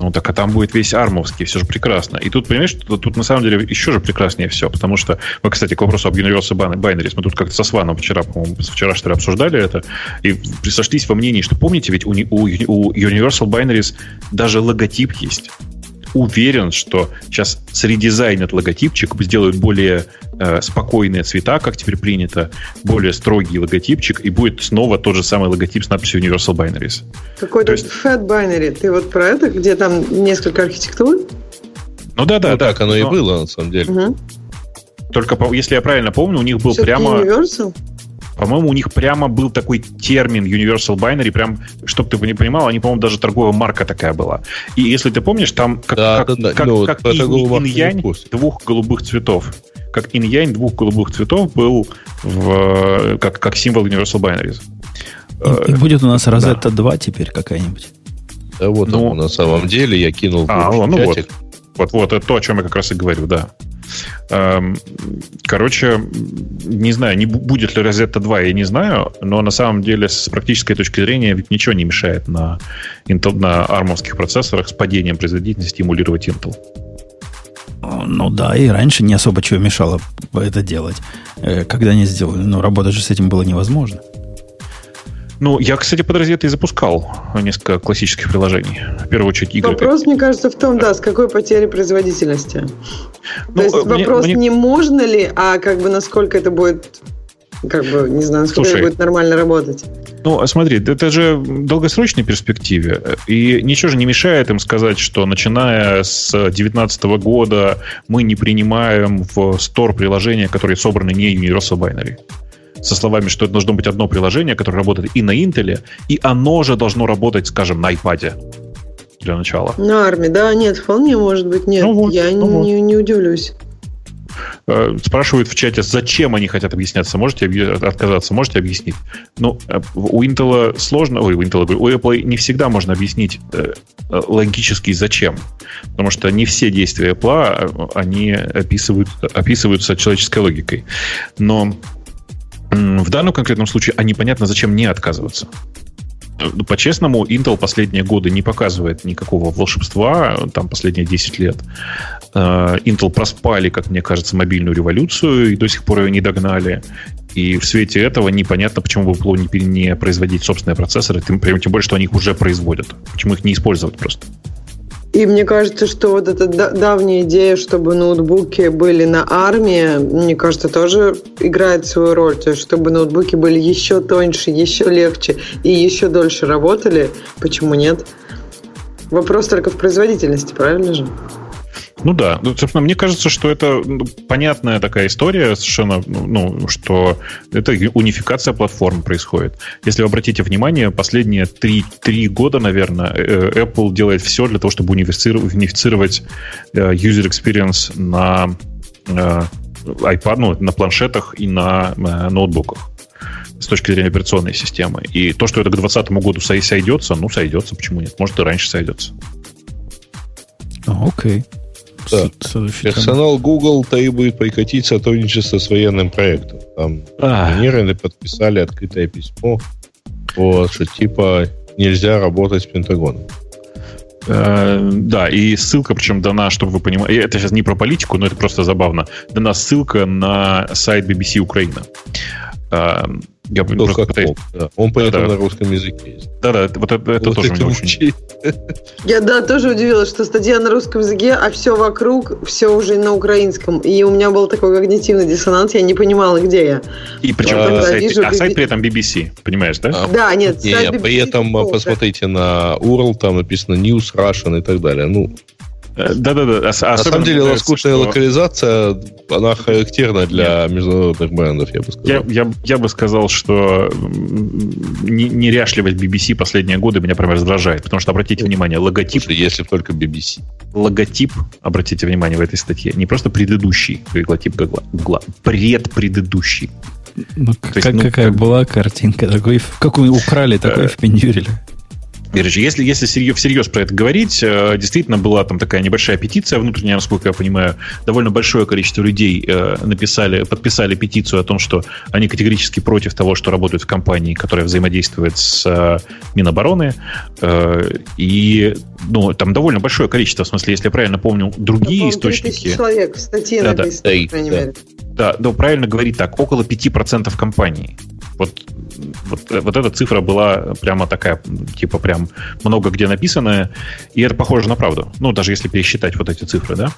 ну так а там будет весь армовский, все же прекрасно. И тут, понимаешь, тут, тут на самом деле еще же прекраснее все, потому что, мы, кстати, к вопросу об Universal Binaries, мы тут как-то со Сваном вчера, по-моему, вчера что ли обсуждали это, и сошлись во мнении, что помните, ведь у, у, у Universal Binaries даже логотип есть уверен, что сейчас средизайнят логотипчик, сделают более э, спокойные цвета, как теперь принято, более строгий логотипчик, и будет снова тот же самый логотип с надписью Universal Binaries. Какой-то есть... Fat Binary. Ты вот про это, где там несколько архитектур? Ну да, да. Ну, так оно но... и было, на самом деле. Угу. Только, если я правильно помню, у них был Все-таки прямо... Universal? По-моему, у них прямо был такой термин Universal Binary, прям, чтобы ты не понимал, они, по-моему, даже торговая марка такая была. И если ты помнишь, там как, да, как, да, да. как, ну, как инь-янь двух голубых цветов. Как инь-янь двух голубых цветов был в, как, как символ Universal Binaries. И, и будет у нас Rosetta да. 2 теперь какая-нибудь. Да вот ну, он, на самом деле я кинул а, в ну чатик. вот. Вот, вот, это то, о чем я как раз и говорю, да. Эм, короче, не знаю, не будет ли Rosetta 2, я не знаю, но на самом деле с практической точки зрения ведь ничего не мешает на, Intel, на армовских процессорах с падением производительности эмулировать Intel. Ну да, и раньше не особо чего мешало это делать. Э, когда они сделали, но работать же с этим было невозможно. Ну, я, кстати, под розетой запускал несколько классических приложений. В первую очередь игры. Вопрос, мне кажется, в том, да, с какой потерей производительности. Ну, То есть мне, вопрос мне... не можно ли, а как бы насколько это будет как бы, не знаю, насколько Слушай, это будет нормально работать. Ну, а смотри, это же в долгосрочной перспективе, и ничего же не мешает им сказать, что начиная с 2019 года мы не принимаем в стор приложения, которые собраны не Universal Binary со словами, что это должно быть одно приложение, которое работает и на Intel, и оно же должно работать, скажем, на iPad для начала. На армии, да, нет, вполне может быть, нет. Ну вот, Я ну не, вот. не удивлюсь. Э, спрашивают в чате, зачем они хотят объясняться. Можете отказаться, можете объяснить? Ну, э, у Intel сложно, ой, у Intel, у Apple не всегда можно объяснить э, логически зачем. Потому что не все действия Apple, они описывают, описываются человеческой логикой. Но в данном конкретном случае, а непонятно, зачем не отказываться. Ну, по-честному, Intel последние годы не показывает никакого волшебства, там последние 10 лет. Э, Intel проспали, как мне кажется, мобильную революцию и до сих пор ее не догнали. И в свете этого непонятно, почему бы было не производить собственные процессоры, тем, тем более, что они их уже производят. Почему их не использовать просто. И мне кажется, что вот эта давняя идея, чтобы ноутбуки были на армии, мне кажется, тоже играет свою роль. То есть, чтобы ноутбуки были еще тоньше, еще легче и еще дольше работали. Почему нет? Вопрос только в производительности, правильно же? Ну да, ну, собственно, мне кажется, что это ну, понятная такая история совершенно, ну, что это унификация платформ происходит. Если вы обратите внимание, последние три, три года, наверное, э, Apple делает все для того, чтобы унифицировать э, user experience на э, iPad, ну, на планшетах и на ноутбуках с точки зрения операционной системы. И то, что это к 2020 году сойдется, ну, сойдется, почему нет? Может, и раньше сойдется. Окей. Okay. Да. Персонал Google требует прекратить сотрудничество с военным проектом. Там инженеры подписали открытое письмо, вот, что типа нельзя работать с Пентагоном. Э, да, и ссылка, причем дана, чтобы вы понимали, это сейчас не про политику, но это просто забавно, дана ссылка на сайт BBC Украина. Я ну, как пытаюсь... да. Он при этом да, на русском языке есть. Да-да, вот это, это вот тоже это мне очень... Я, да, тоже удивилась, что статья на русском языке, а все вокруг, все уже на украинском. И у меня был такой когнитивный диссонанс, я не понимала, где я. И причем а, сайт, вижу, а сайт при этом BBC, понимаешь, да? А, да, нет, не, сайт BBC При этом посмотрите на URL, там написано News Russian и так далее. Ну, да-да-да. На самом деле, лоскутная что... локализация, она характерна для Нет. международных брендов, я бы сказал. Я, я, я бы сказал, что неряшливость BBC последние годы меня прям раздражает, потому что, обратите внимание, логотип... Слушай, если только BBC. Логотип, обратите внимание в этой статье, не просто предыдущий логотип Гугла, предпредыдущий. Ну, как, есть, ну, какая как... была картинка, такой, какую украли, такой впендюрили. Короче, если, если серьез, всерьез про это говорить, э, действительно была там такая небольшая петиция внутренняя, насколько я понимаю, довольно большое количество людей э, написали, подписали петицию о том, что они категорически против того, что работают в компании, которая взаимодействует с э, Минобороны. И ну, там довольно большое количество, в смысле, если я правильно помню, другие источники... человек в статье да, написано, да, по крайней да. мере. Да, да, правильно говорить так, около 5% компаний. Вот, вот, вот эта цифра была прямо такая, типа прям много где написанная, и это похоже на правду. Ну, даже если пересчитать вот эти цифры, да.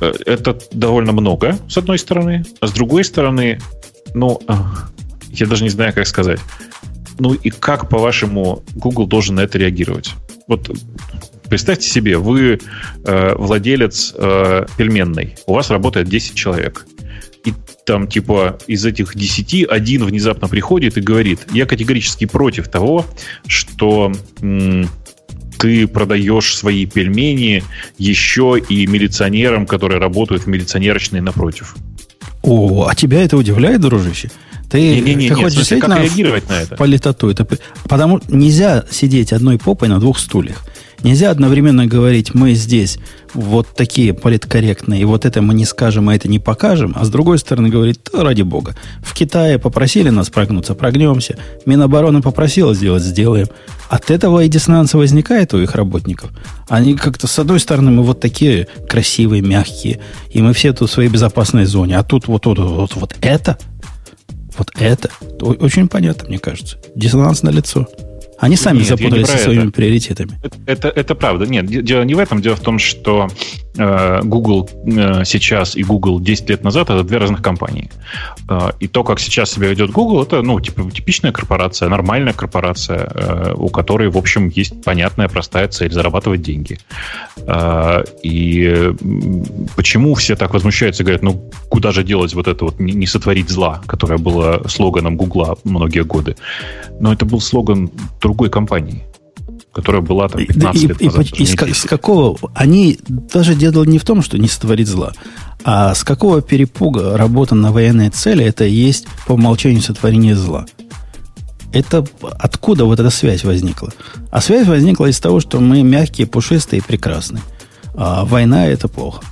Э, это довольно много, с одной стороны, а с другой стороны, ну, э, я даже не знаю, как сказать. Ну и как, по-вашему, Google должен на это реагировать? Вот представьте себе, вы э, владелец э, пельменной, у вас работает 10 человек и там типа из этих десяти один внезапно приходит и говорит, я категорически против того, что м- ты продаешь свои пельмени еще и милиционерам, которые работают в милиционерочной напротив. О, а тебя это удивляет, дружище? Ты, не, не, не, ты хочешь действительно как реагировать на это? политоту. Это, потому нельзя сидеть одной попой на двух стульях. Нельзя одновременно говорить, мы здесь вот такие политкорректные, и вот это мы не скажем, а это не покажем, а с другой стороны говорить, да, ради бога. В Китае попросили нас прогнуться, прогнемся. Минобороны попросила сделать, сделаем. От этого и диссонанс возникает у их работников. Они как-то, с одной стороны, мы вот такие красивые, мягкие, и мы все тут в своей безопасной зоне, а тут вот, вот, вот, вот это, вот это, очень понятно, мне кажется. Диссонанс на лицо. Они сами Нет, запутались со своими это. приоритетами. Это, это, это правда. Нет, дело не в этом. Дело в том, что Google э, сейчас и Google 10 лет назад это две разных компании. Э, и то, как сейчас себя ведет Google, это ну, типа, типичная корпорация, нормальная корпорация, э, у которой, в общем, есть понятная, простая цель зарабатывать деньги. Э, и почему все так возмущаются и говорят, ну, куда же делать вот это вот не сотворить зла, которое было слоганом Гугла многие годы. Но это был слоган другой компании которая была там 15 и, лет назад. И, и с, с какого... Они даже дело не в том, что не сотворить зла, а с какого перепуга работа на военные цели это и есть по умолчанию сотворение зла. Это откуда вот эта связь возникла? А связь возникла из того, что мы мягкие, пушистые и прекрасные. А война это плохо.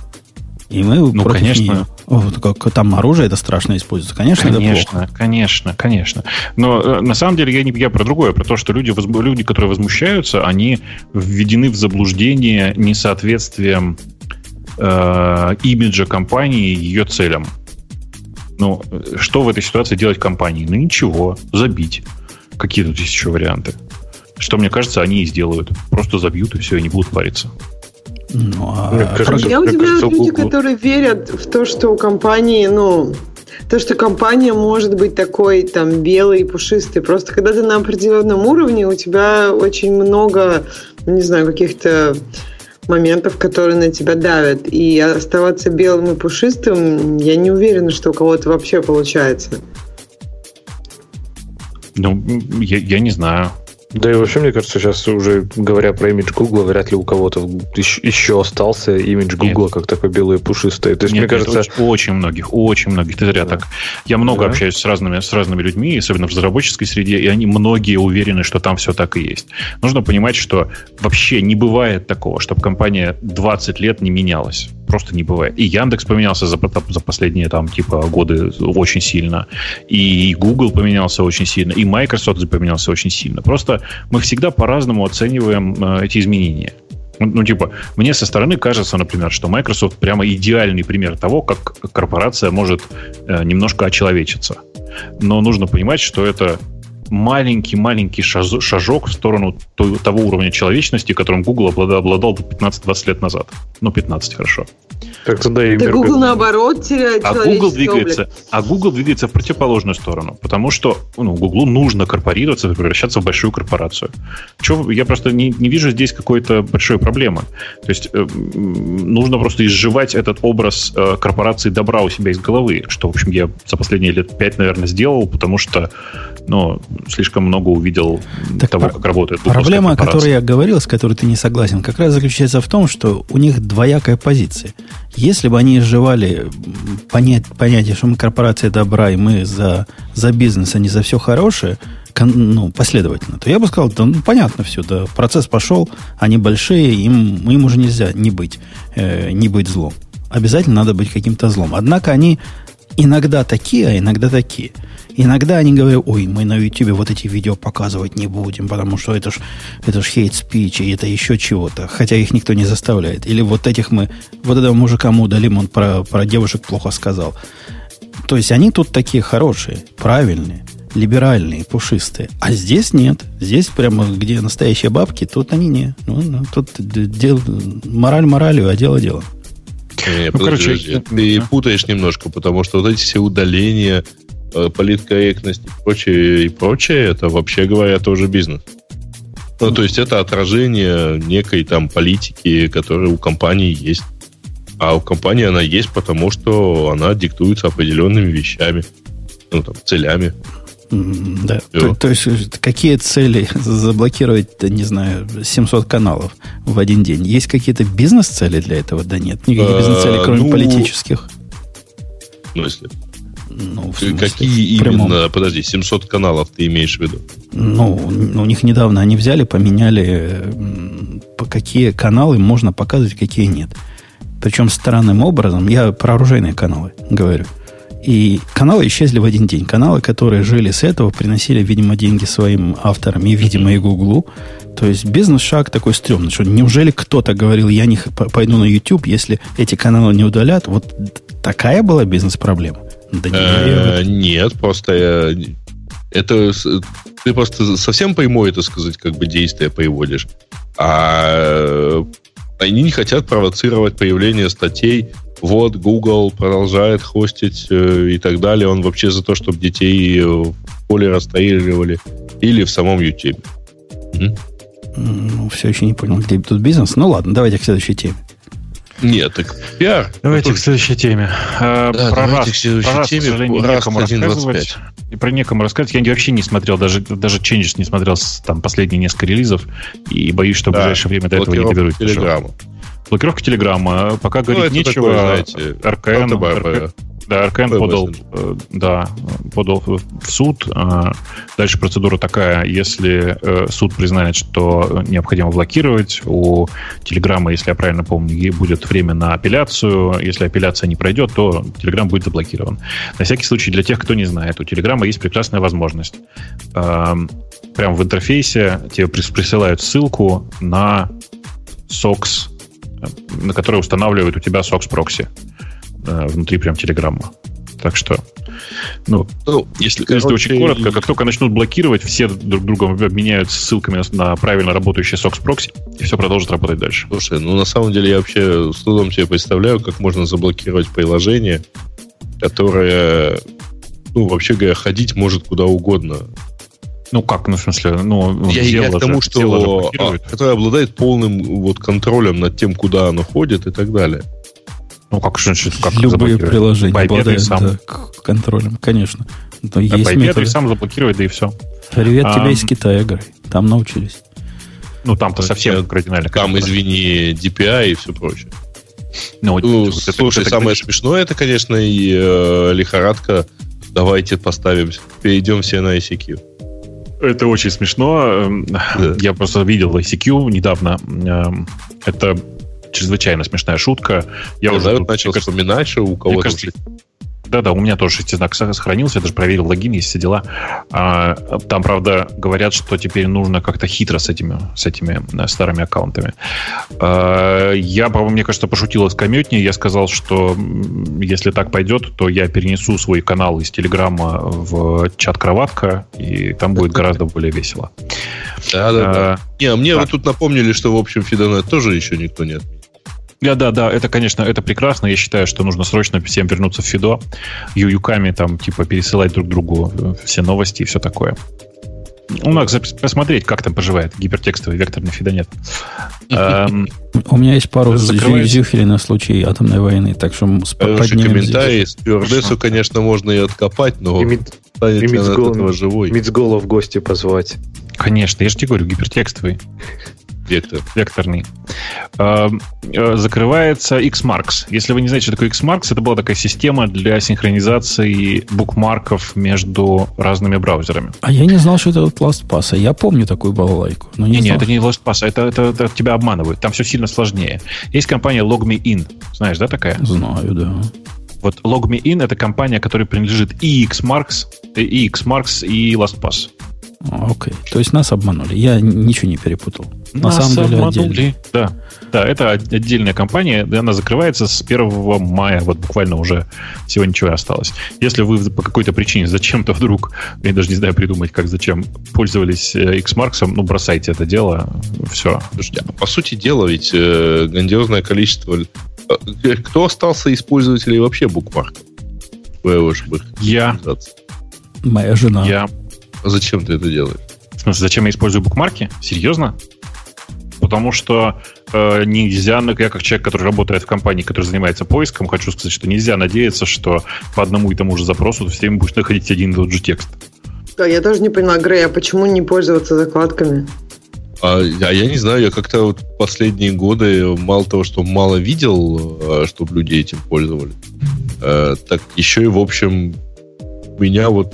И мы ну, против конечно. нее. Вот, как там оружие это страшно используется. Конечно, конечно, это плохо. Конечно, конечно. Но э, на самом деле я не я про другое, про то, что люди, люди, которые возмущаются, они введены в заблуждение несоответствием э, имиджа компании ее целям. Ну, что в этой ситуации делать компании? Ну, ничего, забить. Какие тут есть еще варианты? Что, мне кажется, они и сделают. Просто забьют, и все, и не будут париться. Ну, а... Я удивляюсь люди, которые верят в то, что у компании, ну, то, что компания может быть такой там белый и пушистый. Просто когда ты на определенном уровне, у тебя очень много, не знаю, каких-то моментов, которые на тебя давят. И оставаться белым и пушистым, я не уверена, что у кого-то вообще получается. Ну, я, я не знаю. Да и вообще, мне кажется, сейчас уже говоря про имидж Гугла, вряд ли у кого-то еще остался имидж Гугла как такой белый пушистый. То есть, Нет, мне кажется... Очень, очень многих, очень многих. Ты зря да. так. Я много да. общаюсь с разными, с разными людьми, особенно в разработческой среде, и они многие уверены, что там все так и есть. Нужно понимать, что вообще не бывает такого, чтобы компания 20 лет не менялась просто не бывает. И Яндекс поменялся за, за последние там типа годы очень сильно, и Google поменялся очень сильно, и Microsoft поменялся очень сильно. Просто мы всегда по-разному оцениваем э, эти изменения. Ну, ну, типа, мне со стороны кажется, например, что Microsoft прямо идеальный пример того, как корпорация может э, немножко очеловечиться. Но нужно понимать, что это маленький-маленький шажок в сторону того уровня человечности, которым Google обладал 15-20 лет назад. Ну, 15, хорошо. Так тогда и да Google наоборот теряет а Google двигается, облик. А Google двигается в противоположную сторону, потому что ну, Google нужно корпорироваться, превращаться в большую корпорацию. Че, я просто не, не вижу здесь какой-то большой проблемы. То есть э, нужно просто изживать этот образ э, корпорации добра у себя из головы, что, в общем, я за последние лет пять, наверное, сделал, потому что ну, слишком много увидел так того, как работает Проблема, о которой я говорил, с которой ты не согласен, как раз заключается в том, что у них двоякая позиция. Если бы они изживали понять, понятие, что мы корпорация добра, и мы за, за бизнес, а не за все хорошее, ну, последовательно, то я бы сказал, да, ну, понятно все, да, процесс пошел, они большие, им, им уже нельзя не быть, э, не быть злом. Обязательно надо быть каким-то злом. Однако они иногда такие, а иногда такие. Иногда они говорят, ой, мы на YouTube вот эти видео показывать не будем, потому что это ж, это ж хейт спич, и это еще чего-то. Хотя их никто не заставляет. Или вот этих мы, вот этого мужика мы удалим, он про, про девушек плохо сказал. То есть они тут такие хорошие, правильные, либеральные, пушистые. А здесь нет. Здесь прямо, где настоящие бабки, тут они не. Ну, ну тут дел, мораль моралью, а дело дело. Не, ну, короче, ты путаешь немножко, потому что вот эти все удаления, Э, политкорректность и прочее, и прочее, это, вообще говоря, тоже бизнес. Ну, то есть это отражение некой там политики, которая у компании есть. А у компании она есть, потому что она диктуется определенными вещами, ну, там, целями. Да. То, то есть, какие цели заблокировать, не знаю, 700 каналов в один день? Есть какие-то бизнес-цели для этого? Да нет, никаких бизнес-целей, кроме ну, политических. В смысле? Ну, в смысле, Какие прямом... именно, подожди, 700 каналов ты имеешь в виду? Ну, у них недавно они взяли, поменяли, по какие каналы можно показывать, какие нет. Причем странным образом, я про оружейные каналы говорю. И каналы исчезли в один день. Каналы, которые жили с этого, приносили, видимо, деньги своим авторам и, видимо, и Гуглу. То есть бизнес-шаг такой стрёмный, что неужели кто-то говорил, я не пойду на YouTube, если эти каналы не удалят? Вот такая была бизнес-проблема. Да э, нет, просто э, это ты просто совсем прямое, это сказать, как бы действие приводишь. А они не хотят провоцировать появление статей. Вот, Google продолжает хостить э, и так далее. Он вообще за то, чтобы детей в поле расстреливали. Или в самом YouTube. Ну, все еще не понял, где тут бизнес. Ну ладно, давайте к следующей теме. Нет, так пиар. Давайте к следующей теме. Да, про давайте Rust. к следующей про Rust, теме. К сожалению, Rust некому 1, рассказывать. И про некому рассказывать. Я вообще не смотрел, даже, даже Changes не смотрел там последние несколько релизов. И боюсь, что да, в ближайшее время до этого не доберусь. Телеграмма. Блокировка Телеграма. Пока ну, говорить нечего. Такое, знаете, РКН, да, РКН подал, э, да, подал в суд. А, дальше процедура такая, если э, суд признает, что необходимо блокировать, у Телеграма, если я правильно помню, будет время на апелляцию. Если апелляция не пройдет, то Телеграм будет заблокирован. На всякий случай, для тех, кто не знает, у Телеграма есть прекрасная возможность. Прямо в интерфейсе тебе присылают ссылку на SOX, э, на который устанавливает у тебя SOX прокси. Э, внутри прям Телеграмма. Так что, ну, ну если, короче, если очень коротко, как только начнут блокировать, все друг друга обменяются ссылками на правильно работающий SOX прокси, и все продолжит работать дальше. Слушай, ну на самом деле я вообще с трудом себе представляю, как можно заблокировать приложение, которое, ну, вообще говоря, ходить может куда угодно. Ну как, ну в смысле, ну я, я к тому, что а, которая обладает полным вот контролем над тем, куда оно ходит и так далее. Ну как же, как любые приложения обладают сам. Да, контролем, конечно. Но есть методы. сам заблокировать, да и все. Привет а, тебе из Китая, Грей. Там научились. Ну там-то совсем кардинально. Там, извини, DPI и все прочее. Ну, ну вот, слушай, это, самое смешное, это, конечно, и э, лихорадка. Давайте поставим, перейдем все на ICQ. Это очень смешно. Эм, да. Я просто видел ICQ недавно. Эм, это чрезвычайно смешная шутка. Я, Я уже тут, начал кажется, вспоминать, что у кого-то... Кажется, да-да, у меня тоже шестизнак сохранился, я даже проверил логин, есть все дела. А, там, правда, говорят, что теперь нужно как-то хитро с этими, с этими э, старыми аккаунтами. А, я, мне кажется, пошутил искрометнее. Я сказал, что если так пойдет, то я перенесу свой канал из Телеграма в чат «Кроватка», и там будет гораздо более весело. Да-да-да. А, не, а мне да. вы тут напомнили, что, в общем, Фидонет тоже еще никто нет. Да, да, да, это, конечно, это прекрасно. Я считаю, что нужно срочно всем вернуться в Фидо, ююками там, типа, пересылать друг другу э, все новости и все такое. Ну, надо посмотреть, как там поживает гипертекстовый векторный фидонет. Эм, У меня есть пару зюфелей на случай атомной войны, так что поднимем комментарий. Стюардессу, конечно, можно и откопать, но станет ли она от этого живой? Мицгола в гости позвать. Конечно, я же тебе говорю, гипертекстовый. Вектор. Векторный. Эм, э, закрывается Xmarks. Если вы не знаете, что такое Xmarks, это была такая система для синхронизации букмарков между разными браузерами. А я не знал, что это LastPass. Я помню такую балалайку. Но не, не, не это не LastPass, это, это, это тебя обманывают. Там все сильно сложнее. Есть компания LogMeIn. Знаешь, да, такая? Знаю, да. Вот LogMeIn это компания, которая принадлежит и Xmarks, и Xmarks, и LastPass. Окей. То есть нас обманули. Я ничего не перепутал. На самом деле отдельно. Да. Да, это отдельная компания, она закрывается с 1 мая, вот буквально уже всего ничего осталось. Если вы по какой-то причине зачем-то вдруг, я даже не знаю придумать, как зачем, пользовались Xmarks, э, ну, бросайте это дело, все. Слушайте, а по сути дела ведь э, грандиозное количество... Э, кто остался из пользователей вообще букмарков? Я. Моя жена. Я. А зачем ты это делаешь? В смысле, зачем я использую букмарки? Серьезно? Потому что э, нельзя, ну, я как человек, который работает в компании, который занимается поиском, хочу сказать, что нельзя надеяться, что по одному и тому же запросу ты все время будешь находить один и тот же текст. Да, я тоже не поняла, Грей, а почему не пользоваться закладками? А, а я не знаю, я как-то вот последние годы мало того, что мало видел, а, чтобы люди этим пользовались, э, так еще и, в общем, у меня вот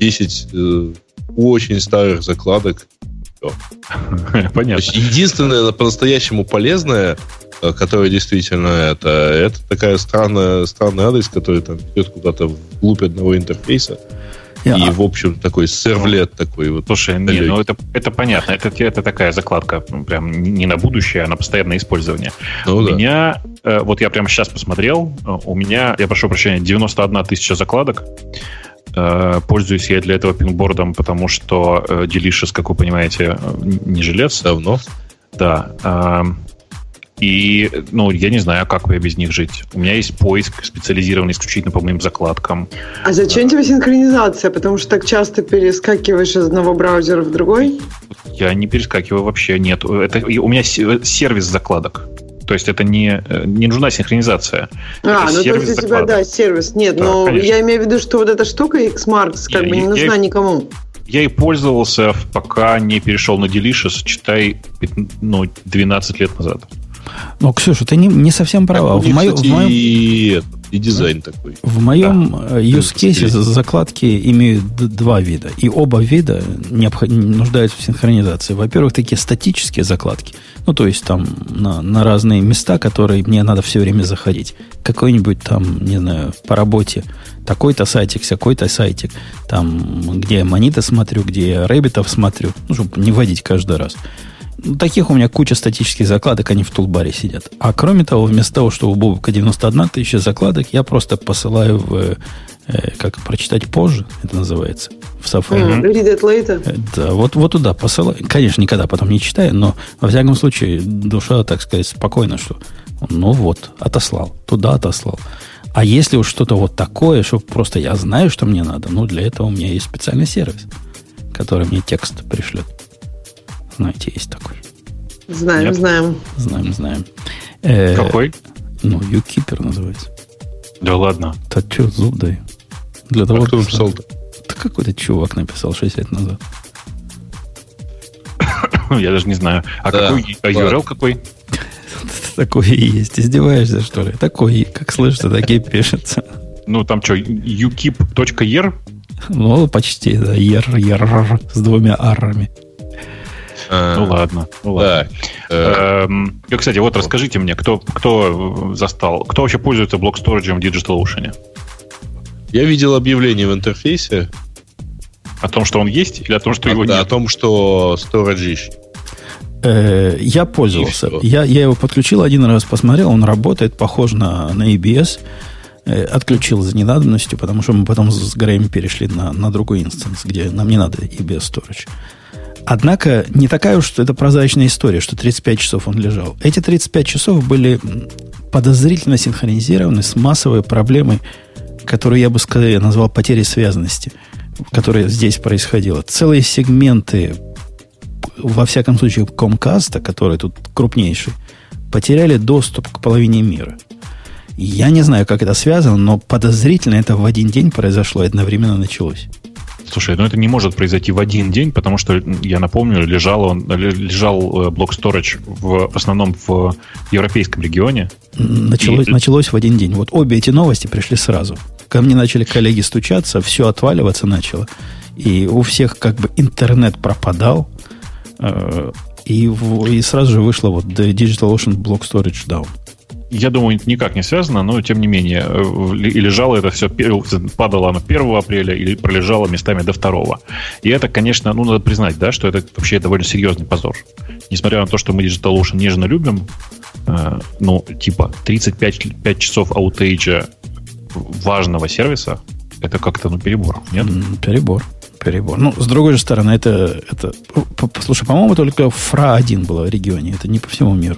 10 э, очень старых закладок. Понятно. единственное по-настоящему полезное, э, которое действительно это, это такая странная, странный адрес, который там идет куда-то вглубь одного интерфейса. И, в общем, такой сервлет такой вот. Слушай, не, ну это, это понятно. Это, это такая закладка прям не на будущее, а на постоянное использование. Ну, у да. меня, э, вот я прямо сейчас посмотрел, у меня, я прошу прощения, 91 тысяча закладок. Э, пользуюсь я для этого пинбордом, потому что э, Delicious, как вы понимаете, не жилец. Давно. Да. Э, и, ну, я не знаю, как я без них жить. У меня есть поиск, специализированный исключительно по моим закладкам. А зачем тебе синхронизация? Потому что так часто перескакиваешь из одного браузера в другой? Я не перескакиваю вообще, нет. Это, у меня сервис закладок. То есть это не, э, не нужна синхронизация. А, это ну то есть у тебя, да, сервис. Нет, да, но конечно. я имею в виду, что вот эта штука Xmarks как я, бы не я, нужна я, никому. Я и пользовался, пока не перешел на Delicious, читай, ну, 12 лет назад. Но, Ксюша, ты не, не совсем права. в, мою, в моем... и, дизайн такой. В моем да. Э, use case закладки имеют два вида. И оба вида необход... нуждаются в синхронизации. Во-первых, такие статические закладки. Ну, то есть там на, на разные места, которые мне надо все время заходить. Какой-нибудь там, не знаю, по работе такой-то сайтик, всякой-то сайтик. Там, где я Манита смотрю, где я Рэббитов смотрю. Ну, чтобы не вводить каждый раз. Ну, таких у меня куча статических закладок, они в тулбаре сидят. А кроме того, вместо того, что у Бобука 91 тысяча закладок, я просто посылаю в, э, как прочитать позже, это называется, в Safari. Mm, read it later. Э, да, вот, вот туда посылаю. Конечно, никогда потом не читаю, но во всяком случае душа, так сказать, спокойна, что ну вот, отослал, туда отослал. А если уж что-то вот такое, что просто я знаю, что мне надо, ну, для этого у меня есть специальный сервис который мне текст пришлет. Знаете, есть такой. Знаем, Нет? знаем. Знаем, знаем. Э, Какой? Ну, юкипер называется. Да ладно. Да что, зуб дай. Для того, а кто написал -то? Да какой-то чувак написал 6 лет назад. Я даже не знаю. А да, какой а URL какой? Такой и есть. Издеваешься, что ли? Такой, как слышится, такие пишется. Ну, там что, ukip.er? Ну, почти, да. Ер, ер, с двумя арами. А, ну ладно, ну ладно. Да. Эм, и, кстати, вот расскажите мне, кто, кто застал, кто вообще пользуется блок-сториджем в DigitalOcean? Я видел объявление в интерфейсе. О том, что он есть, или о том, что а, его да, нет? О том, что storage ищет. Э, я пользовался. Я, я его подключил один раз, посмотрел, он работает, похож на, на EBS. Э, отключил за ненадобностью, потому что мы потом с Греем перешли на, на другой инстанс, где нам не надо EBS Storage. Однако не такая уж это прозрачная история, что 35 часов он лежал. Эти 35 часов были подозрительно синхронизированы с массовой проблемой, которую я бы я назвал потерей связанности, которая здесь происходила. Целые сегменты, во всяком случае, Comcast, который тут крупнейший, потеряли доступ к половине мира. Я не знаю, как это связано, но подозрительно это в один день произошло и одновременно началось. Слушай, ну это не может произойти в один день, потому что, я напомню, лежал, он, лежал э, блок Storage в, в основном в европейском регионе. Началось, и... началось в один день. Вот обе эти новости пришли сразу. Ко мне начали коллеги стучаться, все отваливаться начало. И у всех как бы интернет пропадал. Э, и, и сразу же вышло вот Digital Ocean Block Storage Down я думаю, никак не связано, но тем не менее, э, и лежало это все, падало оно 1 апреля или пролежало местами до 2. И это, конечно, ну, надо признать, да, что это вообще довольно серьезный позор. Несмотря на то, что мы DigitalOcean нежно любим, э, ну, типа 35 5 часов аутейджа важного сервиса, это как-то, ну, перебор, нет? Перебор. Перебор. Ну, с другой же стороны, это, это... Слушай, по-моему, только ФРА-1 было в регионе. Это не по всему миру.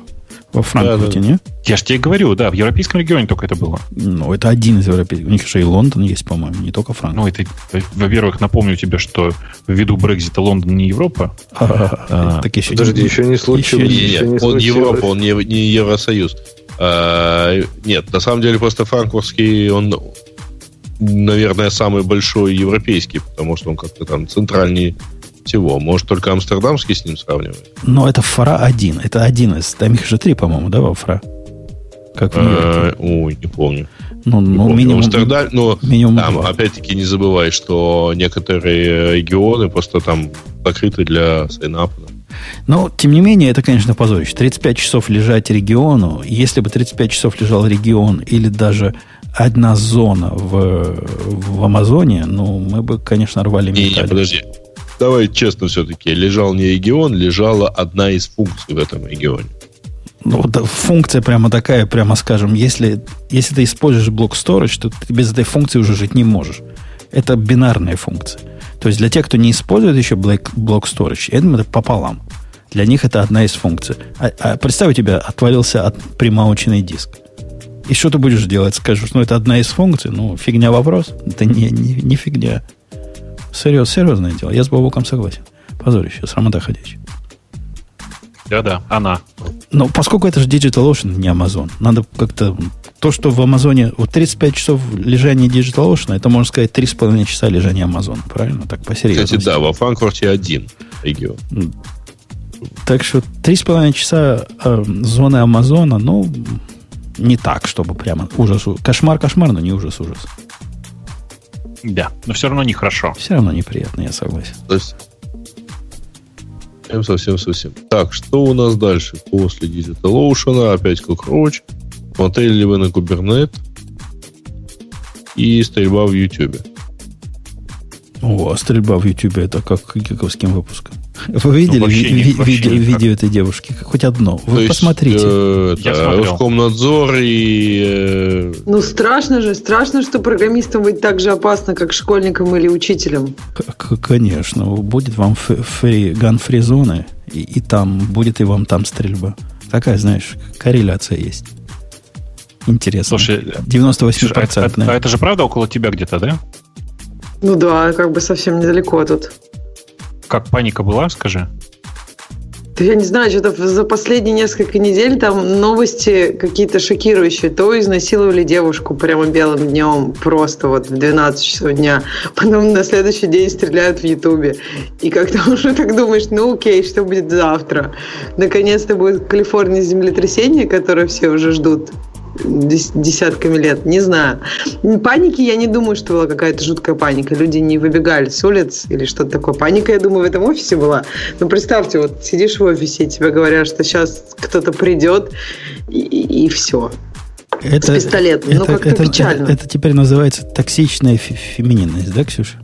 Во Франкфурте, да, да. не? Я же тебе говорю, да, в европейском регионе только это было. Ну, это один из европейских. У них же и Лондон есть, по-моему, не только Франкфурт. Ну, это, во-первых, напомню тебе, что ввиду Брекзита Лондон не Европа. А, так еще Подожди, еще не случилось. Еще не, он Европа, он не, Евросоюз. А, нет, на самом деле просто франкфуртский, он, наверное, самый большой европейский, потому что он как-то там центральный всего. Может, только амстердамский с ним сравнивать? Но это фара один. Это один из... Там их же три, по-моему, да, во фара? Как в э, Ой, не помню. Ну, ну минимум, Амстердам, но минимум там, опять-таки, не забывай, что некоторые регионы просто там закрыты для сайнапа. Но, тем не менее, это, конечно, позорище. 35 часов лежать региону. Если бы 35 часов лежал регион или даже одна зона в, в Амазоне, ну, мы бы, конечно, рвали металл. Не, не, подожди давай честно все-таки, лежал не регион, лежала одна из функций в этом регионе. Ну, да, функция прямо такая, прямо скажем, если, если ты используешь блок storage, то ты без этой функции уже жить не можешь. Это бинарная функция. То есть для тех, кто не использует еще блок, блок storage, это пополам. Для них это одна из функций. А, а представь, у тебя отвалился от примаученный диск. И что ты будешь делать? Скажешь, ну это одна из функций, ну фигня вопрос. Это не, не, не фигня. Серьез, серьезное дело. Я с Бабуком согласен. Позорище, срамота ходячая. Да-да, она. Но поскольку это же DigitalOcean, не Amazon, надо как-то... То, что в Амазоне... Вот 35 часов лежания DigitalOcean, это, можно сказать, 3,5 часа лежания Amazon. Правильно? Так, по-серьезному. Кстати, да, во Франкфурте один регион. Так что 3,5 часа э, зоны Амазона, ну, не так, чтобы прямо ужас. Кошмар-кошмар, но не ужас-ужас. Да, но все равно нехорошо. Все равно неприятно, я согласен. То есть, совсем, совсем, совсем. Так, что у нас дальше? После DigitalOcean опять Cockroach. Смотрели ли вы на Kubernetes? И стрельба в YouTube. О, а стрельба в YouTube это как гиковским выпуском. Вы видели ну, ви- ви- видео, видео этой девушки? Хоть одно. Вы То посмотрите. Э, это, Роскомнадзор и... Э... Ну, страшно же. Страшно, что программистам быть так же опасно, как школьникам или учителям. К- конечно. Будет вам фри, ган-фри зоны, и, и там будет и вам там стрельба. Такая, знаешь, корреляция есть. Интересно. Слушай, 98%. Слушай, а, а, а это же правда около тебя где-то, да? Ну да, как бы совсем недалеко тут. Как паника была, скажи? Да я не знаю, что-то за последние несколько недель там новости какие-то шокирующие. То изнасиловали девушку прямо белым днем, просто вот в 12 часов дня. Потом на следующий день стреляют в Ютубе. И как-то уже так думаешь, ну окей, что будет завтра? Наконец-то будет в Калифорнии землетрясение, которое все уже ждут десятками лет, не знаю. Паники я не думаю, что была какая-то жуткая паника. Люди не выбегали с улиц или что-то такое. Паника, я думаю, в этом офисе была. Но представьте, вот сидишь в офисе, и тебе говорят, что сейчас кто-то придет, и, и, и все. Это, с пистолетом. Это, ну, как-то это, печально. Это, это теперь называется токсичная фемининность, да, Ксюша?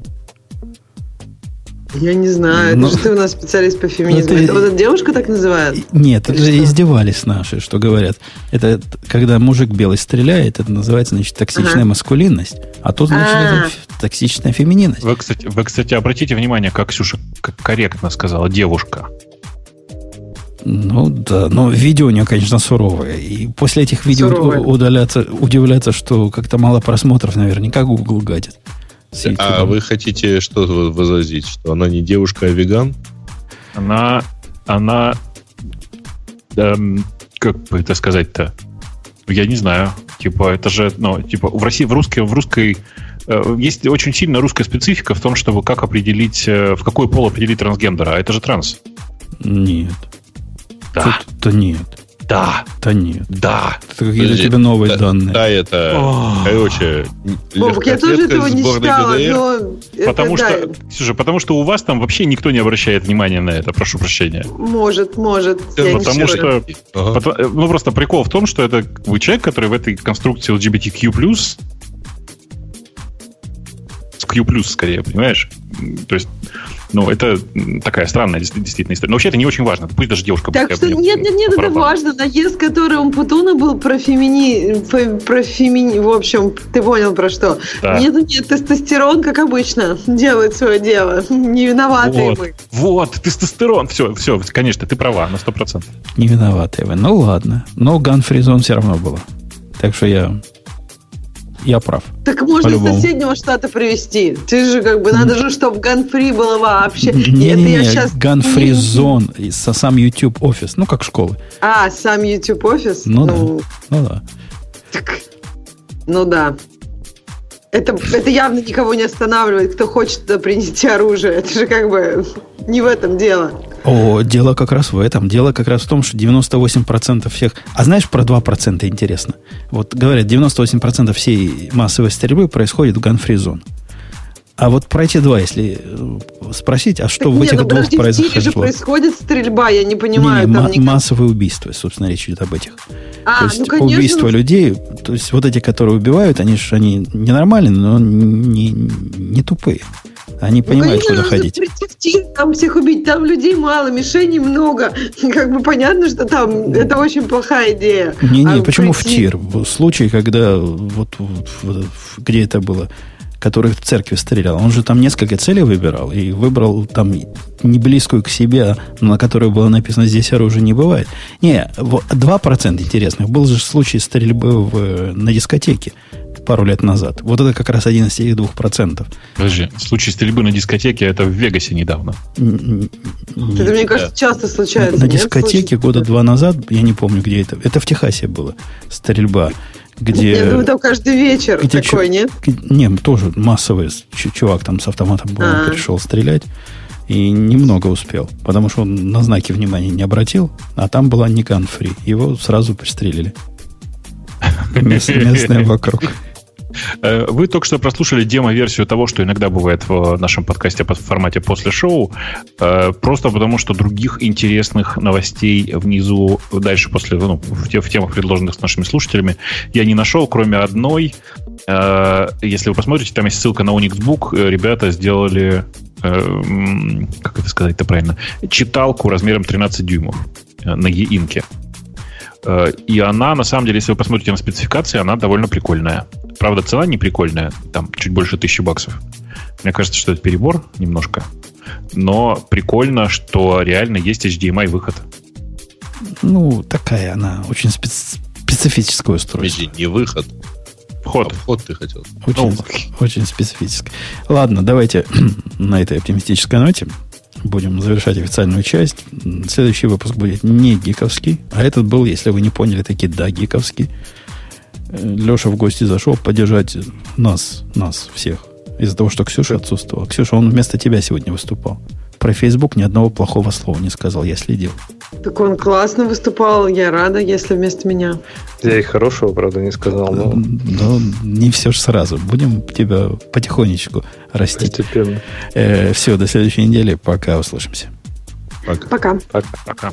Я не знаю, Но... это ну, же ты у нас специалист по феминизму. Это, это вот эта девушка так называют? Нет, Или это что? издевались наши, что говорят. Это когда мужик белый стреляет, это называется, значит, токсичная ага. маскулинность. А тут, значит, А-а-а. это токсичная фемининность. Вы, кстати, вы, кстати, обратите внимание, как Ксюша как корректно сказала, девушка. Ну да, но видео у нее, конечно, суровое. И после этих видео суровое. удаляться, удивляться, что как-то мало просмотров, наверняка Google гадит. А вы хотите что возразить? Что она не девушка, а веган? Она, она, эм, как бы это сказать-то? Я не знаю. Типа, это же, ну, типа, в России, в русской, в русской э, есть очень сильная русская специфика в том, чтобы как определить, э, в какой пол определить трансгендера. А это же транс. Нет. Да. Тут-то нет. Да. Да нет. Да. Это какие-то тебе новые да, данные. Да, это, О. короче, Бобок, я тоже этого не читала, но... Потому это, что, да. Слушай, потому что у вас там вообще никто не обращает внимания на это, прошу прощения. Может, может. Потому что, ага. потому, ну просто прикол в том, что это вы человек, который в этой конструкции LGBTQ+, Q+, скорее, понимаешь? То есть ну, это такая странная действительно история. Но вообще это не очень важно. Пусть даже девушка... Так что нет, нет, нет, это важно. Наезд, который у Путуна был про фемини... Про фемини... В общем, ты понял про что. Да. Нет, нет, тестостерон, как обычно, делает свое дело. Не виноваты вот, мы. Вот, тестостерон. Все, все, конечно, ты права на сто процентов. Не виноваты вы. Ну, ладно. Но ганфризон все равно было. Так что я я прав. Так можно из соседнего штата привезти. Ты же как бы, надо же, чтобы ганфри было вообще. Не, не, не, сейчас... ганфри зон, сам YouTube офис, ну как школы. А, сам YouTube офис? Ну, ну да, ну да. Так, ну да. Это, это явно никого не останавливает, кто хочет принести оружие. Это же как бы не в этом дело. О, дело как раз в этом. Дело как раз в том, что 98% всех... А знаешь, про 2% интересно. Вот говорят, 98% всей массовой стрельбы происходит в ганфризон. А вот про эти два, если э, спросить, а что так в нет, этих ну, двух произошло? же происходит стрельба, я не понимаю. Не, не, ма- никак... массовые убийства, собственно, речь идет об этих. А, то есть ну, конечно. убийство людей, то есть вот эти, которые убивают, они же они ненормальные, но не, не тупые. Они ну, понимают, ну, конечно, куда ходить. Тир, там всех убить, там людей мало, мишеней много. Как бы понятно, что там это очень плохая идея. Не-не, а почему прийти... в тир? В случае, когда вот, вот где это было, который в церкви стрелял, он же там несколько целей выбирал и выбрал там не близкую к себе, на которой было написано «здесь оружия не бывает». Не, 2% интересных. Был же случай стрельбы в, на дискотеке пару лет назад. Вот это как раз один из этих двух процентов. Подожди, случай стрельбы на дискотеке, это в Вегасе недавно. Это, мне кажется, часто случается. На, на дискотеке года два назад, я не помню, где это. Это в Техасе было. Стрельба. Где, я думаю, там каждый вечер где такой, чу, нет? Нет, тоже массовый чувак там с автоматом был, а. пришел стрелять. И немного успел, потому что он на знаки внимания не обратил, а там была не gun Его сразу пристрелили. Местные вокруг. Э, вы только что прослушали демо-версию того, что иногда бывает в нашем подкасте по формате после шоу, э, просто потому что других интересных новостей внизу, дальше после, ну, в, в темах, предложенных с нашими слушателями, я не нашел, кроме одной. Э, если вы посмотрите, там есть ссылка на Unixbook. Ребята сделали, как это сказать-то правильно, читалку размером 13 дюймов на e-инке. И она, на самом деле, если вы посмотрите на спецификации, она довольно прикольная. Правда, цена не прикольная, там чуть больше тысячи баксов. Мне кажется, что это перебор немножко. Но прикольно, что реально есть HDMI-выход. Ну, такая она, очень специ- специфическое устройство. Подожди, не выход. Вход. А вход ты хотел. Очень, ну. очень специфическое. Ладно, давайте на этой оптимистической ноте будем завершать официальную часть. Следующий выпуск будет не гиковский, а этот был, если вы не поняли, таки да, гиковский. Леша в гости зашел поддержать нас, нас всех. Из-за того, что Ксюша отсутствовала. Ксюша, он вместо тебя сегодня выступал. Про Facebook ни одного плохого слова не сказал, я следил. Так он классно выступал, я рада, если вместо меня. Я и хорошего, правда, не сказал, но... Но не все же сразу. Будем тебя потихонечку растить. Постепенно. Э, все, до следующей недели. Пока, услышимся. Пока. Пока. Пока. Пока.